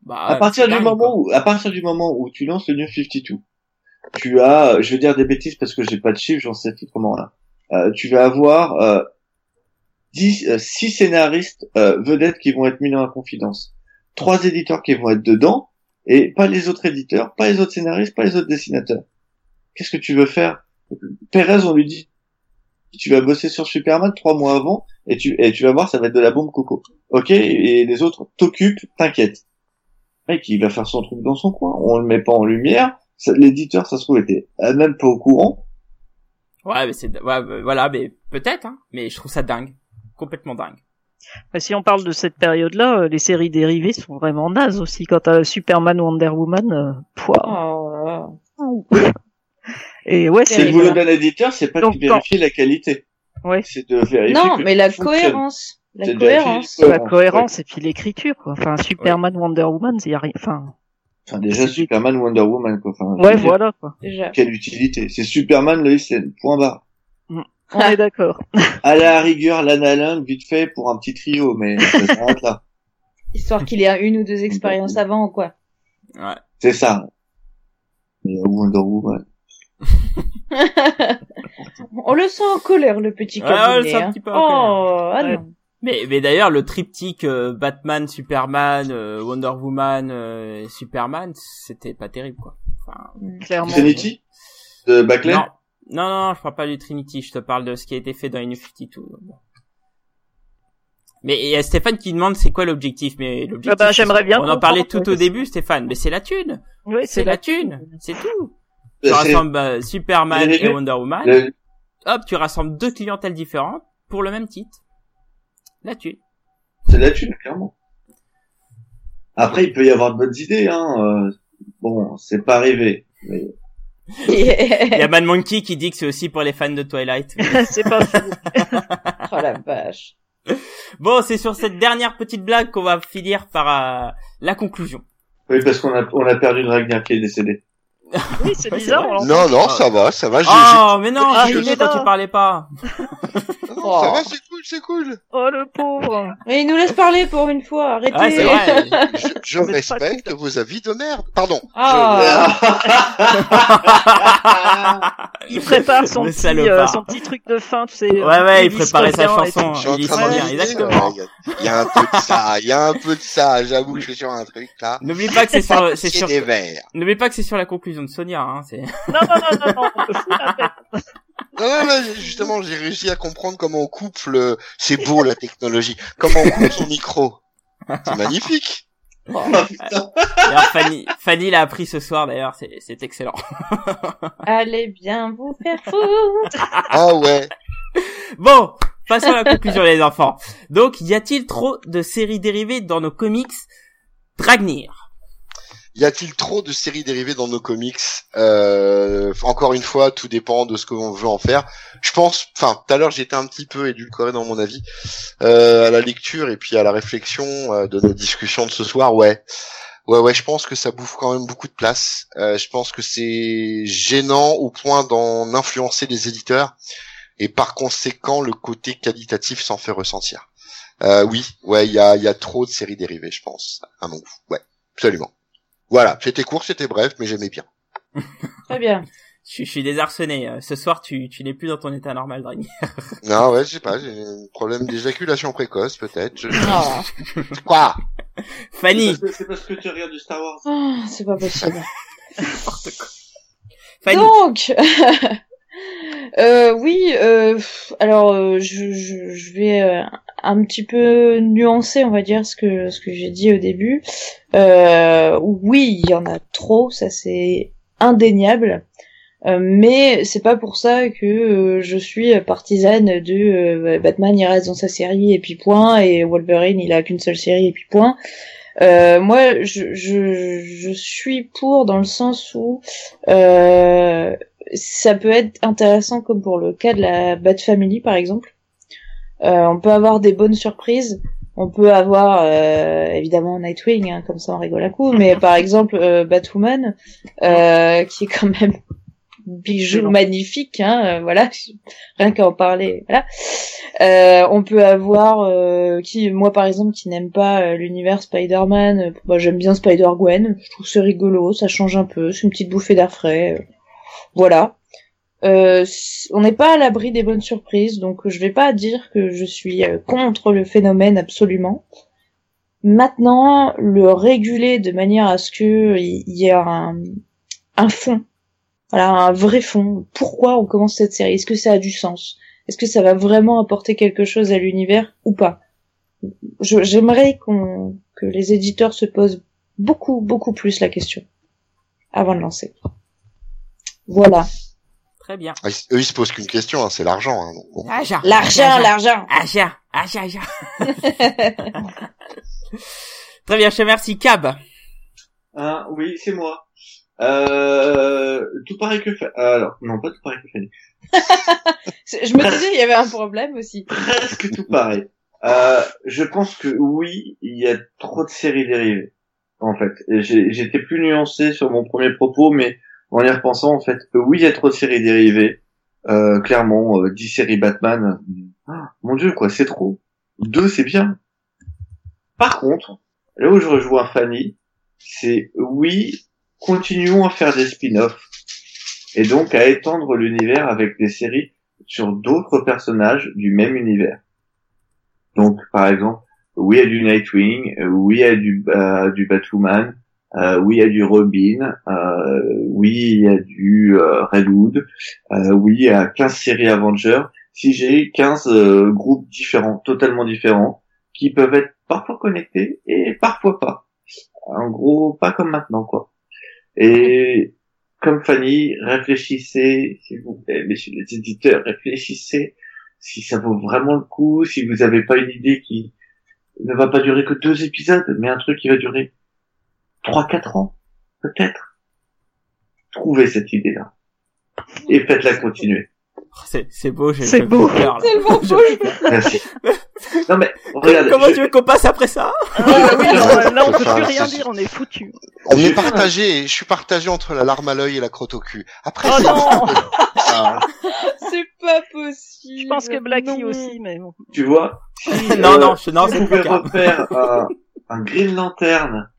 Bah, à partir du dingue, moment quoi. où, à partir du moment où tu lances le New 52, tu as, je vais dire des bêtises parce que j'ai pas de chiffres, j'en sais plus comment là. Euh, tu vas avoir euh, 10, euh, six scénaristes euh, vedettes qui vont être mis dans la confidence, trois éditeurs qui vont être dedans et pas les autres éditeurs, pas les autres scénaristes, pas les autres dessinateurs. Qu'est-ce que tu veux faire? Perez, on lui dit, tu vas bosser sur Superman trois mois avant et tu et tu vas voir, ça va être de la bombe coco. Ok Et les autres t'occupent, t'inquiète mec, il va faire son truc dans son coin. On le met pas en lumière. L'éditeur, ça se trouve, était euh, même pas au courant. Ouais, mais c'est, ouais, bah, voilà, mais peut-être, hein. Mais je trouve ça dingue. Complètement dingue. Bah, si on parle de cette période-là, euh, les séries dérivées sont vraiment nazes aussi. Quand t'as Superman, Wonder Woman, euh. Oh là. Et ouais, C'est le boulot d'un éditeur, c'est pas Donc, de vérifier la qualité. Ouais. C'est de vérifier. Non, mais la cohérence. La cohérence. la cohérence et puis l'écriture. Quoi. Enfin, Superman, Wonder Woman, il y a rien. Enfin, Enfin, déjà, Superman, Wonder Woman, quoi. Enfin, ouais, voilà. Quoi. Déjà. Quelle utilité. C'est Superman, le SN. Point barre. On est d'accord. À la rigueur, l'analin, vite fait, pour un petit trio, mais ça s'arrête là. Histoire qu'il ait une ou deux expériences avant ou quoi. Ouais. C'est ça. Wonder Woman. On le sent en colère, le petit Ouais, ouais, on le cabinet. sent un hein. petit peu en oh, ah Ouais. non. Mais, mais d'ailleurs, le triptyque euh, Batman, Superman, euh, Wonder Woman, euh, Superman, c'était pas terrible, quoi. Enfin, Clairement. Trinity? De Backley? non. non, non, je parle pas du Trinity, je te parle de ce qui a été fait dans New 52. Bon. Mais il y a Stéphane qui demande c'est quoi l'objectif, mais l'objectif. Ah bah, j'aimerais bien On en parlait tout au début, Stéphane, mais c'est la thune. Ouais, C'est la thune, c'est tout. Euh, Tu c'est- rassembles euh, Superman et Wonder Woman. le- Hop, tu rassembles deux clientèles différentes pour le même titre. La thune. C'est la thune, clairement. Après, il peut y avoir de bonnes idées, hein. euh, bon, c'est pas arrivé. Mais... Il y a Man Monkey qui dit que c'est aussi pour les fans de Twilight. c'est pas fou. oh la vache. Bon, c'est sur cette dernière petite blague qu'on va finir par euh, la conclusion. Oui, parce qu'on a, on a perdu Ragnar qui est décédé. Oui, c'est bizarre. Non, non, ça va, ça va. j'ai- Oh, mais non, Ah, j'ai il aimé est quand tu parlais pas. non, ça va, c'est cool, c'est cool. Oh le pauvre. Mais il nous laisse parler pour une fois, arrêtez. Ouais, c'est vrai. Je, je respecte vos avis de merde. Pardon. Ah. Il prépare son petit, euh, son petit truc de fin, tu sais. Ouais, ouais, il Elvis préparait sa chanson. Je il m'imaginer, exactement. ouais, Il y a un peu de ça, il y a un peu de ça. J'avoue que je suis sur un truc là. N'oublie pas que c'est sur, c'est sur, n'oublie pas que c'est sur la conclusion de Sonia, hein, c'est. Non, non, non, non, non, Non, non, non, justement, j'ai réussi à comprendre comment on coupe le... C'est beau, la technologie. Comment on coupe son micro. C'est magnifique. D'ailleurs, Fanny, Fanny l'a appris ce soir, d'ailleurs, c'est, c'est excellent. Allez bien vous faire foutre. Ah ouais. Bon, passons à la conclusion, les enfants. Donc, y a-t-il trop de séries dérivées dans nos comics Dragnir Y a-t-il trop de séries dérivées dans nos comics? Euh, Encore une fois, tout dépend de ce que l'on veut en faire. Je pense, enfin, tout à l'heure j'étais un petit peu édulcoré dans mon avis euh, à la lecture et puis à la réflexion euh, de notre discussion de ce soir. Ouais, ouais, ouais. Je pense que ça bouffe quand même beaucoup de place. Je pense que c'est gênant au point d'en influencer les éditeurs et par conséquent le côté qualitatif s'en fait ressentir. Oui, ouais, il y a, y a trop de séries dérivées, je pense, à mon goût. Ouais, absolument. Voilà, c'était court, c'était bref, mais j'aimais bien. Très bien. je, je suis désarçonné. Euh, Ce soir, tu, tu n'es plus dans ton état normal, Dragnir. Non, ouais, je sais pas, j'ai un problème d'éjaculation précoce, peut-être. Je... Ah. Quoi? Fanny, C'est parce que tu regardes du Star Wars. Ah, c'est pas possible. Fanny. Donc, euh, oui, euh, alors euh, je, je, je vais euh, un petit peu nuancer, on va dire, ce que ce que j'ai dit au début. Euh, oui, il y en a trop, ça c'est indéniable. Euh, mais c'est pas pour ça que euh, je suis partisane de Batman il reste dans sa série et puis point et Wolverine il a qu'une seule série et puis point. moi je, je, je, suis pour dans le sens où ça peut être intéressant comme pour le cas de la Bat Family par exemple euh, on peut avoir des bonnes surprises. On peut avoir euh, évidemment Nightwing, hein, comme ça on rigole à coup, mais par exemple euh, Batwoman, euh, qui est quand même bijou magnifique, hein, voilà, rien qu'à en parler, voilà. on peut avoir qui, moi par exemple, qui n'aime pas l'univers Spider-Man, bah, j'aime bien Spider-Gwen, je trouve c'est rigolo, ça change un peu, c'est une petite bouffée d'air frais, voilà. Euh, on n'est pas à l'abri des bonnes surprises, donc je vais pas dire que je suis euh, contre le phénomène absolument. Maintenant, le réguler de manière à ce que il y ait un, un fond, voilà, un vrai fond. Pourquoi on commence cette série? Est-ce que ça a du sens? Est-ce que ça va vraiment apporter quelque chose à l'univers ou pas? J'aimerais qu'on que les éditeurs se posent beaucoup beaucoup plus la question avant de lancer. Voilà. Très bien. Ah, eux, ils se posent qu'une question, hein, c'est l'argent. Hein, L'argent, l'argent, l'argent. Argent, argent, Très bien, je te remercie. Cab. Ah, oui, c'est moi. Euh, tout pareil que Alors, non, pas tout pareil que Fanny. je me disais, il y avait un problème aussi. Presque tout pareil. Euh, je pense que oui, il y a trop de séries dérivées. En fait, j'étais plus nuancé sur mon premier propos, mais en y repensant, en fait, oui, il y a trop de séries dérivées. Euh, clairement, euh, 10 séries Batman. Ah, mon dieu, quoi, c'est trop. Deux, c'est bien. Par contre, là où je rejoins Fanny, c'est oui, continuons à faire des spin-offs. Et donc à étendre l'univers avec des séries sur d'autres personnages du même univers. Donc, par exemple, oui, y a du Nightwing, oui, il y a du, euh, du Batwoman, euh, oui, il y a du Robin. Euh, oui, il y a du euh, Redwood. Euh, oui, il y a 15 séries Avengers. Si j'ai 15 euh, groupes différents, totalement différents, qui peuvent être parfois connectés et parfois pas. En gros, pas comme maintenant, quoi. Et comme Fanny, réfléchissez, s'il vous plaît, messieurs les éditeurs, réfléchissez si ça vaut vraiment le coup, si vous n'avez pas une idée qui ne va pas durer que deux épisodes, mais un truc qui va durer 3-4 ans, peut-être. Trouvez cette idée-là. Et faites-la continuer. C'est, c'est beau, j'ai C'est beau. C'est beau, Merci. Non mais, regarde. Comment je- tu veux qu'on passe après ça? Ah, oui, Ouais, non, là, on peut plus rien dire, on est foutu. On est partagé, je suis partagé entre la larme à l'œil et la crotte au cul. Après, Oh non Ah, C'est pas possible. Je pense que Blacky Non. aussi, mais bon. Tu vois si, Non, euh, non, je- non, si c'est vous pouvez cas. refaire un, un Green Lantern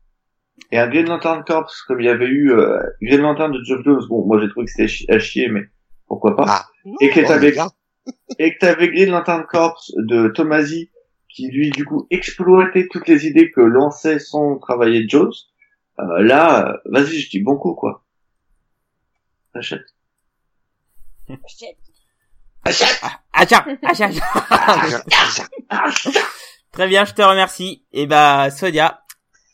et un Green Lantern Corps comme il y avait eu euh, Green Lantern de Geoff Jones. Bon, moi j'ai trouvé que c'était chi- à chier, mais pourquoi pas. Ah. et que bon, t'avais et que t'avais Green Lantern Corps de Tomasi qui lui du coup exploitait toutes les idées que lançait son travailler Jones. Euh, là, vas-y, je dis bon coup quoi. Achète. Achète. Ah tiens, ah tiens. Très bien, je te remercie. Et bah, Sonia,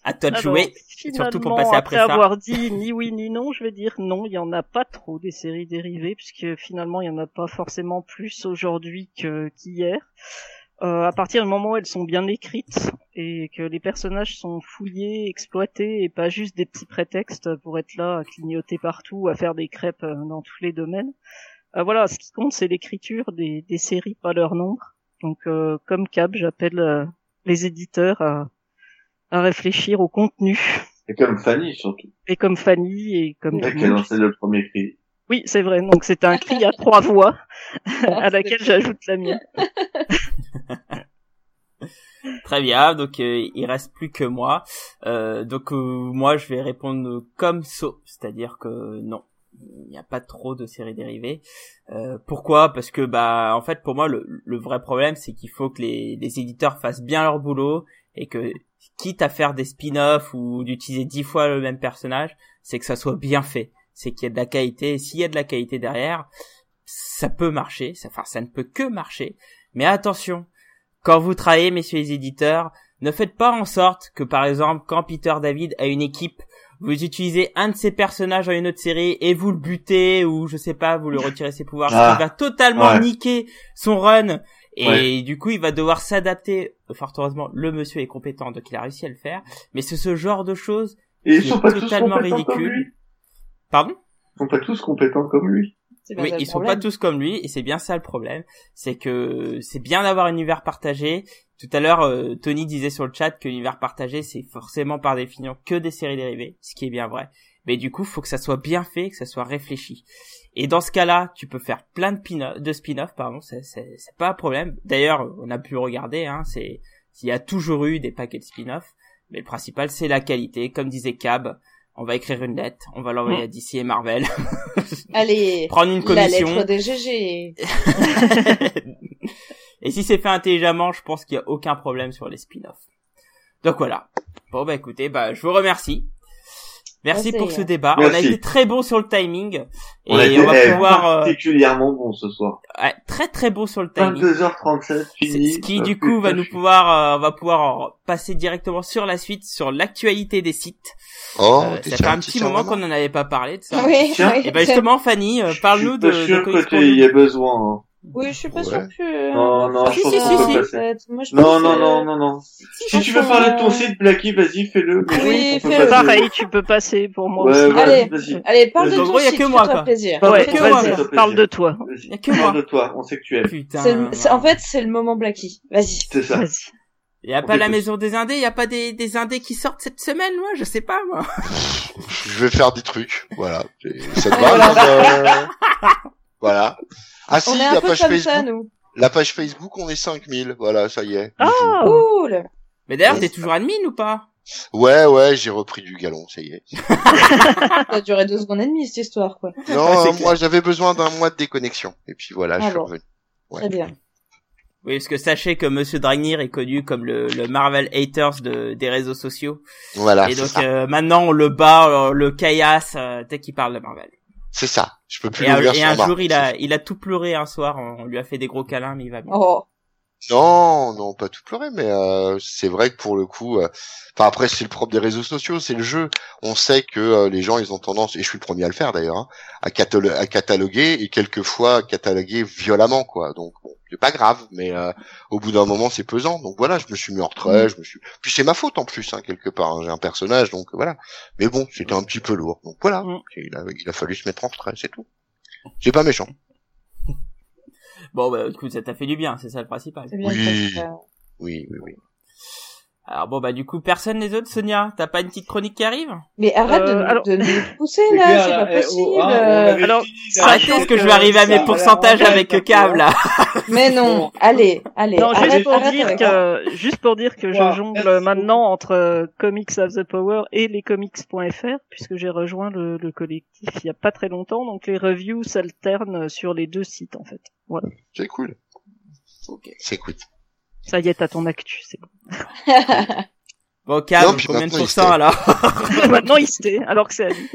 à toi de Alors, jouer. Finalement, surtout pour passer après ça. avoir dit ni oui ni non, je vais dire non, il y en a pas trop des séries dérivées, puisque finalement il y en a pas forcément plus aujourd'hui qu'hier. Euh, à partir du moment où elles sont bien écrites et que les personnages sont fouillés, exploités et pas juste des petits prétextes pour être là à clignoter partout, à faire des crêpes euh, dans tous les domaines. Euh, voilà, ce qui compte c'est l'écriture des, des séries, pas leur nombre. Donc euh, comme Cab, j'appelle euh, les éditeurs à, à réfléchir au contenu. Et comme Fanny surtout. Et comme Fanny et comme tout qui a lancé le premier cri. Oui, c'est vrai. Donc c'est un cri à trois voix à laquelle j'ajoute la mienne. Très bien, donc euh, il reste plus que moi. Euh, donc euh, moi je vais répondre comme So, c'est-à-dire que non, il n'y a pas trop de séries dérivées. Euh, pourquoi? Parce que bah en fait pour moi le, le vrai problème c'est qu'il faut que les, les éditeurs fassent bien leur boulot et que quitte à faire des spin-offs ou d'utiliser dix fois le même personnage, c'est que ça soit bien fait, c'est qu'il y ait de la qualité. Et s'il y a de la qualité derrière, ça peut marcher, ça, enfin ça ne peut que marcher. Mais attention, quand vous travaillez, messieurs les éditeurs, ne faites pas en sorte que, par exemple, quand Peter David a une équipe, vous utilisez un de ses personnages dans une autre série et vous le butez ou je sais pas, vous lui retirez ses pouvoirs, Ah. ce qui va totalement Ouais. niquer son run et Ouais. du coup il va devoir s'adapter. Fort heureusement, le monsieur est compétent donc il a réussi à le faire. Mais c'est ce genre de choses. Et ils C'est sont pas tous totalement compétents comme ridicule. lui. Pardon? Ils sont pas tous compétents comme lui. Oui, ils sont pas tous comme lui, et c'est bien ça le problème. C'est que c'est bien d'avoir un univers partagé. Tout à l'heure, euh, Tony disait sur le chat que l'univers partagé, c'est forcément par définition que des séries dérivées, ce qui est bien vrai. Mais du coup, faut que ça soit bien fait, que ça soit réfléchi. Et dans ce cas-là, tu peux faire plein de, pin- de spin-off, pardon, c'est, pas un problème. D'ailleurs, on a pu regarder, hein, c'est, il y a toujours eu des paquets de spin-off, mais le principal, c'est la qualité. Comme disait Cab, on va écrire une lettre, on va l'envoyer à DC et Marvel, Allez, prendre une la commission. lettre des GG. et si c'est fait intelligemment, je pense qu'il y a aucun problème sur les spin-offs. Donc voilà. Bon bah écoutez, bah je vous remercie. Merci pour ce débat. On a été très bon sur le timing et On a été on va eh, pouvoir euh, particulièrement bon ce soir. ouais, très très bon sur le timing. 22h37 C'est- fini. Ce qui du coup va nous je suis- pouvoir euh, va pouvoir passer directement sur la suite sur l'actualité des sites. Oh, Euh, ça fait un petit petit moment qu'on en avait pas parlé de ça. Oui, Tiens. oui. Et ben justement Fanny, euh, Je parle-nous suis de, pas de sûr Comics que tu y aies besoin. hein. Oui, je suis pas Ouais. sûre que... Non, non, je Si, pense qu'on peut je Non, non, non, non, non. Si tu veux parler de ton site, Blacky, vas-y, fais-le. Oui, fais-le. Pareil, tu peux passer pour moi Ouais, aussi. ouais, Allez. vas-y. Allez, parle de ton y a site, que moi, fais-toi plaisir. Parle Ouais, plaisir. parle de toi. Vas-y. Y a que Parle moi. de toi, on sait que tu aimes. Putain. En fait, c'est le moment Blacky. Vas-y. C'est ça. Vas-y. Y a On pas la maison des indés, y a pas des, des indés qui sortent cette semaine, moi, je sais pas, moi. Je vais faire des trucs, voilà. Ça te Voilà. va, euh, Voilà. Ah si, On est un la peu page comme Facebook, ça, nous. la page Facebook, on est 5000, voilà, ça y est. Ah, Cool. Mais d'ailleurs, Ouais. t'es toujours admin ou pas? Ouais, ouais, j'ai repris du galon, ça y est. Ça a duré deux secondes et demie, cette histoire, quoi. Non, euh, moi j'avais besoin d'un mois de déconnexion. Et puis voilà, je Ah suis bon. revenu. Ouais. Très bien. Oui, parce que sachez que Monsieur Dragnir est connu comme le, le Marvel haters de, des réseaux sociaux. Voilà, et donc ça. euh, maintenant, on le bat, on le caillasse euh, dès qu'il parle de Marvel. C'est ça. Je peux plus Et un, l'ouvrir et un jour, il a, il a tout pleuré un soir. On lui a fait des gros câlins, mais il va bien. Oh. Non, non, pas tout pleurer, mais euh, c'est vrai que pour le coup, euh, enfin après c'est le propre des réseaux sociaux, c'est le jeu. On sait que euh, les gens ils ont tendance, et je suis le premier à le faire d'ailleurs, hein, à, catalo- à cataloguer et quelquefois à cataloguer violemment quoi. Donc bon, c'est pas grave, mais euh, au bout d'un moment c'est pesant. Donc voilà, je me suis mis en retrait, je me suis. Puis c'est ma faute en plus hein, quelque part. hein, J'ai un personnage, donc voilà. Mais bon, c'était un petit peu lourd. Donc voilà, Mm. il, a, il a fallu se mettre en retrait, c'est tout. C'est pas méchant. Bon, bah, écoute, ça t'a fait du bien, c'est ça le principal. C'est bien Oui. ça. Oui, oui, oui. Alors bon, bah du coup, personne les autres, Sonia, t'as pas une petite chronique qui arrive? Mais arrête de, Euh, alors- de nous pousser, là, c'est pas eh, possible. oh, hein, euh, avait alors, Arrêtez, parce que je vais arriver à mes pourcentages avec Cab, là. Mais non, allez, allez, Non, juste pour arrête dire que, juste pour dire que Wow, je jongle maintenant entre euh, Comics of the Power et lescomics.fr puisque j'ai rejoint le, le collectif il y a pas très longtemps, donc les reviews s'alternent sur les deux sites en fait. Voilà. C'est cool. Ok. C'est cool. Ça y est, t'as ton actu, c'est bon. Bon, puis combien de pourcents alors maintenant il se tait, alors que c'est à lui.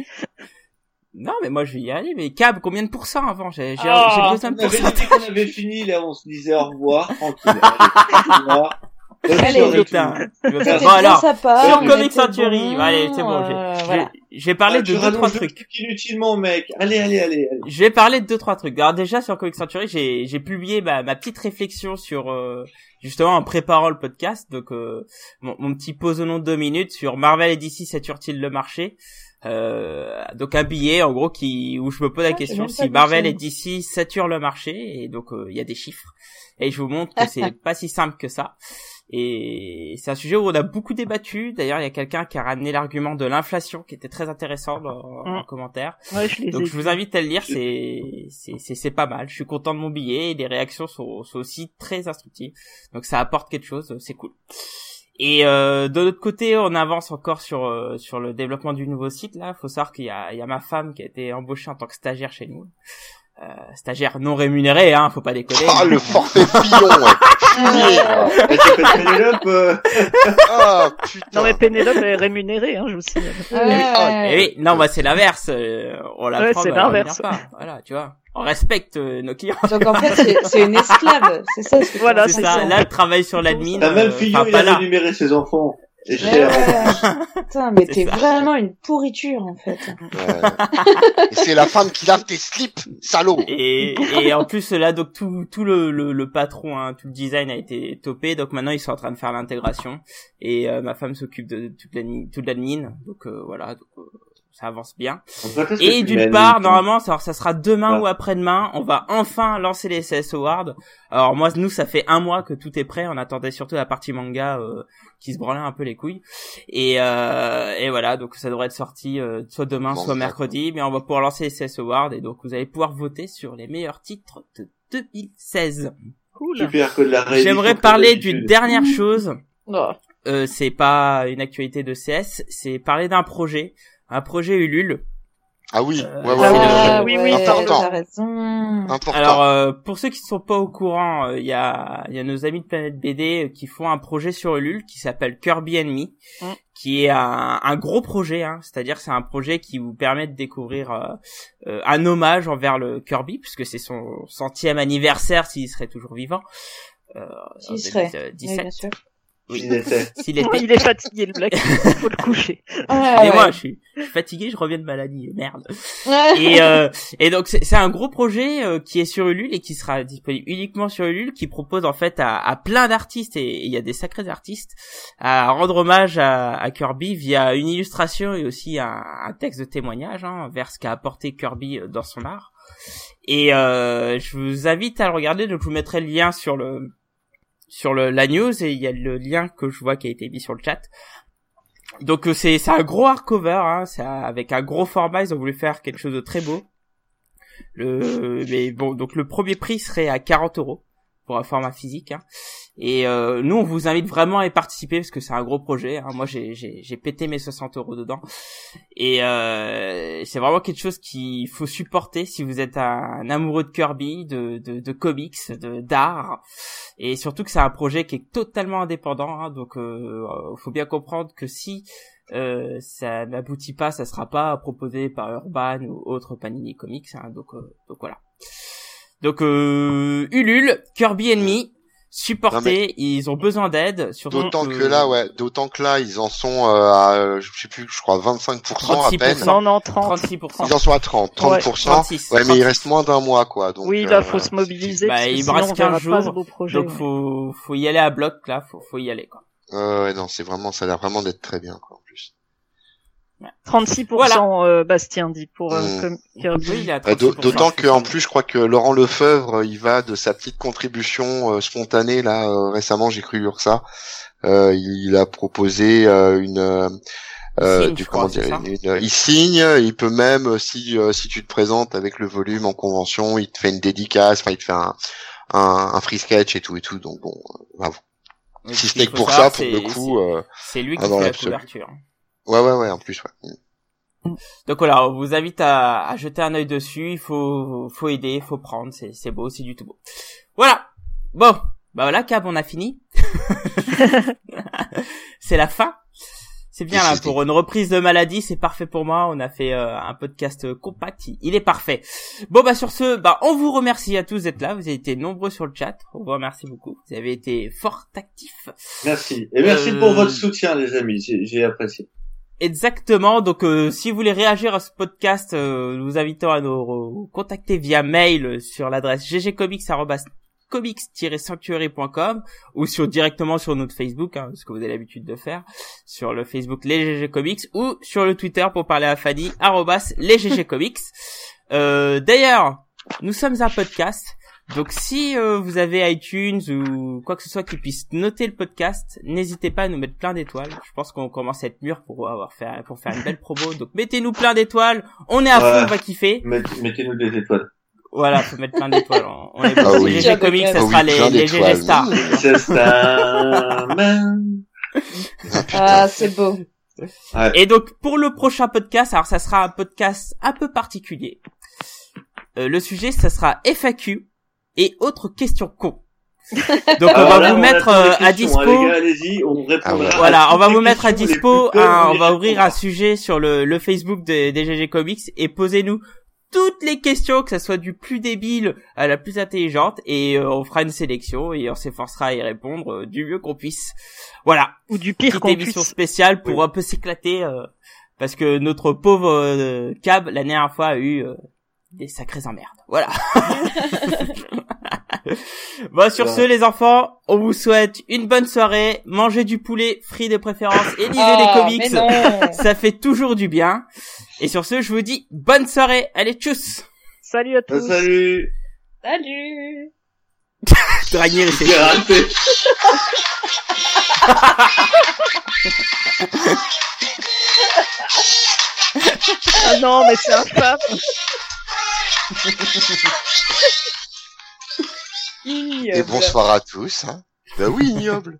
Non, mais moi je vais y aller, mais Cab, combien de pourcents avant J'ai j'ai- Ah, j'ai besoin de on avait pourcents. dit qu'on avait fini, là, on se disait au revoir, tranquille. Allez, Allez, Putain. Bon alors, sympa, sur on Comic Century, bon, allez, c'est bon, j'ai- euh, j'ai- voilà. je vais parler Ah, de tu deux trois trucs. truc inutilement, mec. Allez, allez, allez, allez. Je vais parler de deux trois trucs. Alors déjà sur Comic Century, j'ai j'ai publié ma, ma petite réflexion sur euh, justement en préparant le podcast, donc euh, mon, mon petit pause au nom de deux minutes sur Marvel et DC saturent-ils le marché. Euh, donc un billet en gros qui où je me pose la Ah, question si Marvel et DC saturent le marché et donc euh, il y a des chiffres et je vous montre que c'est pas si simple que ça. Et c'est un sujet où on a beaucoup débattu. D'ailleurs, il y a quelqu'un qui a ramené l'argument de l'inflation qui était très intéressant dans, en Mm. commentaire. Ouais, je Donc je vous invite à le lire, c'est c'est c'est c'est pas mal. Je suis content de mon billet et les réactions sont sont aussi très instructives. Donc ça apporte quelque chose, c'est cool. Et euh, de l'autre côté, on avance encore sur euh, sur le développement du nouveau site là. Faut savoir qu'il y a il y a ma femme qui a été embauchée en tant que stagiaire chez nous. Euh, stagiaire non rémunéré, hein, faut pas déconner. Ah, le forfait Fillon, ouais. Ah, euh, Ah, putain. Non mais Pénélope est rémunérée, hein, je vous signale. ouais. Eh oui, non, bah c'est l'inverse. euh, on la Ouais, prend, c'est bah, l'inverse. Voilà, tu vois. On respecte euh, nos clients. Donc en fait, c'est- c'est une esclave. C'est ça. ce que tu Voilà, c'est dire. ça. Là, elle travaille sur l'admin. La même euh, fille, enfin, il pas a rémunéré ses enfants. Et Ouais, cher. ouais. Putain, mais C'est t'es vraiment une pourriture en fait. Ouais. C'est la femme qui lave tes slips, salaud. Et, et en plus là donc tout tout le, le, le patron hein, tout le design a été topé donc maintenant ils sont en train de faire l'intégration et euh, ma femme s'occupe de toute l'admin toute l'admin donc euh, voilà donc, euh, ça avance bien. Et d'une part normalement ça, ça sera demain ou après-demain on va enfin lancer les CS Awards. Alors moi nous ça fait un mois que tout est prêt. On attendait surtout la partie manga euh, qui se branlait un peu les couilles. Et euh, et voilà donc ça devrait être sorti euh, soit demain Bon, soit mercredi. mais on va pouvoir lancer les CS Awards et donc vous allez pouvoir voter sur les meilleurs titres de 2016 Cool. Super que de la réédition J'aimerais parler d'une dernière chose. Oh. Euh, c'est pas une actualité de CS, c'est parler d'un projet, un projet Ulule. Ah oui, Euh, ouais, ouais, Ah ouais, Ah, ouais. oui, oui, important. T'as raison. Important. Alors euh, pour ceux qui ne sont pas au courant, euh, il y a il y a nos amis de Planète BD qui font un projet sur Ulule qui s'appelle Kirby Enemy, Mm. qui est un, un gros projet, hein, c'est-à-dire c'est un projet qui vous permet de découvrir euh, euh, un hommage envers le Kirby puisque c'est son centième anniversaire s'il serait toujours vivant. Euh, en serait. 2017. Oui, bien sûr. Il était. S'il était Il est fatigué le black, faut le coucher. Ah, Et ouais. moi, je suis, fatigué, je reviens de maladie, merde. Et, euh, et donc c'est un gros projet euh, qui est sur Ulule et qui sera disponible uniquement sur Ulule, qui propose en fait à, à plein d'artistes et il y a des sacrés artistes à rendre hommage à, à Kirby via une illustration et aussi un, un texte de témoignage hein, vers ce qu'a apporté Kirby euh, dans son art. Et euh, je vous invite à le regarder, donc je vous mettrai le lien sur le sur le, la news et il y a le lien que je vois qui a été mis sur le chat. Donc euh, c'est c'est un gros hardcover, hein, un- avec un gros format. Ils ont voulu faire quelque chose de très beau. Le mais bon donc le premier prix serait à 40 euros pour un format physique. Hein. Et euh, nous on vous invite vraiment à y participer parce que c'est un gros projet. Hein. Moi j'ai pété mes 60 euros dedans et euh, c'est vraiment quelque chose qu'il faut supporter si vous êtes un, amoureux de Kirby, de de, de comics, de d'art et surtout que c'est un projet qui est totalement indépendant. Hein. donc euh, faut bien comprendre que si euh, ça n'aboutit pas, ça sera pas proposé par Urban ou autre Panini Comics. Hein, donc, euh, donc voilà. Donc euh, Ulule, Kirby Enemy, supportés, ils ont besoin d'aide. surtout D'autant que là, ouais, d'autant que là, ils en sont euh, à, je sais plus, je crois 25% à peine. 36%. Non, non, 30. 36%. Ils en sont à 30, 30%. 36. Ouais, mais il reste moins d'un mois, quoi. Donc, oui, là, euh, faut se mobiliser. Bah, parce que il me reste on verra 15 pas jours, projet. Donc ouais. faut faut y aller à bloc là, faut faut y aller quoi. euh, ouais, non, c'est vraiment, ça a l'air vraiment d'être très bien, quoi. 36%, Voilà. euh, Bastien dit pour euh, Mm. comme Kirby. Oui, il a Euh, d'au- 36%. D'autant que en plus, je crois que Laurent Lefebvre, il va de sa petite contribution euh, spontanée là. euh, récemment, j'ai cru lire ça. Euh, il a proposé euh, une, euh, euh, signe, du comment crois, dire, une- il signe. Il peut même euh, si euh, si tu te présentes avec le volume en convention, il te fait une dédicace. Enfin, il te fait un un, un free sketch et tout et tout. Donc bon, euh, bravo. Oui, si ce n'est que pour ça, pour le c'est- coup, euh, c'est lui qui dans fait la couverture. Ouais ouais ouais. En plus, ouais. Donc voilà, on vous invite à, à jeter un œil dessus. Il faut, faut aider, il faut prendre. C'est, c'est beau, c'est du tout beau. Voilà. Bon, bah voilà, Cab, on a fini. c'est la fin. C'est bien là pour une reprise de maladie, c'est parfait pour moi. On a fait euh, un podcast euh, compact, il- est parfait. Bon bah sur ce, bah on vous remercie à tous d'être là. Vous avez été nombreux sur le chat. On vous remercie beaucoup. Vous avez été fort actifs. Merci. Et merci Euh, pour votre soutien, les amis. J'ai j'ai apprécié. Exactement. Donc, euh, si vous voulez réagir à ce podcast, euh, nous vous invitons à nous contacter via mail sur l'adresse ggcomics@comics-sanctuary.com ou sur directement sur notre Facebook, hein, ce que vous avez l'habitude de faire, sur le Facebook les GG Comics ou sur le Twitter pour parler à Fanny arrobas. Euh, D'ailleurs, nous sommes un podcast. Donc si euh, vous avez iTunes ou quoi que ce soit qui puisse noter le podcast, n'hésitez pas à nous mettre plein d'étoiles. Je pense qu'on commence à être mûr pour avoir faire pour faire une belle promo. Donc mettez-nous plein d'étoiles. On est à Ouais. fond, on va kiffer. Mettez- Mettez-nous des étoiles. Voilà, faut mettre plein d'étoiles. On, est Ah bon. oui. Les GG Comics, ça Ah oui, sera les, les GG. Stars. C'est ça. Ah. Ah, c'est beau. Et donc pour le prochain podcast, alors ça sera un podcast un peu particulier. Euh, le sujet, ça sera FAQ et autres questions cons. Donc on va vous on mettre euh, à questions, hein, dispo. gars, on. Ah ouais. Voilà, on va vous mettre à dispo. un- on va ouvrir un sujet sur le, le Facebook des, des GG Comics et posez-nous toutes les questions, que ça soit du plus débile à la plus intelligente, et euh, on fera une sélection et on s'efforcera à y répondre euh, du mieux qu'on puisse. Voilà, Ou du pire qu'on émission puisse. spéciale pour un peu s'éclater, euh, parce que notre pauvre euh, Cab la dernière fois a eu euh, des sacrées emmerdes. Voilà. bon, sur Ouais. ce, les enfants, on vous souhaite une bonne soirée. Mangez du poulet frit de préférence et lisez Ah, des comics. mais non. Ça fait toujours du bien. Et sur ce, je vous dis bonne soirée. Allez, tchuss Salut à Euh, tous. Salut. Salut. J'ai raté. Ah non, mais c'est infâme. Et bonsoir à tous. Hein. Bah oui, ignoble.